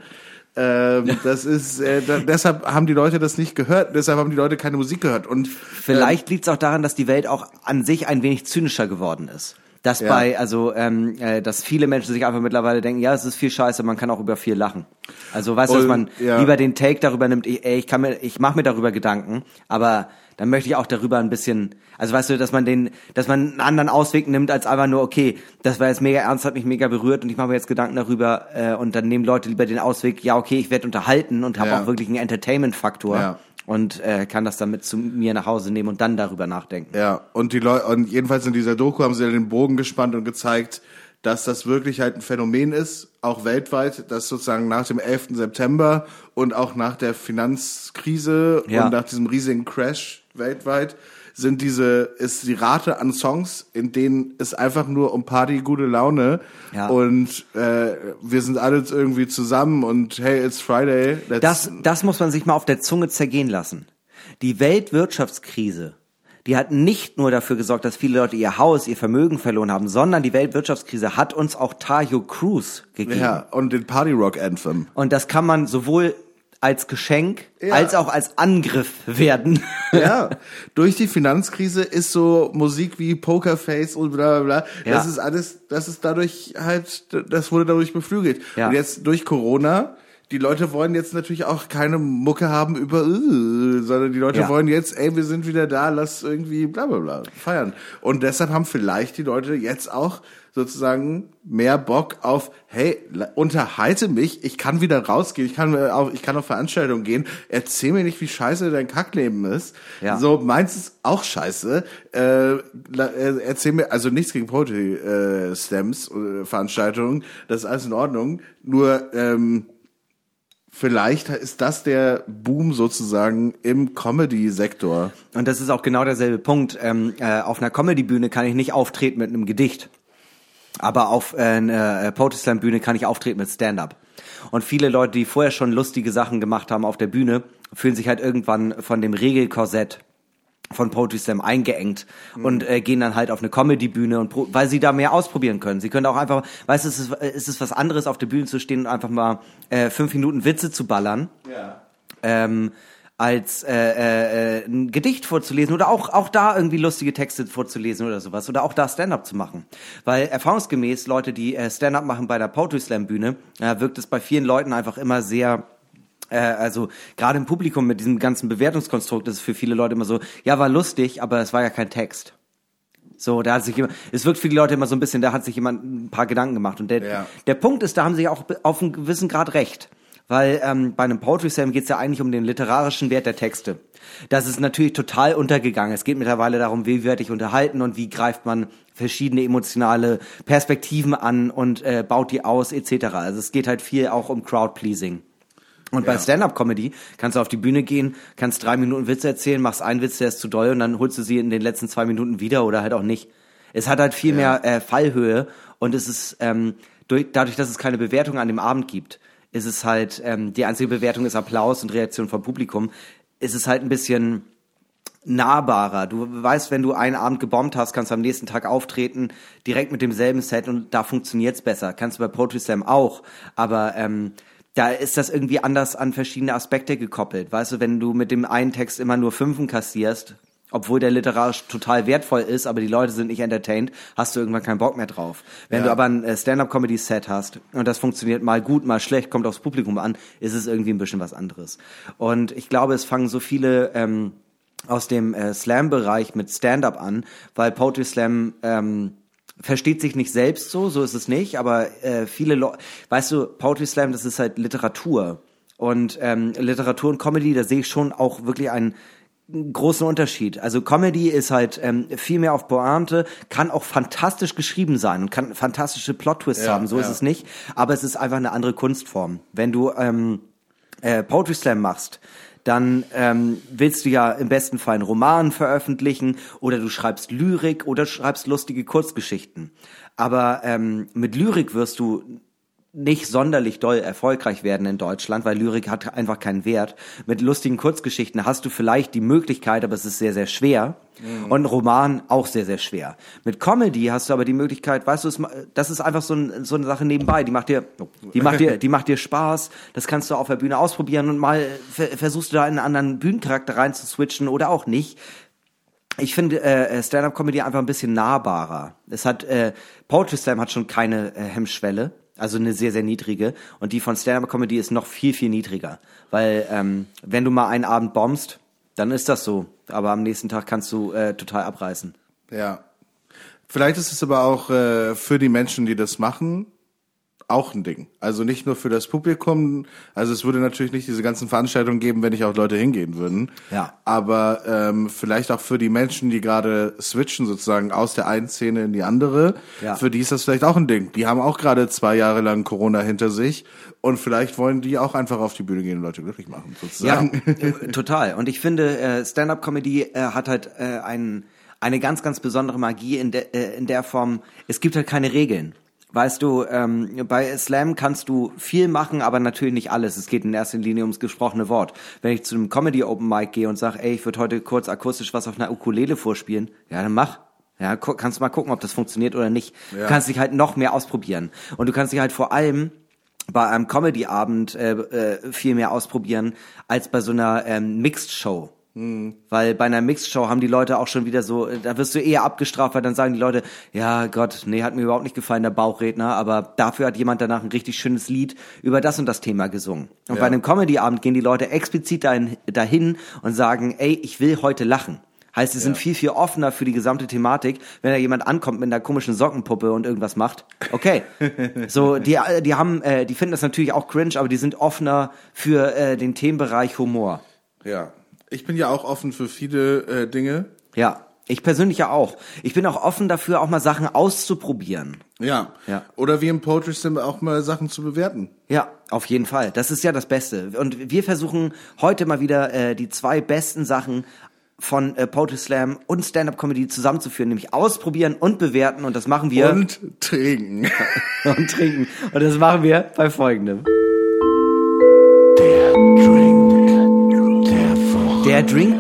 Speaker 2: Ähm, das ist äh, da, deshalb haben die Leute das nicht gehört, deshalb haben die Leute keine Musik gehört und
Speaker 3: Vielleicht liegt es auch daran, dass die Welt auch an sich ein wenig zynischer geworden ist. Dass
Speaker 2: Ja.
Speaker 3: bei, also, ähm, äh, dass viele Menschen sich einfach mittlerweile denken, ja, es ist viel Scheiße, man kann auch über viel lachen. Also, weißt du, dass man
Speaker 2: ja.
Speaker 3: lieber den Take darüber nimmt, ich, ey, ich kann mir, ich mache mir darüber Gedanken, aber dann möchte ich auch darüber ein bisschen, also weißt du, dass man den, dass man einen anderen Ausweg nimmt als einfach nur, okay, das war jetzt mega ernst, hat mich mega berührt und ich mache mir jetzt Gedanken darüber äh, und dann nehmen Leute lieber den Ausweg, ja, okay, ich werde unterhalten und habe
Speaker 2: Ja.
Speaker 3: auch wirklich einen Entertainment-Faktor
Speaker 2: Ja.
Speaker 3: und äh, kann das dann mit zu mir nach Hause nehmen und dann darüber nachdenken.
Speaker 2: Ja, und die Leute, und jedenfalls in dieser Doku haben sie ja den Bogen gespannt und gezeigt, dass das wirklich halt ein Phänomen ist, auch weltweit, dass sozusagen nach dem 11. September und auch nach der Finanzkrise
Speaker 3: Ja.
Speaker 2: und nach diesem riesigen Crash weltweit sind diese, ist die Rate an Songs, in denen es einfach nur um Party, gute Laune
Speaker 3: Ja.
Speaker 2: und äh, wir sind alle irgendwie zusammen und hey, it's Friday. Let's
Speaker 3: Das, das muss man sich mal auf der Zunge zergehen lassen. Die Weltwirtschaftskrise, die hat nicht nur dafür gesorgt, dass viele Leute ihr Haus, ihr Vermögen verloren haben, sondern die Weltwirtschaftskrise hat uns auch Tayo Cruz gegeben.
Speaker 2: ja, und den Party Rock Anthem.
Speaker 3: Und das kann man sowohl als Geschenk
Speaker 2: Ja.
Speaker 3: als auch als Angriff werden.
Speaker 2: ja, durch die Finanzkrise ist so Musik wie Pokerface und bla bla bla.
Speaker 3: Ja.
Speaker 2: Das ist alles, das ist dadurch halt, das wurde dadurch beflügelt.
Speaker 3: Ja.
Speaker 2: Und jetzt durch Corona, die Leute wollen jetzt natürlich auch keine Mucke haben über, äh, sondern die Leute
Speaker 3: Ja.
Speaker 2: wollen jetzt, ey, wir sind wieder da, lass irgendwie bla bla bla feiern. Und deshalb haben vielleicht die Leute jetzt auch sozusagen mehr Bock auf, hey, unterhalte mich, ich kann wieder rausgehen, ich kann äh, auf, ich kann auf Veranstaltungen gehen, erzähl mir nicht, wie scheiße dein Kackleben ist.
Speaker 3: Ja.
Speaker 2: So, meins ist auch scheiße. Äh, äh, erzähl mir, also nichts gegen Poetry äh, Stems äh, Veranstaltungen, das ist alles in Ordnung. Nur ähm, vielleicht ist das der Boom sozusagen im Comedy-Sektor.
Speaker 3: Und das ist auch genau derselbe Punkt. Ähm, äh, auf einer Comedy-Bühne kann ich nicht auftreten mit einem Gedicht. Aber auf äh, einer Poetry Slam Bühne kann ich auftreten mit Stand-up. Und viele Leute, die vorher schon lustige Sachen gemacht haben auf der Bühne, fühlen sich halt irgendwann von dem Regelkorsett von Poetry Slam eingeengt und äh, gehen dann halt auf eine Comedy-Bühne und weil sie da mehr ausprobieren können. Sie können auch einfach, weißt du, es ist, es ist was anderes, auf der Bühne zu stehen und einfach mal äh, fünf Minuten Witze zu ballern. Ähm, als äh, äh, äh, ein Gedicht vorzulesen oder auch auch da irgendwie lustige Texte vorzulesen oder sowas oder auch da Stand-up zu machen, weil erfahrungsgemäß Leute, die äh, Stand-up machen bei der Poetry Slam Bühne, äh, wirkt es bei vielen Leuten einfach immer sehr äh, also gerade im Publikum mit diesem ganzen Bewertungskonstrukt ist es für viele Leute immer so, ja war lustig, aber es war ja kein Text. So, da hat sich jemand, es wirkt für die Leute immer so ein bisschen, da hat sich jemand ein paar Gedanken gemacht. Und der,
Speaker 2: Ja.
Speaker 3: der Punkt ist, da haben sie auch auf einen gewissen Grad recht. Weil ähm, bei einem Poetry Slam geht es ja eigentlich um den literarischen Wert der Texte. Das ist natürlich total untergegangen. Es geht mittlerweile darum, wie werde ich unterhalten und wie greift man verschiedene emotionale Perspektiven an und äh, baut die aus etc. Also es geht halt viel auch um Crowd-Pleasing. Und bei Stand-up-Comedy kannst du auf die Bühne gehen, kannst drei Minuten Witze erzählen, machst einen Witz, der ist zu doll und dann holst du sie in den letzten zwei Minuten wieder oder halt auch nicht. Es hat halt viel mehr äh, Fallhöhe und es ist ähm, durch, dadurch, dass es keine Bewertung an dem Abend gibt, ist es halt ähm, die einzige Bewertung ist Applaus und Reaktion vom Publikum. Ist es halt ein bisschen nahbarer. Du weißt, wenn du einen Abend gebombt hast, kannst du am nächsten Tag auftreten, direkt mit demselben Set und da funktioniert's besser. Kannst du bei Poetry Slam auch, aber ähm, da ist das irgendwie anders an verschiedene Aspekte gekoppelt. Weißt du, wenn du mit dem einen Text immer nur Fünfen kassierst, obwohl der literarisch total wertvoll ist, aber die Leute sind nicht entertained, hast du irgendwann keinen Bock mehr drauf. Wenn
Speaker 2: Ja.
Speaker 3: du aber ein äh, Stand-up-Comedy-Set hast und das funktioniert mal gut, mal schlecht, kommt aufs Publikum an, ist es irgendwie ein bisschen was anderes. Und ich glaube, es fangen so viele ähm, aus dem äh, Slam-Bereich mit Stand-up an, weil Poetry Slam ähm, versteht sich nicht selbst so, so ist es nicht, aber äh, viele Leute, weißt du, Poetry Slam, das ist halt Literatur. Und ähm, Literatur und Comedy, da sehe ich schon auch wirklich einen großen Unterschied. Also Comedy ist halt ähm, viel mehr auf Pointe, kann auch fantastisch geschrieben sein und kann fantastische Plot-Twists
Speaker 2: Ja,
Speaker 3: haben, so ist
Speaker 2: ja.
Speaker 3: es nicht. Aber es ist einfach eine andere Kunstform. Wenn du ähm, äh, Poetry Slam machst, dann ähm, willst du ja im besten Fall einen Roman veröffentlichen oder du schreibst Lyrik oder schreibst lustige Kurzgeschichten. Aber ähm, mit Lyrik wirst du nicht sonderlich doll erfolgreich werden in Deutschland, weil Lyrik hat einfach keinen Wert. Mit lustigen Kurzgeschichten hast du vielleicht die Möglichkeit, aber es ist sehr, sehr schwer. Und ein Roman auch sehr, sehr schwer. Mit Comedy hast du aber die Möglichkeit, weißt du, es das ist einfach so, ein, so eine Sache nebenbei. Die macht dir, die macht dir, die macht dir Spaß. Das kannst du auf der Bühne ausprobieren und mal ver- versuchst du da in einen anderen Bühnencharakter rein zu switchen oder auch nicht ich finde äh, Stand-up-Comedy einfach ein bisschen nahbarer. Es hat äh, Poetry Slam hat schon keine äh, Hemmschwelle, also eine sehr sehr niedrige und die von Stand-up-Comedy ist noch viel viel niedriger, weil ähm, wenn du mal einen Abend bombst, dann ist das so, aber am nächsten Tag kannst du äh, total abreißen.
Speaker 2: Ja. Vielleicht ist es aber auch äh, für die Menschen, die das machen, auch ein Ding. Also nicht nur für das Publikum, also es würde natürlich nicht diese ganzen Veranstaltungen geben, wenn nicht auch Leute hingehen würden.
Speaker 3: Ja.
Speaker 2: Aber ähm, vielleicht auch für die Menschen, die gerade switchen sozusagen aus der einen Szene in die andere,
Speaker 3: Ja.
Speaker 2: für die ist das vielleicht auch ein Ding. Die haben auch gerade zwei Jahre lang Corona hinter sich und vielleicht wollen die auch einfach auf die Bühne gehen und Leute glücklich machen,
Speaker 3: Ja,
Speaker 2: sozusagen.
Speaker 3: äh, total. Und ich finde, äh, Stand-up-Comedy äh, hat halt äh, ein, eine ganz, ganz besondere Magie in, der äh, in der Form, es gibt halt keine Regeln. Weißt du, ähm, bei Slam kannst du viel machen, aber natürlich nicht alles. Es geht in erster Linie ums gesprochene Wort. Wenn ich zu einem Comedy Open Mic gehe und sage, ey, ich würde heute kurz akustisch was auf einer Ukulele vorspielen, ja, dann mach. Ja, kannst du mal gucken, ob das funktioniert oder nicht. Du kannst dich halt noch mehr ausprobieren. Und du kannst dich halt vor allem bei einem Comedy-Abend äh, äh, viel mehr ausprobieren als bei so einer ähm, Mixed-Show. Weil bei einer Mixed-Show haben die Leute auch schon wieder so, äh, da wirst du eher abgestraft, weil dann sagen die Leute, ja Gott, nee, hat mir überhaupt nicht gefallen, der Bauchredner, aber dafür hat jemand danach ein richtig schönes Lied über das und das Thema gesungen. Und bei einem Comedy-Abend gehen die Leute explizit dahin, dahin und sagen, ey, ich will heute lachen. Heißt, sie sind viel, viel offener für die gesamte Thematik, wenn da jemand ankommt mit einer komischen Sockenpuppe und irgendwas macht. Okay. So, die, die haben, äh, die finden das natürlich auch cringe, aber die sind offener für äh, den Themenbereich Humor.
Speaker 2: ja. Ich bin ja auch offen für viele äh, Dinge.
Speaker 3: Ja. Ich persönlich ja auch. Ich bin auch offen dafür, auch mal Sachen auszuprobieren.
Speaker 2: Ja.
Speaker 3: Ja.
Speaker 2: Oder wie im Poetry Slam auch mal Sachen zu bewerten.
Speaker 3: Ja, auf jeden Fall. Das ist ja das Beste. Und wir versuchen heute mal wieder äh, die zwei besten Sachen von äh, Poetry Slam und Stand-Up Comedy zusammenzuführen, nämlich ausprobieren und bewerten. Und das machen wir
Speaker 2: Und trinken.
Speaker 3: und trinken. Und das machen wir bei folgendem. Der Drink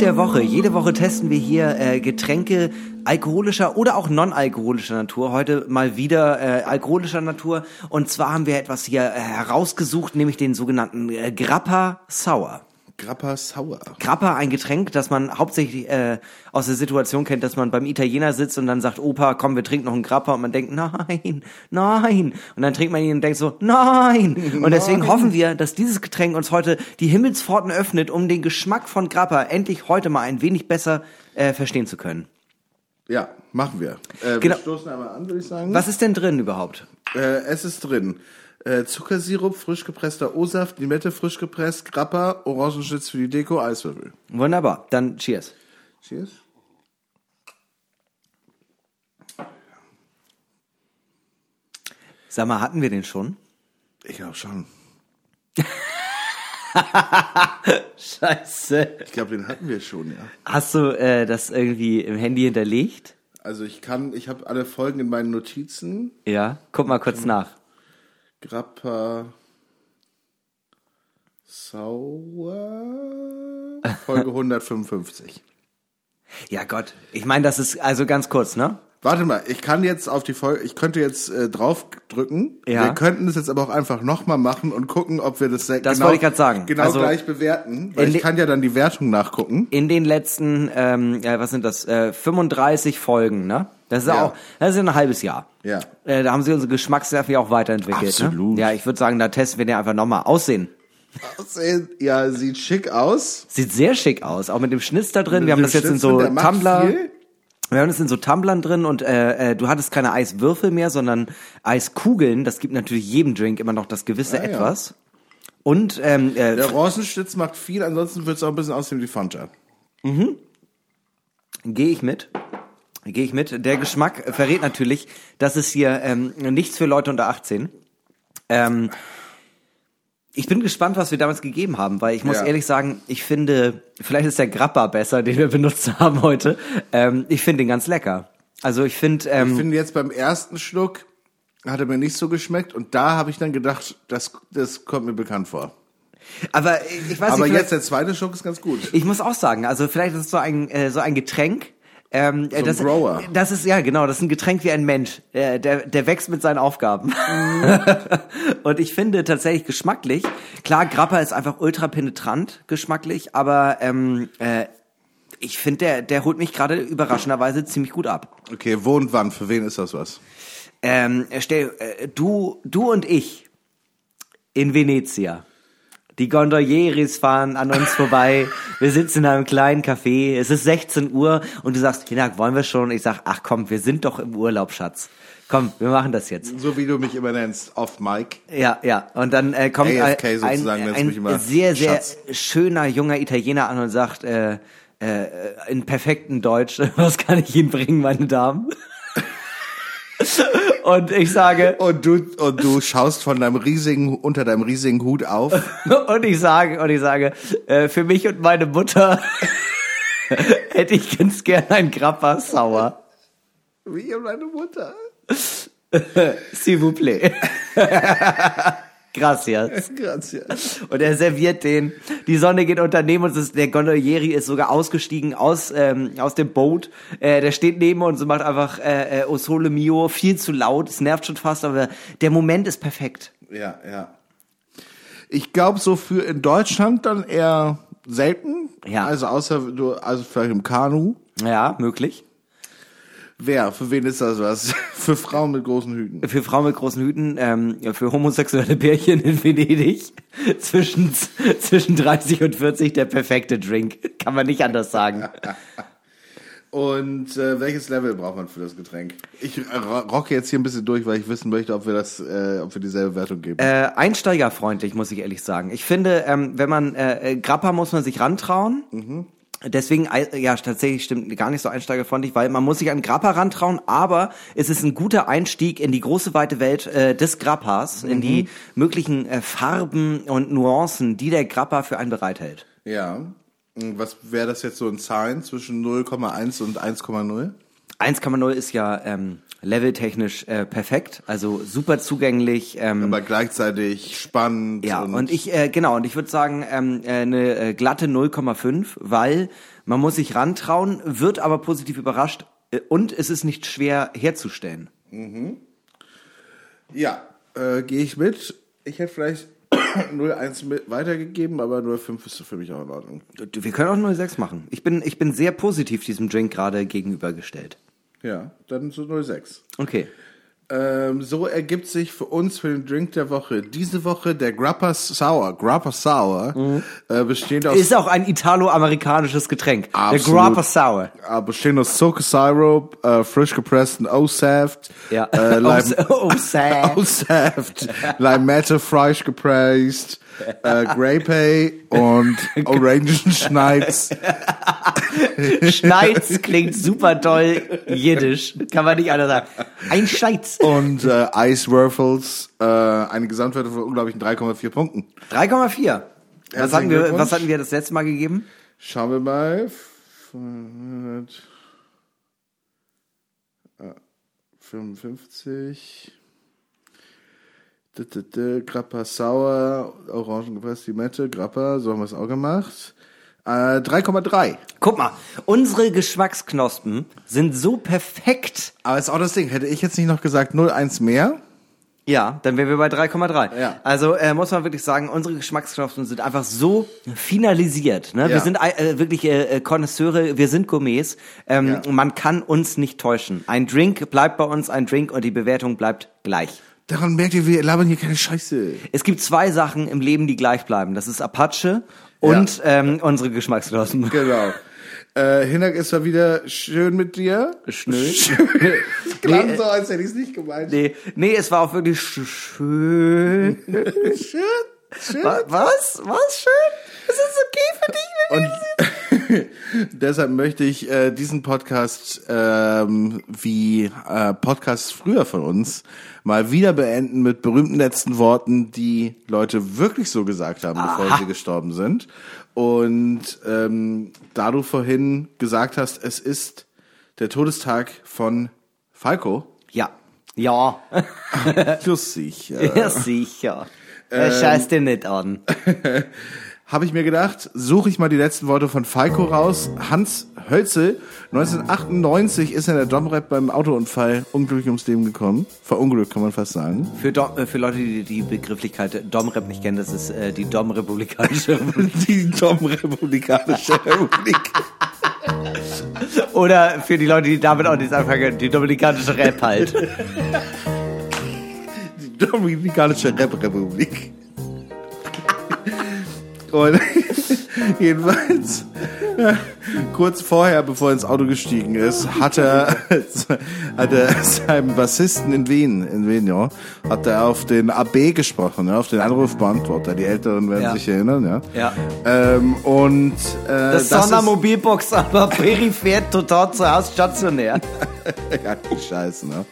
Speaker 3: der Woche. Jede Woche testen wir hier äh, Getränke alkoholischer oder auch non-alkoholischer Natur. Heute mal wieder äh, alkoholischer Natur. Und zwar haben wir etwas hier äh, herausgesucht, nämlich den sogenannten äh, Grappa Sour.
Speaker 2: Grappa Sauer.
Speaker 3: Grappa, ein Getränk, das man hauptsächlich äh, aus der Situation kennt, dass man beim Italiener sitzt und dann sagt, Opa, komm, wir trinken noch einen Grappa und man denkt, nein, nein. Und dann trinkt man ihn und denkt so, nein. Und deswegen hoffen wir, dass dieses Getränk uns heute die Himmelspforten öffnet, um den Geschmack von Grappa endlich heute mal ein wenig besser äh, verstehen zu können.
Speaker 2: Ja, machen wir. Äh,
Speaker 3: Genau.
Speaker 2: Wir stoßen einmal an, würde ich sagen.
Speaker 3: Was ist denn drin überhaupt?
Speaker 2: Äh, es ist drin. Äh, Zuckersirup, frisch gepresster O-Saft, Limette frisch gepresst, Grappa, Orangenschnitz für die Deko, Eiswürfel.
Speaker 3: Wunderbar, dann cheers.
Speaker 2: Cheers.
Speaker 3: Sag mal, hatten wir den schon?
Speaker 2: Ich glaube schon.
Speaker 3: Scheiße.
Speaker 2: Ich glaube, den hatten wir schon, ja.
Speaker 3: Hast du äh, das irgendwie im Handy hinterlegt?
Speaker 2: Also ich kann, ich habe alle Folgen in meinen Notizen.
Speaker 3: Ja, guck mal kurz nach.
Speaker 2: Grappa Sauer. Folge 155.
Speaker 3: Ja Gott, ich meine, das ist also ganz kurz, ne?
Speaker 2: Warte mal, ich kann jetzt auf die Folge, ich könnte jetzt äh, draufdrücken.
Speaker 3: Ja.
Speaker 2: Wir könnten das jetzt aber auch einfach nochmal machen und gucken, ob wir das,
Speaker 3: Das
Speaker 2: genau,
Speaker 3: wollte ich grad sagen.
Speaker 2: genau
Speaker 3: Also,
Speaker 2: gleich bewerten. Weil ich kann ja dann die Wertung nachgucken.
Speaker 3: In den letzten, ähm, ja, was sind das, äh, 35 Folgen, ne? Das ist ja.
Speaker 2: Ja.
Speaker 3: auch, das ist ja ein halbes Jahr.
Speaker 2: Ja.
Speaker 3: Äh, da haben sie unsere Geschmacksnerven ja auch weiterentwickelt.
Speaker 2: Absolut.
Speaker 3: Ne? Ja, ich würde sagen, da testen wir den einfach nochmal. Aussehen.
Speaker 2: Aussehen, Ja, sieht schick aus.
Speaker 3: Sieht sehr schick aus, auch mit dem Schnitz da drin.
Speaker 2: Mit
Speaker 3: wir haben das jetzt in
Speaker 2: Schnitz
Speaker 3: so
Speaker 2: drin, der macht
Speaker 3: Tumbler.
Speaker 2: viel.
Speaker 3: Wir haben das in so Tumblern drin und äh, äh, du hattest keine Eiswürfel mehr, sondern Eiskugeln. Das gibt natürlich jedem Drink immer noch das gewisse
Speaker 2: Ah, ja.
Speaker 3: Etwas. Und ähm, äh,
Speaker 2: Der Rosenschnitz macht viel, ansonsten wird es auch ein bisschen aussehen wie Fanta.
Speaker 3: Gehe ich mit. Gehe ich mit. Der Geschmack verrät natürlich, dass es hier ähm, nichts für Leute unter 18. Ähm, ich bin gespannt, was wir damals gegeben haben, weil ich muss
Speaker 2: Ja.
Speaker 3: ehrlich sagen, ich finde, vielleicht ist der Grappa besser, den wir benutzt haben heute. Ähm, ich finde den ganz lecker. Also ich finde,
Speaker 2: Ich
Speaker 3: ähm,
Speaker 2: finde jetzt beim ersten Schluck hat er mir nicht so geschmeckt und da habe ich dann gedacht, das, das kommt mir bekannt vor.
Speaker 3: aber ich weiß
Speaker 2: Aber
Speaker 3: nicht,
Speaker 2: jetzt
Speaker 3: vielleicht-
Speaker 2: der zweite Schluck ist ganz gut.
Speaker 3: Ich muss auch sagen, also vielleicht ist es so ein, äh, so ein Getränk. Ähm, äh,
Speaker 2: ein
Speaker 3: das,
Speaker 2: Grower.
Speaker 3: das ist ja genau, das ist ein Getränk wie ein Mensch. Äh, der, der wächst mit seinen Aufgaben. Und ich finde tatsächlich geschmacklich, klar, Grappa ist einfach ultra penetrant geschmacklich, aber ähm, äh, ich finde, der, der holt mich gerade überraschenderweise ziemlich gut ab.
Speaker 2: Okay, wo und wann? Für wen ist das was?
Speaker 3: Ähm, stell, äh, du, du und ich in Venezia. Die Gondolieris fahren an uns vorbei. Wir sitzen in einem kleinen Café. Es ist 16 Uhr und du sagst, Hinak, wollen wir schon? Und ich sag, ach komm, wir sind doch im Urlaub, Schatz. Komm, wir machen das jetzt.
Speaker 2: So wie du mich immer nennst, off Mike.
Speaker 3: Ja, ja. Und dann äh, kommt
Speaker 2: AFK
Speaker 3: ein, ein, ein sehr, sehr
Speaker 2: Schatz.
Speaker 3: schöner junger Italiener an und sagt äh, äh, in perfektem Deutsch, was kann ich Ihnen bringen, meine Damen? Und ich sage,
Speaker 2: Und du, und du schaust von deinem riesigen, unter deinem riesigen Hut auf.
Speaker 3: und ich sage, und ich sage, äh, für mich und meine Mutter hätte ich ganz gern ein Grappa Sauer.
Speaker 2: Wie meine Mutter.
Speaker 3: S'il vous plaît. Gracias.
Speaker 2: Gracias.
Speaker 3: Und er serviert den. Die Sonne geht unter neben uns. ist- Der Gondolieri ist sogar ausgestiegen aus, ähm, aus dem Boot. Äh, der steht neben uns und macht einfach äh, äh, O Sole Mio viel zu laut. Es nervt schon fast, aber der Moment ist perfekt.
Speaker 2: Ja, ja. Ich glaube, so für in Deutschland dann eher selten.
Speaker 3: Ja.
Speaker 2: Also außer du, also vielleicht im Kanu.
Speaker 3: Ja, möglich.
Speaker 2: Wer? Für wen ist das was? Für Frauen mit großen Hüten.
Speaker 3: Für Frauen mit großen Hüten, ähm, für homosexuelle Pärchen in Venedig zwischen, zwischen 30 und 40 der perfekte Drink. Kann man nicht anders sagen.
Speaker 2: Und äh, welches Level braucht man für das Getränk? Ich äh, ro- rocke jetzt hier ein bisschen durch, weil ich wissen möchte, ob wir das, äh, ob wir dieselbe Wertung geben.
Speaker 3: Äh, einsteigerfreundlich, muss ich ehrlich sagen. Ich finde, ähm, wenn man äh, äh, Grappa muss man sich rantrauen. Deswegen, äh, ja, tatsächlich stimmt gar nicht so einsteigerfreundlich, weil man muss sich an Grappa rantrauen, aber es ist ein guter Einstieg in die große weite Welt äh, des Grappas, in die möglichen äh, Farben und Nuancen, die der Grappa für einen bereithält.
Speaker 2: ja. Und Was wäre das jetzt so in Zahlen zwischen 0,1 und 1,0?
Speaker 3: 1,0 ist ja ähm, leveltechnisch äh, perfekt, also super zugänglich. Ähm,
Speaker 2: Aber gleichzeitig spannend.
Speaker 3: Ja, und, ich, äh, genau, und ich würde sagen, ähm, äh, eine äh, glatte 0,5, weil man muss sich rantrauen, wird aber positiv überrascht äh, und es ist nicht schwer herzustellen.
Speaker 2: Ja, äh, gehe ich mit. Ich hätte vielleicht 0,1 mit weitergegeben, aber 0,5 ist für mich auch in Ordnung.
Speaker 3: Wir können auch 0,6 machen. Ich bin, ich bin sehr positiv diesem Drink gerade gegenübergestellt.
Speaker 2: Ja, dann so 0,6.
Speaker 3: Okay.
Speaker 2: Ähm, so ergibt sich für uns für den Drink der Woche diese Woche der Grappa Sour. Grappa Sour äh, bestehend aus
Speaker 3: Ist auch ein italo-amerikanisches Getränk.
Speaker 2: Absolut.
Speaker 3: Der Grappa Sour.
Speaker 2: äh, bestehend aus Zucker Syrup, äh, frisch gepressten O-Saft,
Speaker 3: Ja.
Speaker 2: äh,
Speaker 3: sad.
Speaker 2: O-Saft, Limette frisch gepresst, äh, Grape und Orangenschneids.
Speaker 3: Schneiz klingt super toll jiddisch. Kann man nicht anders sagen. Ein Scheiz.
Speaker 2: und äh, Eiswürfels, äh, eine Gesamtwerte von unglaublichen 3,4 Punkten.
Speaker 3: 3,4. Was hatten, wir, was hatten wir das letzte Mal gegeben?
Speaker 2: Schauen wir mal. 500, äh, 55. D -d -d, Grappa Sauer, Orangen gepresst, Limette, Grappa, so haben wir es auch gemacht. Äh, 3,3.
Speaker 3: Guck mal, unsere Geschmacksknospen sind so perfekt.
Speaker 2: Aber ist auch das Ding. Hätte ich jetzt nicht noch gesagt 0,1 mehr?
Speaker 3: Ja, dann wären wir bei 3,3.
Speaker 2: Ja.
Speaker 3: Also äh, muss man wirklich sagen, unsere Geschmacksknospen sind einfach so finalisiert. Ne? Wir
Speaker 2: Ja.
Speaker 3: sind äh, wirklich äh, äh, Connoisseure, wir sind Gourmets. Ähm,
Speaker 2: Ja.
Speaker 3: Man kann uns nicht täuschen. Ein Drink bleibt bei uns ein Drink und die Bewertung bleibt gleich.
Speaker 2: Daran merkt ihr, wir labern hier keine Scheiße.
Speaker 3: Es gibt zwei Sachen im Leben, die gleich bleiben. Das ist Apache und ähm, unsere Geschmacksknospen.
Speaker 2: Genau. Äh, Hinak ist mal wieder schön mit dir.
Speaker 3: Schnell.
Speaker 2: Klang
Speaker 3: Nee,
Speaker 2: so, als hätte ich es nicht gemeint.
Speaker 3: Nee, nee, es war auch wirklich sch schön.
Speaker 2: Schön. Schön.
Speaker 3: Wa- Was? Was schön? Es ist okay für dich, wenn wir
Speaker 2: Und deshalb möchte ich äh, diesen Podcast ähm, wie äh, Podcasts früher von uns mal wieder beenden mit berühmten letzten Worten, die Leute wirklich so gesagt haben, bevor sie gestorben sind. Und ähm, da du vorhin gesagt hast, es ist der Todestag von Falco,
Speaker 3: Ja. Ja.
Speaker 2: lustig,
Speaker 3: Ja, sicher. Er scheißt dir nicht an.
Speaker 2: habe ich mir gedacht, suche ich mal die letzten Worte von Falco raus. Hans Hölzel, 1998 ist er in der Domrep beim Autounfall unglücklich ums Leben gekommen. Verunglückt, kann man fast sagen.
Speaker 3: Für, Dom, äh, für Leute, die die Begrifflichkeit Domrep nicht kennen, das ist äh, die Dom-Republikanische Republik.
Speaker 2: Die Domrepublikanische Republik.
Speaker 3: Oder für die Leute, die damit auch nichts anfangen können, die Dominikanische Rap halt.
Speaker 2: Die Dominikanische Rap-Republik. Und jedenfalls, kurz vorher, bevor er ins Auto gestiegen ist, hat er, hat er seinem Bassisten in Wien, in Wien, ja, hat er auf den AB gesprochen, ja, auf den Anrufbeantworter. Die Älteren werden
Speaker 3: Ja.
Speaker 2: sich erinnern, ja.
Speaker 3: Ja.
Speaker 2: Ähm, und äh,
Speaker 3: Das,
Speaker 2: das
Speaker 3: ist, Mobilbox, aber peripher total zu Hause stationär.
Speaker 2: ja, Scheiße, ne?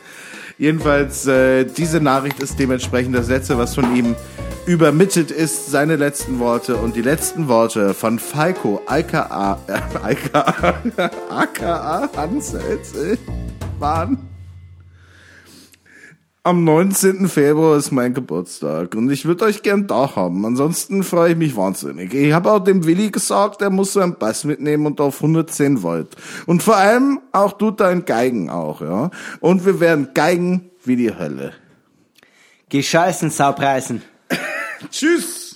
Speaker 2: Jedenfalls, äh, diese Nachricht ist dementsprechend das letzte, was von ihm übermittelt ist, seine letzten Worte. Und die letzten Worte von Falco, aka, äh, aka, aka Hanselze, waren am 19. Februar ist mein Geburtstag und ich würde euch gern da haben. Ansonsten freue ich mich wahnsinnig. Ich habe auch dem Willi gesagt, er muss so einen Bass mitnehmen und auf 110 Volt. Und vor allem auch du dein Geigen auch, ja. Und wir werden geigen wie die Hölle.
Speaker 3: Geh scheißen, Saupreisen.
Speaker 2: Tschüss.